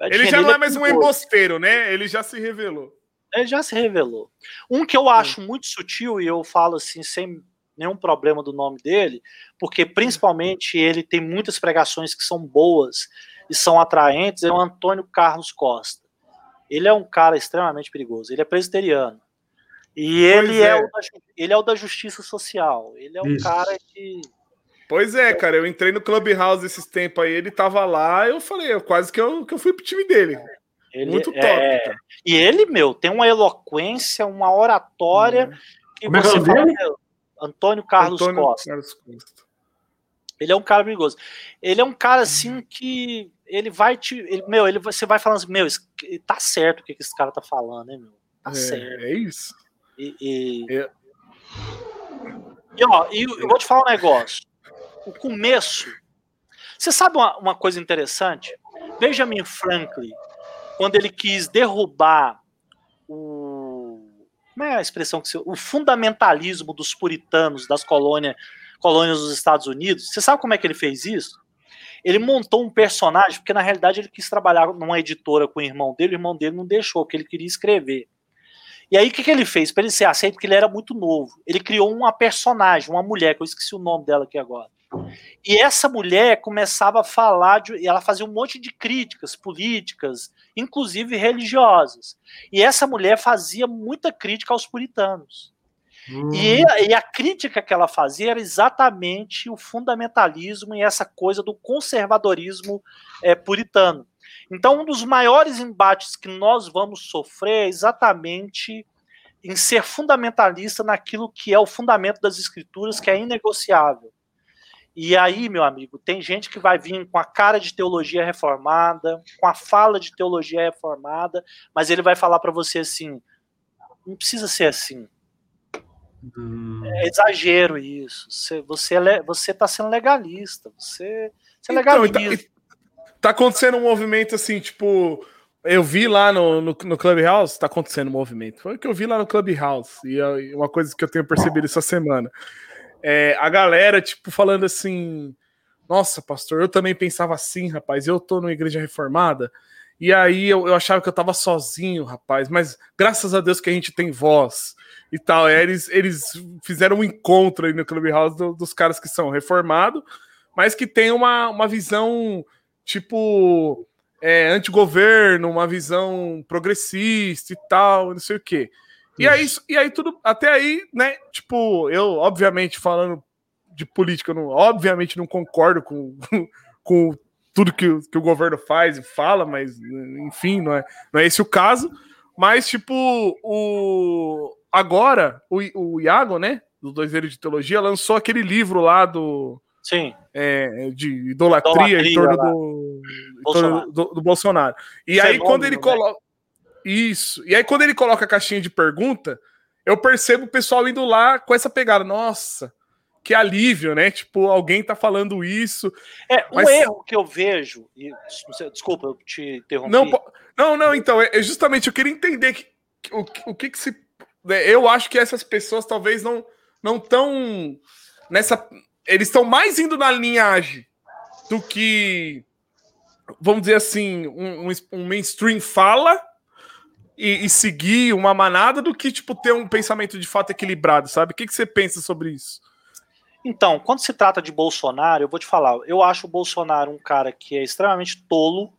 Ed ele René, já não é mais um embosteiro, né? Ele já se revelou. Ele já se revelou. Um que eu acho muito sutil, e eu falo assim, sem nenhum problema do nome dele, porque principalmente ele tem muitas pregações que são boas e são atraentes, é o Antônio Carlos Costa. Ele é um cara extremamente perigoso, ele é presbiteriano. E ele é. é. o da, ele é o da justiça social. Ele é um Isso. cara que. Pois é, cara, eu entrei no Clubhouse esses tempos aí, ele tava lá, eu falei, eu quase que eu, que eu fui pro time dele. Ele, Muito top. É... E ele, meu, tem uma eloquência, uma oratória hum. que Como é você é fala, meu, Antônio Carlos Antônio Costa. Carlos Costa. Ele é um cara perigoso. Ele é um cara assim uhum. que ele vai te. Ele, meu, ele, você vai falando assim, meu, tá certo o que, esse cara tá falando, né, meu? Tá é, certo. É isso. E, e, é. e ó, e eu vou te falar um negócio. O começo. Você sabe uma, uma coisa interessante? Benjamin Franklin, quando ele quis derrubar o como é a expressão que se, o fundamentalismo dos puritanos das colônias, colônias dos Estados Unidos. Você sabe como é que ele fez isso? Ele montou um personagem, porque na realidade ele quis trabalhar numa editora com o irmão dele, o irmão dele não deixou, porque ele queria escrever. E aí o que, que ele fez? Para ele ser aceito, porque ele era muito novo. Ele criou uma personagem, uma mulher, que eu esqueci o nome dela aqui agora. E essa mulher começava a falar, de, ela fazia um monte de críticas políticas, inclusive religiosas. E essa mulher fazia muita crítica aos puritanos. Hum. E, e, a crítica que ela fazia era exatamente o fundamentalismo e essa coisa do conservadorismo é, puritano. Então, um dos maiores embates que nós vamos sofrer é exatamente em ser fundamentalista naquilo que é o fundamento das escrituras, que é inegociável. E aí, meu amigo, tem gente que vai vir com a cara de teologia reformada, com a fala de teologia reformada, mas ele vai falar para você assim: não precisa ser assim. Hum. É exagero isso. Você, você, é, você tá sendo legalista. Você, você é legalista. Então, tá, tá, acontecendo um movimento assim, tipo. Eu vi lá no, no, no Clubhouse, tá acontecendo um movimento. Foi o que eu vi lá no Clubhouse. E é uma coisa que eu tenho percebido essa semana é, a galera, tipo, falando assim: Nossa, pastor, eu também pensava assim, rapaz. Eu tô numa igreja reformada. E aí eu, eu achava que eu tava sozinho, rapaz. Mas graças a Deus que a gente tem voz e tal. É, eles, eles fizeram um encontro aí no Clubhouse do, dos caras que são reformados, mas que tem uma, uma visão, tipo, é, anti-governo, uma visão progressista e tal, não sei o quê. E aí, e aí tudo, até aí, né? Tipo, eu, obviamente, falando de política, eu não, obviamente não concordo com, com tudo que, que o governo faz e fala, mas enfim, não é, não é esse o caso. Mas, tipo, o, agora, o, o Iago, né? Dos dois velhos de teologia, lançou aquele livro lá do. Sim. É, de idolatria, idolatria em torno, do, em torno do, do, Bolsonaro. E Fenômeno, aí, quando ele né? coloca. Isso. E aí, quando ele coloca a caixinha de pergunta, eu percebo o pessoal indo lá com essa pegada. Nossa, que alívio, né? Tipo, alguém tá falando isso. É, um mas... erro que eu vejo. E, desculpa, eu te interrompi. Não, não, não então, é, é justamente, eu queria entender que, o, o que que se. Né, eu acho que essas pessoas talvez não não tão nessa. Eles estão mais indo na linhagem do que, vamos dizer assim, um, um mainstream fala e, e, seguir uma manada do que, tipo, ter um pensamento de fato equilibrado, sabe? O que, que você pensa sobre isso? Então, quando se trata de Bolsonaro, eu vou te falar, eu acho o Bolsonaro um cara que é extremamente tolo,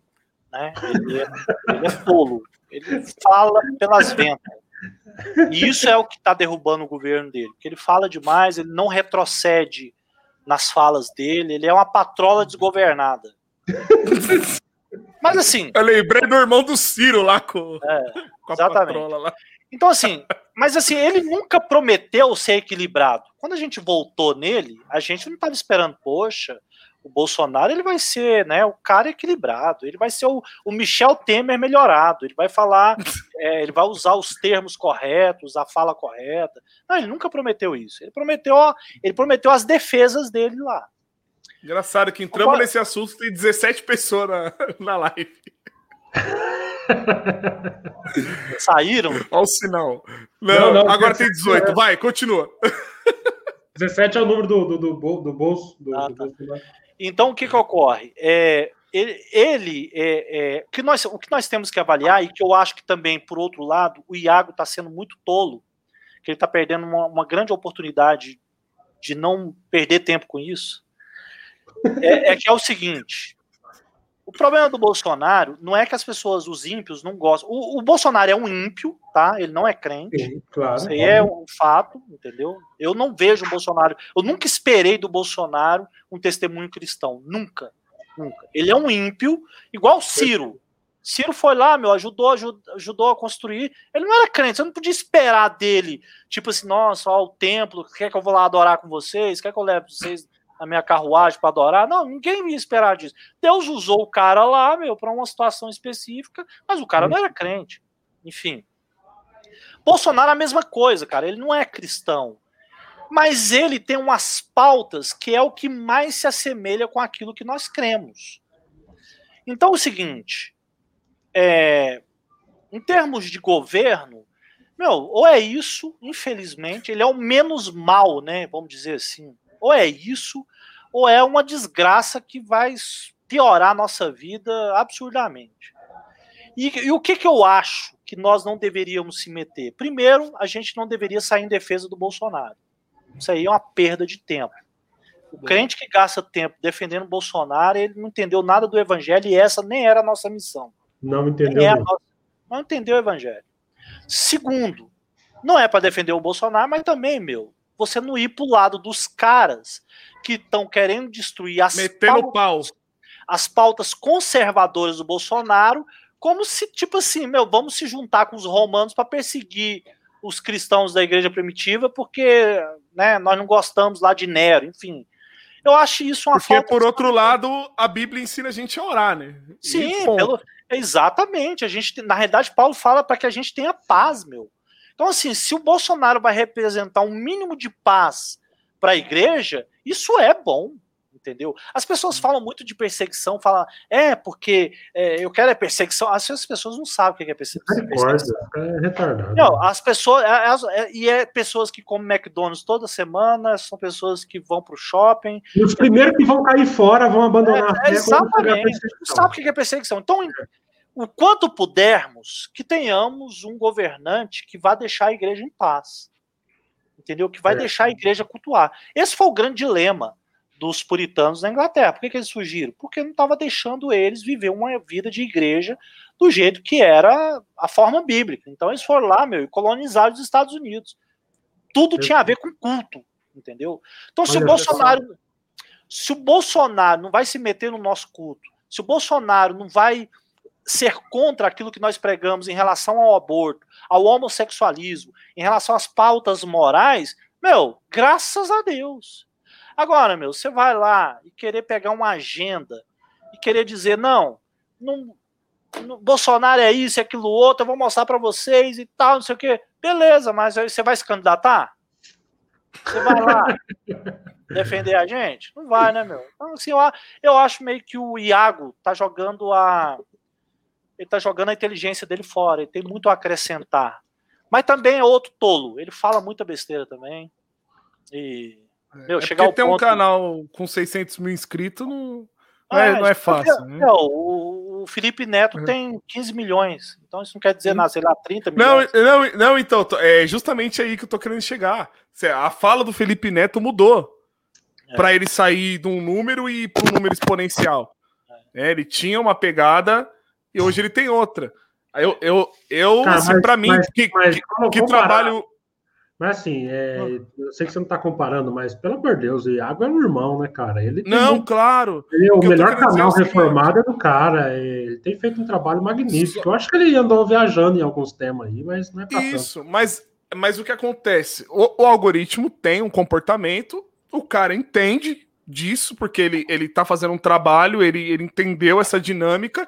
né? Ele é, ele é tolo. Ele fala pelas ventas. E isso é o que está derrubando o governo dele. Porque ele fala demais, ele não retrocede nas falas dele, ele é uma patrola desgovernada. Mas assim. Eu lembrei do irmão do Ciro lá com, é, com a exatamente. patrola lá. Então, assim, mas assim, ele nunca prometeu ser equilibrado. Quando a gente voltou nele, a gente não estava esperando, poxa, o Bolsonaro ele vai ser né, o cara equilibrado, ele vai ser o, o Michel Temer melhorado, ele vai falar, é, ele vai usar os termos corretos, a fala correta. Não, ele nunca prometeu isso. Ele prometeu, ele prometeu as defesas dele lá. Engraçado que entramos nesse assunto, tem 17 pessoas na, na live. Saíram? Olha o sinal. Não, não, não agora tem 18. É... Vai, continua. 17 é o número do, do, do, do bolso. Do, ah, tá. bolso então, o que, que ocorre? É, ele, ele é, é, que nós, o que nós temos que avaliar, e que eu acho que também, por outro lado, o Iago está sendo muito tolo, que ele está perdendo uma, uma, grande oportunidade de não perder tempo com isso, é, é que é o seguinte: o problema do Bolsonaro não é que as pessoas, os ímpios, não gostam. O, o Bolsonaro é um ímpio, tá? Ele não é crente. Sim, claro. Isso aí é um fato, entendeu? Eu não vejo o Bolsonaro. Eu nunca esperei do Bolsonaro um testemunho cristão. Nunca. Nunca. Ele é um ímpio, igual Ciro. Ciro foi lá, meu, ajudou, ajudou, ajudou a construir. Ele não era crente, você não podia esperar dele, tipo assim, nossa, ó, o templo, quer que eu vou lá adorar com vocês? Quer que eu leve vocês a minha carruagem para adorar. Não, ninguém ia esperar disso. Deus usou o cara lá, meu, para uma situação específica, mas o cara não era crente. Enfim. Bolsonaro é a mesma coisa, cara. Ele não é cristão. Mas ele tem umas pautas que é o que mais se assemelha com aquilo que nós cremos. Então é o seguinte, é, em termos de governo, meu, ou é isso, infelizmente, ele é o menos mal, né? Vamos dizer assim. Ou é isso, ou é uma desgraça que vai piorar a nossa vida absurdamente. E, e, o que, que eu acho que nós não deveríamos se meter? Primeiro, a gente não deveria sair em defesa do Bolsonaro. Isso aí é uma perda de tempo. O crente que gasta tempo defendendo o Bolsonaro, ele não entendeu nada do evangelho e essa nem era a nossa missão. Não entendeu. Nossa, não entendeu o evangelho. Segundo, não é para defender o Bolsonaro, mas também, meu, você não ir pro lado dos caras que estão querendo destruir as Metendo pautas, pau. as pautas conservadoras do Bolsonaro, como se, tipo assim, meu, vamos se juntar com os romanos para perseguir os cristãos da igreja primitiva, porque né, nós não gostamos lá de Nero, enfim. Eu acho isso uma Porque, falta por outro lado, a Bíblia ensina a gente a orar, né? Sim, pelo, exatamente. A gente, na realidade, Paulo fala para que a gente tenha paz, meu. Então, assim, se o Bolsonaro vai representar um mínimo de paz para a igreja, isso é bom, entendeu? As pessoas hum. falam muito de perseguição, falam, é, porque é, eu quero é perseguição. As pessoas não sabem o que é perseguição. É retardado. Não, as pessoas, é, é, e é pessoas que comem McDonald's toda semana, são pessoas que vão para o shopping. E os primeiros que vão cair fora vão abandonar é, a. Exatamente, não sabe o que é perseguição. Então, o quanto pudermos, que tenhamos um governante que vá deixar a igreja em paz. Entendeu? Que vai é. deixar a igreja cultuar. Esse foi o grande dilema dos puritanos na Inglaterra. Por que, que eles fugiram? Porque não estava deixando eles viver uma vida de igreja do jeito que era a forma bíblica. Então eles foram lá, meu, e colonizaram os Estados Unidos. Tudo tinha a ver com culto, entendeu? Então se Olha, o Bolsonaro, se o Bolsonaro não vai se meter no nosso culto, se o Bolsonaro não vai ser contra aquilo que nós pregamos em relação ao aborto, ao homossexualismo, em relação às pautas morais, meu, graças a Deus. Agora, meu, você vai lá e querer pegar uma agenda e querer dizer, não, não, não Bolsonaro é isso, é aquilo outro, eu vou mostrar para vocês e tal, não sei o quê. Beleza, mas aí você vai se candidatar? Você vai lá defender a gente? Não vai, né, meu? Então, assim, eu, eu acho meio que o Iago tá jogando a, ele está jogando a inteligência dele fora, ele tem muito a acrescentar. Mas também é outro tolo, ele fala muita besteira também. E. Meu, é chegar ao tem ponto... um canal com 600 mil inscritos, não, Não é, não é fácil. Né? Não, o, o Felipe Neto uhum. tem 15 milhões. Então isso não quer dizer nada, sei lá, 30 milhões. Não, não, não então, é justamente aí que eu tô querendo chegar. A fala do Felipe Neto mudou é. para ele sair de um número e para um número exponencial. É. É, ele tinha uma pegada e hoje ele tem outra. Eu, eu, eu Cara, assim, para mim, mas, que, mas, que, que trabalho mas assim, é, eu sei que você não está comparando, mas pelo amor de Deus, o Iago é um irmão, né, cara? Ele não, muito, claro. Ele é o melhor canal reformado é do cara. Ele tem feito um trabalho magnífico. Eu acho que ele andou viajando em alguns temas aí, mas não é pra Isso, mas, mas o que acontece? O, o, algoritmo tem um comportamento, o cara entende disso, porque ele, ele tá fazendo um trabalho, ele, ele entendeu essa dinâmica,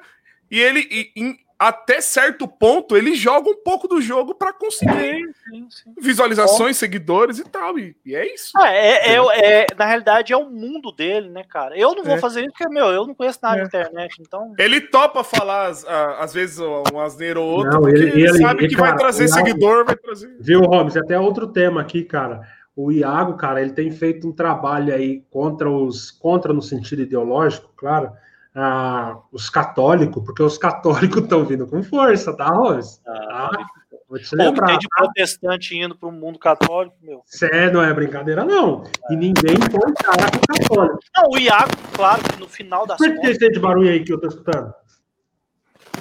e ele, e, até certo ponto, ele joga um pouco do jogo para conseguir sim, sim. visualizações, seguidores e tal. E, e é isso. Ah, é, é, é, na realidade, é o mundo dele, né, cara? Eu não vou é. fazer isso porque, meu, eu não conheço nada é. internet, então. Ele topa falar, às vezes, um asneiro ou outro, não, ele, ele, sabe ele, que cara, vai trazer Iago, seguidor, vai trazer. Viu, Holmes? Até outro tema aqui, cara. O Iago, cara, ele tem feito um trabalho aí contra os. contra no sentido ideológico, claro ah, os católicos, porque os católicos estão vindo com força, tá, Rose? Ah, ah, vou te lembrar. tem de tá? protestante indo para o mundo católico, meu. Cê, não é brincadeira, não. E ninguém pode falar com o católico. Não, o Iago, claro, que no final das Por que contas... tem de barulho aí que eu tô escutando?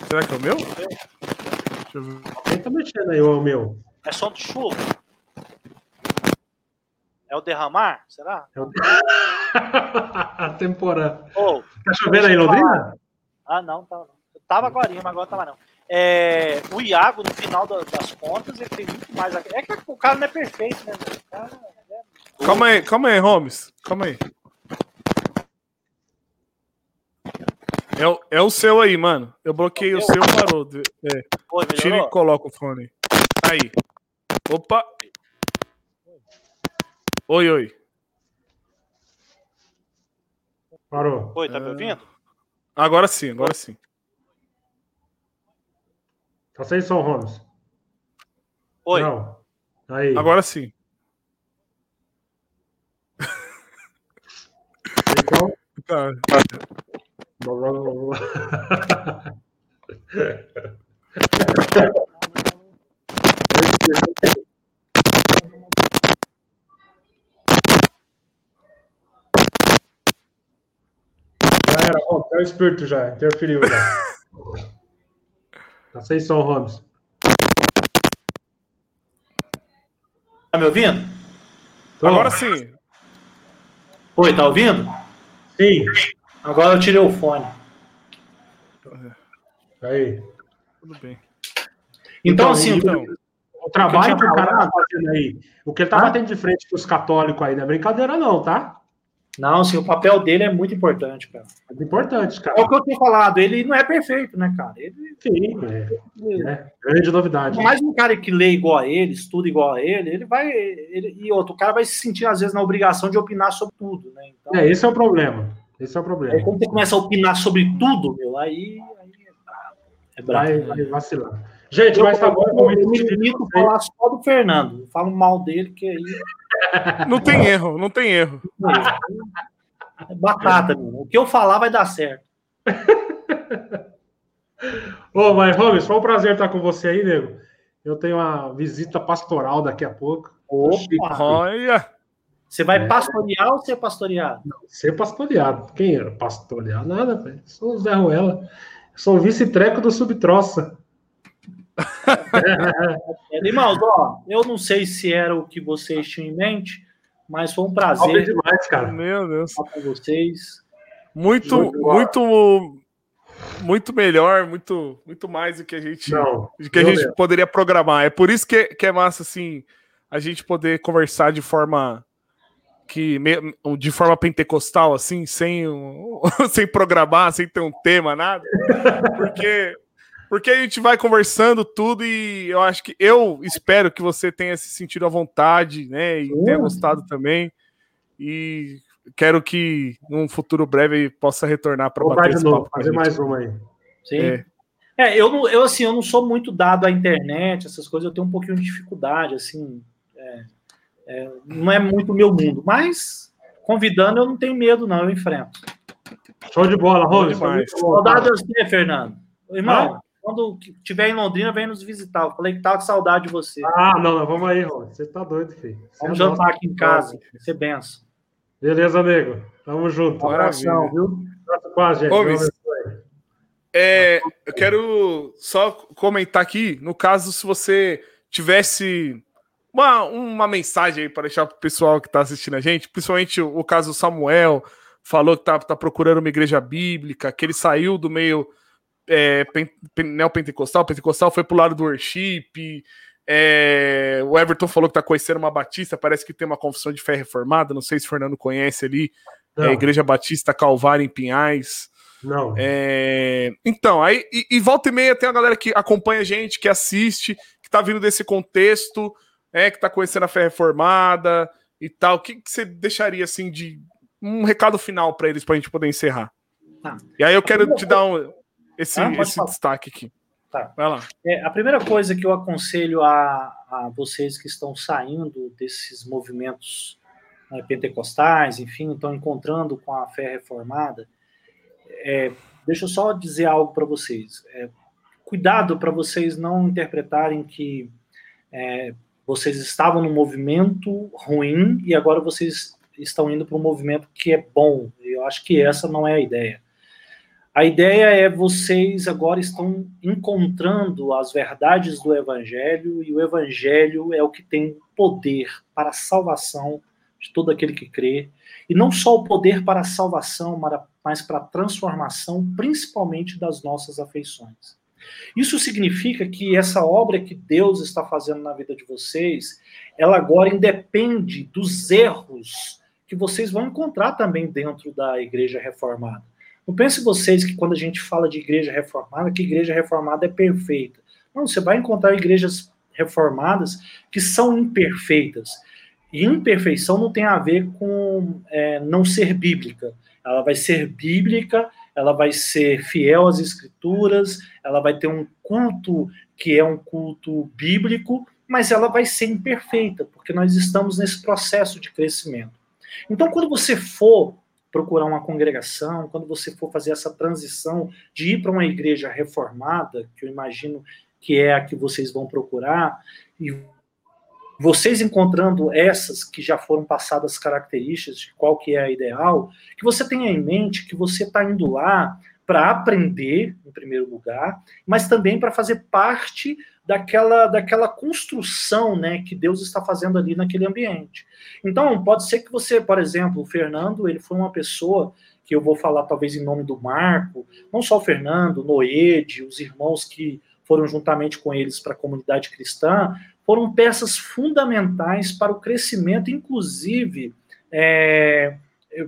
Será que é o meu? Deixa eu ver. Quem tá mexendo aí, ou é o meu? É som de chuva. É o derramar? Será? É o... Temporada. Oh, tá chovendo aí Londrina? Ah, não, tá. Tava agora, mas agora tava não. É, o Iago, no final das contas, ele tem muito mais. É que o cara não é perfeito, né? Cara, é... Calma aí, calma aí, Holmes. Calma aí. É, o, é o seu aí, mano. Eu bloqueei o, o seu, parou. É. Oi, Tira e coloca o fone. Aí. Opa. Oi, oi. Parou. Oi, tá me ouvindo? Agora sim, agora sim. Tá sem som, Holmes. Oi. Não. Aí. Agora sim. Então. Tá. era, ó, é o espírito já, interferiu já. tá sem som, Holmes. Tá me ouvindo? Tô. Agora sim. Oi, tá ouvindo? Sim. Agora eu tirei o fone. Aí. Tudo bem. Então, então assim, então, o trabalho que o cara tá fazendo aí, o que ele tá ah? batendo de frente com os católicos aí, não é brincadeira, não, tá? Não, sim, o papel dele é muito importante, cara. É importante, cara. É o que eu tenho falado, ele não é perfeito, né, cara? Ele, sim, é, é. grande novidade. Mais um cara que lê igual a ele, estuda igual a ele, ele vai. Ele, e outro, o cara vai se sentir, às vezes, na obrigação de opinar sobre tudo, né? Então, é, esse é o problema. Esse é o problema. Aí, quando você começa a opinar sobre tudo, meu, aí, aí é brabo. É brabo. Vai, vai vacilar. Gente, eu, mas tá bom. Eu, eu me limito falar só do Fernando. Eu falo mal dele, que aí. Não tem erro, não tem erro. É batata, meu. O que eu falar vai dar certo. Ô, mas, Holmes, foi um prazer estar com você aí, nego. Eu tenho uma visita pastoral daqui a pouco. Opa! Olha! Você vai é. pastorear ou ser pastoreado? Não, ser pastoreado. Quem era? Pastorear? Nada, velho. Sou o Zé Ruela. Sou vice-treco do Subtroça. Irmãos, ó, eu não sei se era o que vocês tinham em mente, mas foi um prazer. demais, cara. Meu Deus. com vocês. Muito, muito, muito melhor, muito, muito mais do que a gente, não, que a gente poderia programar. É por isso que, que é massa, assim, a gente poder conversar de forma que de forma pentecostal, assim, sem, sem programar, sem ter um tema, nada. Porque porque a gente vai conversando tudo e eu acho que eu espero que você tenha se sentido à vontade, né? E tenha gostado também. E quero que num futuro breve possa retornar para bater esse novo, fazer mais uma aí. Sim. É. é, eu, eu assim, eu não sou muito dado à internet, essas coisas, eu tenho um pouquinho de dificuldade, assim, é, é, não é muito meu mundo, mas convidando eu não tenho medo, não, eu enfrento. Show de bola, Rony. Saudade de você, Fernando. Irmão, quando tiver em Londrina, vem nos visitar. Eu falei que tava com saudade de você. Ah, não, não vamos aí, Rony. Você tá doido, filho. Você vamos é jantar aqui em casa. Você benção. Beleza, amigo. Tamo junto. Um abração, viu? Quase, gente. Ô, é, eu quero só comentar aqui, no caso, se você tivesse uma, uma mensagem aí para deixar para o pessoal que está assistindo a gente, principalmente o, o caso Samuel, falou que tá, tá procurando uma igreja bíblica, que ele saiu do meio é, pen, pen, neopentecostal, pentecostal, foi pro lado do worship. É, o Everton falou que tá conhecendo uma batista, parece que tem uma confissão de fé reformada, não sei se o Fernando conhece ali, é, a Igreja Batista Calvário em Pinhais. Não. É, então, aí, e, e, volta e meia tem a galera que acompanha a gente, que assiste, que tá vindo desse contexto, é, que tá conhecendo a fé reformada e tal. O que, que você deixaria, assim, de um recado final para eles, pra gente poder encerrar? Tá. E aí eu quero te dar um, esse, ah, esse destaque aqui. Tá. Vai lá. É, a primeira coisa que eu aconselho a, a vocês que estão saindo desses movimentos né, pentecostais, enfim, estão encontrando com a fé reformada, é, deixa eu só dizer algo para vocês. É, cuidado para vocês não interpretarem que é, vocês estavam num movimento ruim e agora vocês estão indo para um movimento que é bom. Eu acho que essa não é a ideia. A ideia é vocês agora estão encontrando as verdades do Evangelho e o Evangelho é o que tem poder para a salvação de todo aquele que crê. E não só o poder para a salvação, mas para a transformação, principalmente das nossas afeições. Isso significa que essa obra que Deus está fazendo na vida de vocês, ela agora independe dos erros que vocês vão encontrar também dentro da igreja reformada. Não pense vocês que quando a gente fala de igreja reformada, que igreja reformada é perfeita. Não, você vai encontrar igrejas reformadas que são imperfeitas. E imperfeição não tem a ver com é, não ser bíblica. Ela vai ser bíblica, ela vai ser fiel às escrituras, ela vai ter um culto que é um culto bíblico, mas ela vai ser imperfeita, porque nós estamos nesse processo de crescimento. Então, quando você for procurar uma congregação, quando você for fazer essa transição de ir para uma igreja reformada, que eu imagino que é a que vocês vão procurar, e vocês encontrando essas que já foram passadas características de qual que é a ideal, que você tenha em mente que você está indo lá para aprender, em primeiro lugar, mas também para fazer parte daquela, daquela construção né, que Deus está fazendo ali naquele ambiente. Então, pode ser que você, por exemplo, o Fernando, ele foi uma pessoa que eu vou falar talvez em nome do Marco, não só o Fernando, Noede, os irmãos que foram juntamente com eles para a comunidade cristã, foram peças fundamentais para o crescimento, inclusive, é,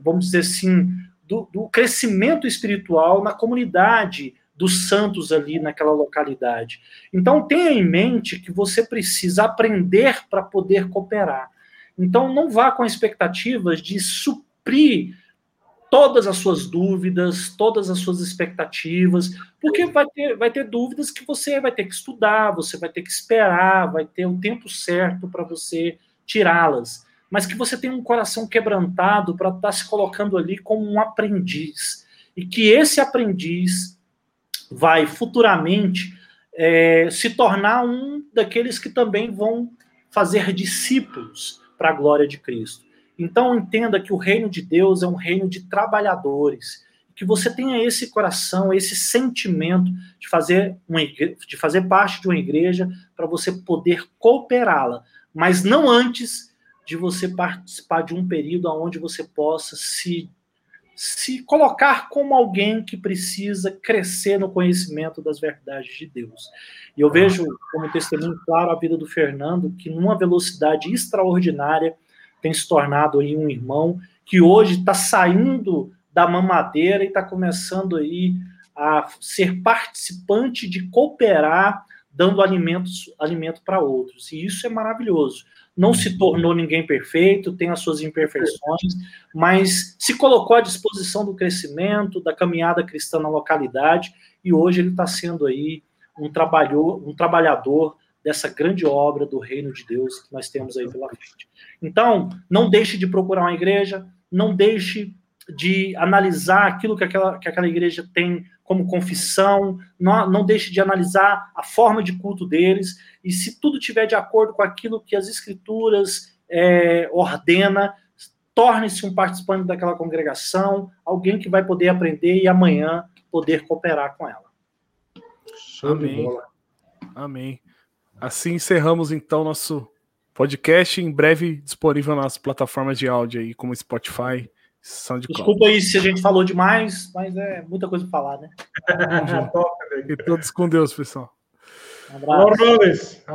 vamos dizer assim, do, do, crescimento espiritual na comunidade dos santos ali naquela localidade. Então, tenha em mente que você precisa aprender para poder cooperar. Então, não vá com expectativas de suprir todas as suas dúvidas, todas as suas expectativas, porque vai ter, vai ter dúvidas que você vai ter que estudar, você vai ter que esperar, vai ter o tempo certo para você tirá-las. Mas que você tenha um coração quebrantado para estar tá se colocando ali como um aprendiz. E que esse aprendiz vai futuramente é, se tornar um daqueles que também vão fazer discípulos para a glória de Cristo. Então entenda que o reino de Deus é um reino de trabalhadores, que você tenha esse coração, esse sentimento de fazer uma de fazer parte de uma igreja para você poder cooperá-la, mas não antes de você participar de um período onde você possa se se colocar como alguém que precisa crescer no conhecimento das verdades de Deus. E eu vejo como testemunho claro a vida do Fernando, que numa velocidade extraordinária tem se tornado aí um irmão que hoje está saindo da mamadeira e está começando aí a ser participante de cooperar, dando alimentos, alimento para outros. E isso é maravilhoso. Não se tornou ninguém perfeito, tem as suas imperfeições, mas se colocou à disposição do crescimento, da caminhada cristã na localidade, e hoje ele está sendo aí um, trabalhador, um trabalhador dessa grande obra do reino de Deus que nós temos aí pela frente. Então, não deixe de procurar uma igreja, não deixe de analisar aquilo que aquela, que aquela igreja tem como confissão, não, não deixe de analisar a forma de culto deles, e se tudo tiver de acordo com aquilo que as escrituras é, ordena, torne-se um participante daquela congregação, alguém que vai poder aprender e amanhã poder cooperar com ela. Amém. Amém. Assim encerramos então nosso podcast, em breve disponível nas plataformas de áudio aí, como Spotify, SoundCloud. Desculpa aí se a gente falou demais, mas é muita coisa para falar, né? e todos com Deus, pessoal. Um abraço.